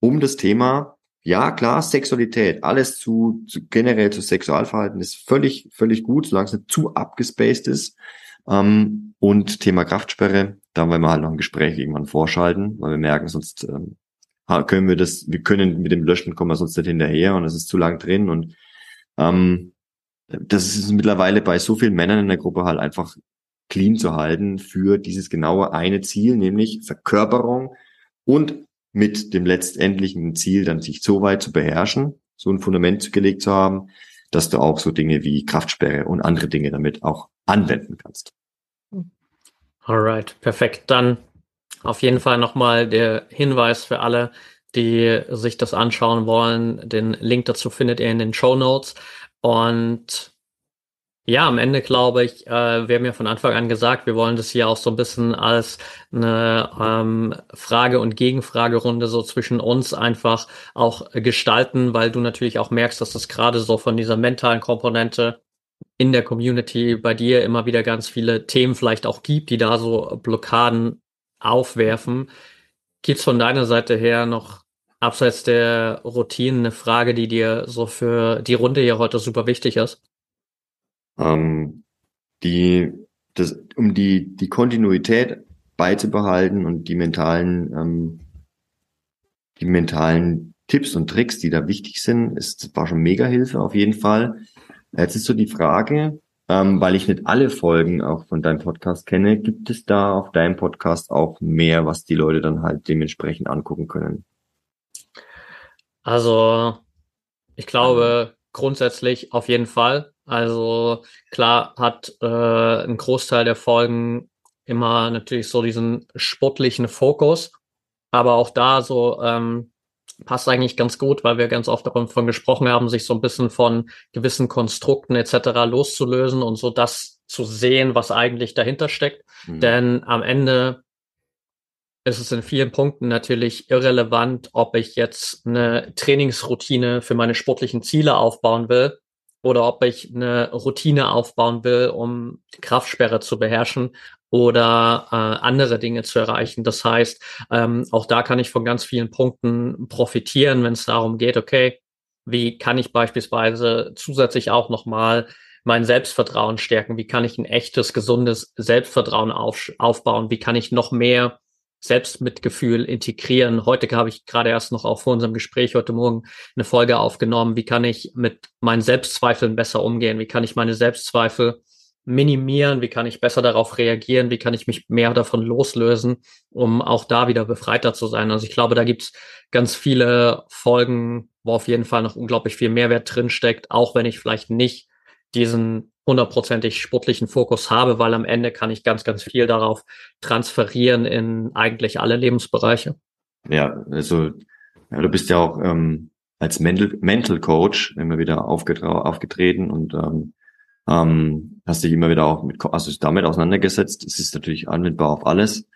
um das Thema, ja klar, Sexualität, alles zu, zu generell zu Sexualverhalten ist völlig, völlig gut, solange es nicht zu abgespaced ist. Ähm, und Thema Kraftsperre, da wollen wir halt noch ein Gespräch irgendwann vorschalten, weil wir merken, sonst ähm, können wir das, wir können mit dem Löschen kommen wir sonst nicht hinterher und es ist zu lang drin und ähm, das ist mittlerweile bei so vielen Männern in der Gruppe halt einfach clean zu halten für dieses genaue eine Ziel, nämlich Verkörperung und mit dem letztendlichen Ziel dann sich so weit zu beherrschen, so ein Fundament gelegt zu haben, dass du auch so Dinge wie Kraftsperre und andere Dinge damit auch anwenden kannst. Alright, perfekt. Dann auf jeden Fall nochmal der Hinweis für alle, die sich das anschauen wollen. Den Link dazu findet ihr in den Show Notes. Und ja, am Ende glaube ich, äh, wir haben ja von Anfang an gesagt, wir wollen das hier auch so ein bisschen als eine ähm, Frage- und Gegenfragerunde so zwischen uns einfach auch gestalten, weil du natürlich auch merkst, dass das gerade so von dieser mentalen Komponente in der Community bei dir immer wieder ganz viele Themen vielleicht auch gibt, die da so Blockaden aufwerfen. Gibt's von deiner Seite her noch abseits der Routinen eine Frage, die dir so für die Runde hier heute super wichtig ist? ähm, die, das, um die, die Kontinuität beizubehalten und die mentalen, ähm, die mentalen Tipps und Tricks, die da wichtig sind, ist, war schon mega Hilfe auf jeden Fall. Jetzt ist so die Frage, ähm, weil ich nicht alle Folgen auch von deinem Podcast kenne, gibt es da auf deinem Podcast auch mehr, was die Leute dann halt dementsprechend angucken können? Also, ich glaube, grundsätzlich auf jeden Fall. Also klar hat äh, ein Großteil der Folgen immer natürlich so diesen sportlichen Fokus, aber auch da so ähm, passt eigentlich ganz gut, weil wir ganz oft davon gesprochen haben, sich so ein bisschen von gewissen Konstrukten etc. loszulösen und so das zu sehen, was eigentlich dahinter steckt. Mhm. Denn am Ende ist es in vielen Punkten natürlich irrelevant, ob ich jetzt eine Trainingsroutine für meine sportlichen Ziele aufbauen will oder ob ich eine Routine aufbauen will, um die Kraftsperre zu beherrschen oder äh, andere Dinge zu erreichen. Das heißt, ähm, auch da kann ich von ganz vielen Punkten profitieren, wenn es darum geht, okay, wie kann ich beispielsweise zusätzlich auch nochmal mein Selbstvertrauen stärken? Wie kann ich ein echtes, gesundes Selbstvertrauen auf, aufbauen? Wie kann ich noch mehr Selbstmitgefühl integrieren. Heute habe ich gerade erst noch auch vor unserem Gespräch heute Morgen eine Folge aufgenommen. Wie kann ich mit meinen Selbstzweifeln besser umgehen? Wie kann ich meine Selbstzweifel minimieren? Wie kann ich besser darauf reagieren? Wie kann ich mich mehr davon loslösen, um auch da wieder befreiter zu sein? Also ich glaube, da gibt's ganz viele Folgen, wo auf jeden Fall noch unglaublich viel Mehrwert drinsteckt, auch wenn ich vielleicht nicht diesen hundertprozentig sportlichen Fokus habe, weil am Ende kann ich ganz, ganz viel darauf transferieren in eigentlich alle Lebensbereiche. Ja, also ja, du bist ja auch ähm, als Mental, Mental Coach immer wieder aufgetreten und ähm, ähm, hast dich immer wieder auch mit, also damit auseinandergesetzt. Es ist natürlich anwendbar auf alles.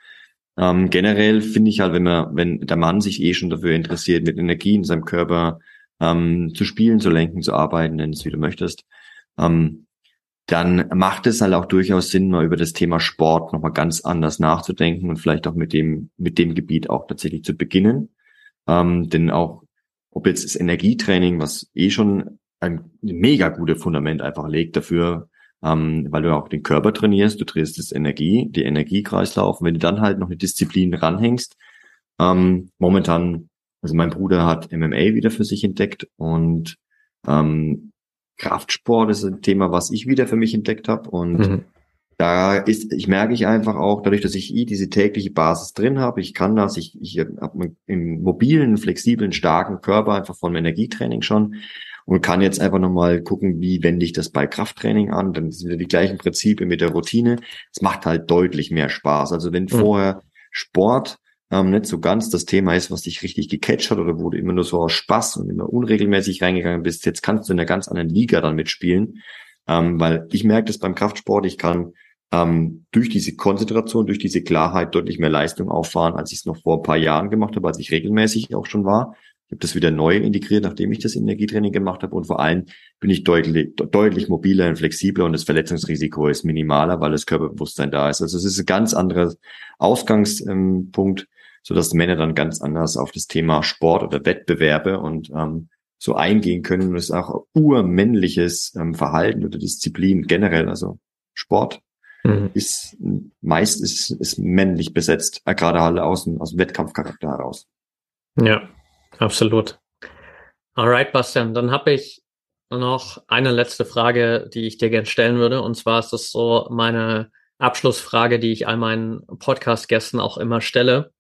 Ähm, generell finde ich halt, wenn man, wenn der Mann sich eh schon dafür interessiert, mit Energie in seinem Körper ähm, zu spielen, zu lenken, zu arbeiten, nenn es wie du möchtest, ähm, dann macht es halt auch durchaus Sinn, mal über das Thema Sport nochmal ganz anders nachzudenken und vielleicht auch mit dem, mit dem Gebiet auch tatsächlich zu beginnen. Ähm, denn auch, ob jetzt das Energietraining, was eh schon ein mega gutes Fundament einfach legt dafür, ähm, weil du auch den Körper trainierst, du trainierst das Energie, die Energiekreislauf. Und wenn du dann halt noch eine Disziplin ranhängst, ähm, momentan, also mein Bruder hat MMA wieder für sich entdeckt und ähm, Kraftsport ist ein Thema, was ich wieder für mich entdeckt habe. Und mhm. da ist, ich merke ich einfach auch, dadurch, dass ich eh diese tägliche Basis drin habe, ich kann das, ich, ich habe einen mobilen, flexiblen, starken Körper einfach vom Energietraining schon und kann jetzt einfach nochmal gucken, wie wende ich das bei Krafttraining an. Dann sind wieder die gleichen Prinzipien mit der Routine. Es macht halt deutlich mehr Spaß. Also wenn mhm. vorher Sport ähm, nicht so ganz das Thema ist, was dich richtig gecatcht hat oder wo du immer nur so aus Spaß und immer unregelmäßig reingegangen bist, jetzt kannst du in einer ganz anderen Liga dann mitspielen. Ähm, weil ich merke das beim Kraftsport, ich kann ähm, durch diese Konzentration, durch diese Klarheit deutlich mehr Leistung auffahren, als ich es noch vor ein paar Jahren gemacht habe, als ich regelmäßig auch schon war. Ich habe das wieder neu integriert, nachdem ich das Energietraining gemacht habe. Und vor allem bin ich deutlich, deutlich mobiler und flexibler und das Verletzungsrisiko ist minimaler, weil das Körperbewusstsein da ist. Also es ist ein ganz anderer Ausgangspunkt, so dass Männer dann ganz anders auf das Thema Sport oder Wettbewerbe und ähm, so eingehen können. Und es ist auch urmännliches ähm, Verhalten oder Disziplin generell, also Sport mhm. ist meist ist, ist männlich besetzt, äh, gerade halt aus dem, aus dem Wettkampfcharakter heraus. Ja, absolut. Alright, Bastian, dann habe ich noch eine letzte Frage, die ich dir gerne stellen würde. Und zwar ist das so meine Abschlussfrage, die ich all meinen Podcast-Gästen auch immer stelle.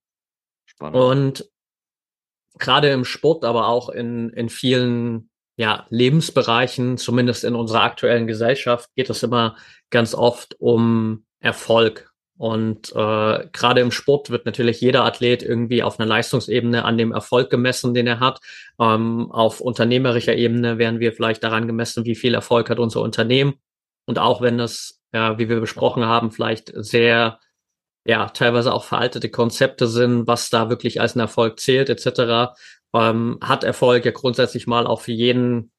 Spannend. Und gerade im Sport, aber auch in, in vielen ja, Lebensbereichen, zumindest in unserer aktuellen Gesellschaft, geht es immer ganz oft um Erfolg. Und äh, gerade im Sport wird natürlich jeder Athlet irgendwie auf einer Leistungsebene an dem Erfolg gemessen, den er hat. Ähm, auf unternehmerischer Ebene werden wir vielleicht daran gemessen, wie viel Erfolg hat unser Unternehmen. Und auch wenn es, ja, wie wir besprochen haben, vielleicht sehr, ja, teilweise auch veraltete Konzepte sind, was da wirklich als ein Erfolg zählt, etc., ähm, hat Erfolg ja grundsätzlich mal auch für jeden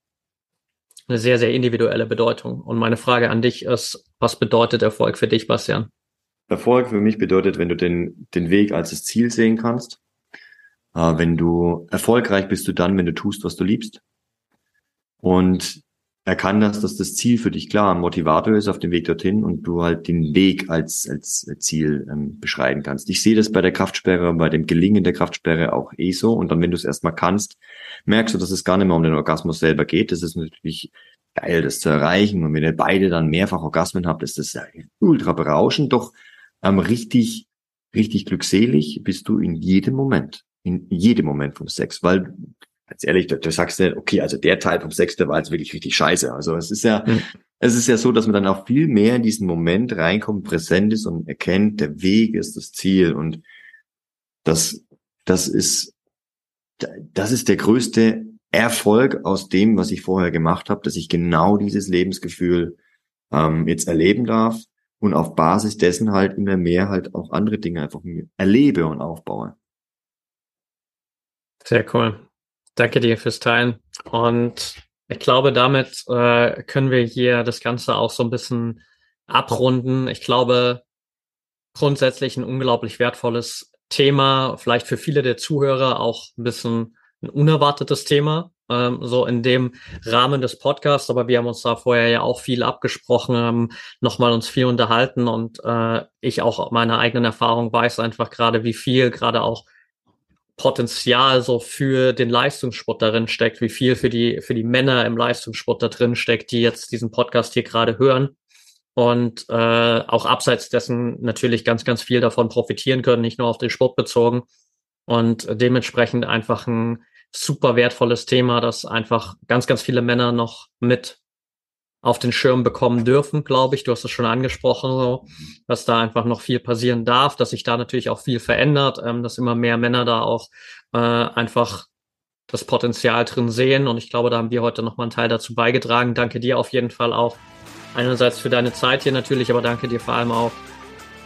eine sehr, sehr individuelle Bedeutung. Und meine Frage an dich ist, was bedeutet Erfolg für dich, Bastian? Erfolg für mich bedeutet, wenn du den, den Weg als das Ziel sehen kannst. Äh, wenn du erfolgreich bist du dann, wenn du tust, was du liebst. Und erkann das, dass das Ziel für dich klar ein Motivator ist auf dem Weg dorthin und du halt den Weg als, als Ziel ähm, beschreiben kannst. Ich sehe das bei der Kraftsperre, bei dem Gelingen der Kraftsperre auch eh so. Und dann, wenn du es erstmal kannst, merkst du, dass es gar nicht mehr um den Orgasmus selber geht. Das ist natürlich geil, das zu erreichen. Und wenn ihr beide dann mehrfach Orgasmen habt, ist das ultra berauschend. Doch ähm, richtig, richtig glückselig bist du in jedem Moment. In jedem Moment vom Sex, weil ganz ehrlich, du, du sagst ja, okay, also der Teil vom der war jetzt wirklich richtig scheiße. Also es ist ja, mhm. es ist ja so, dass man dann auch viel mehr in diesen Moment reinkommt, präsent ist und erkennt, der Weg ist das Ziel und das, das ist, das ist der größte Erfolg aus dem, was ich vorher gemacht habe, dass ich genau dieses Lebensgefühl ähm, jetzt erleben darf und auf Basis dessen halt immer mehr halt auch andere Dinge einfach erlebe und aufbaue. Sehr cool. Danke dir fürs Teilen. Und ich glaube, damit äh, können wir hier das Ganze auch so ein bisschen abrunden. Ich glaube, grundsätzlich ein unglaublich wertvolles Thema, vielleicht für viele der Zuhörer auch ein bisschen ein unerwartetes Thema, ähm, so in dem Rahmen des Podcasts, aber wir haben uns da vorher ja auch viel abgesprochen, haben nochmal uns viel unterhalten und äh, ich auch meine eigenen Erfahrungen weiß einfach gerade, wie viel gerade auch Potenzial so für den Leistungssport darin steckt, wie viel für die, für die Männer im Leistungssport da drin steckt, die jetzt diesen Podcast hier gerade hören. Und äh, auch abseits dessen natürlich ganz, ganz viel davon profitieren können, nicht nur auf den Sport bezogen. Und dementsprechend einfach ein super wertvolles Thema, das einfach ganz, ganz viele Männer noch mit auf den Schirm bekommen dürfen, glaube ich. Du hast es schon angesprochen, so, dass da einfach noch viel passieren darf, dass sich da natürlich auch viel verändert, ähm, dass immer mehr Männer da auch äh, einfach das Potenzial drin sehen. Und ich glaube, da haben wir heute nochmal einen Teil dazu beigetragen. Danke dir auf jeden Fall auch einerseits für deine Zeit hier natürlich, aber danke dir vor allem auch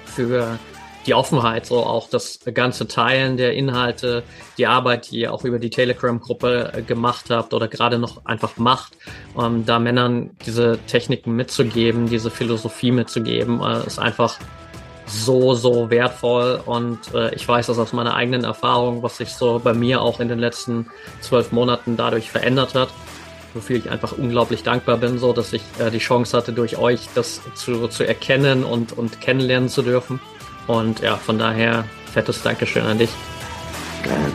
für die Offenheit, so auch das ganze Teilen der Inhalte, die Arbeit, die ihr auch über die Telegram-Gruppe äh, gemacht habt oder gerade noch einfach macht, ähm, da Männern diese Techniken mitzugeben, diese Philosophie mitzugeben, äh, ist einfach so, so wertvoll und äh, ich weiß das aus meiner eigenen Erfahrung, was sich so bei mir auch in den letzten zwölf Monaten dadurch verändert hat wofür ich einfach unglaublich dankbar bin, so dass ich äh, die Chance hatte, durch euch das zu, zu erkennen und, und kennenlernen zu dürfen. Und ja, von daher fettes Dankeschön an dich. Geil,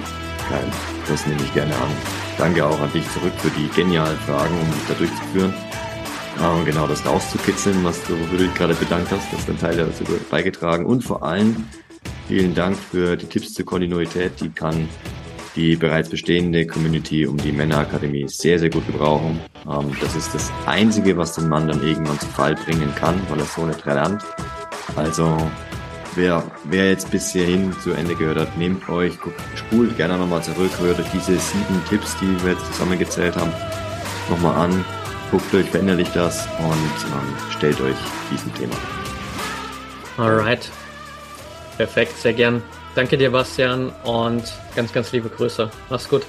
geil. Das nehme ich gerne an. Danke auch an dich zurück für die genialen Fragen, um dich da durchzuführen. Und genau das rauszukitzeln, was du, wofür du dich gerade bedankt hast, das ist ein Teil dazu beigetragen. Und vor allem vielen Dank für die Tipps zur Kontinuität. Die kann die bereits bestehende Community um die Männerakademie sehr, sehr gut gebrauchen. Ähm, das ist das Einzige, was den Mann dann irgendwann zu Fall bringen kann, weil er so nicht lernt. Also wer, wer jetzt bis hierhin zu Ende gehört hat, nehmt euch, guckt, spult gerne nochmal zurück, hört euch diese sieben Tipps, die wir jetzt zusammengezählt haben, nochmal an, guckt euch, verinnerlicht das und ähm, stellt euch diesem Thema. Alright. Perfekt, sehr gern. Danke dir, Bastian, und ganz, ganz liebe Grüße. Mach's gut.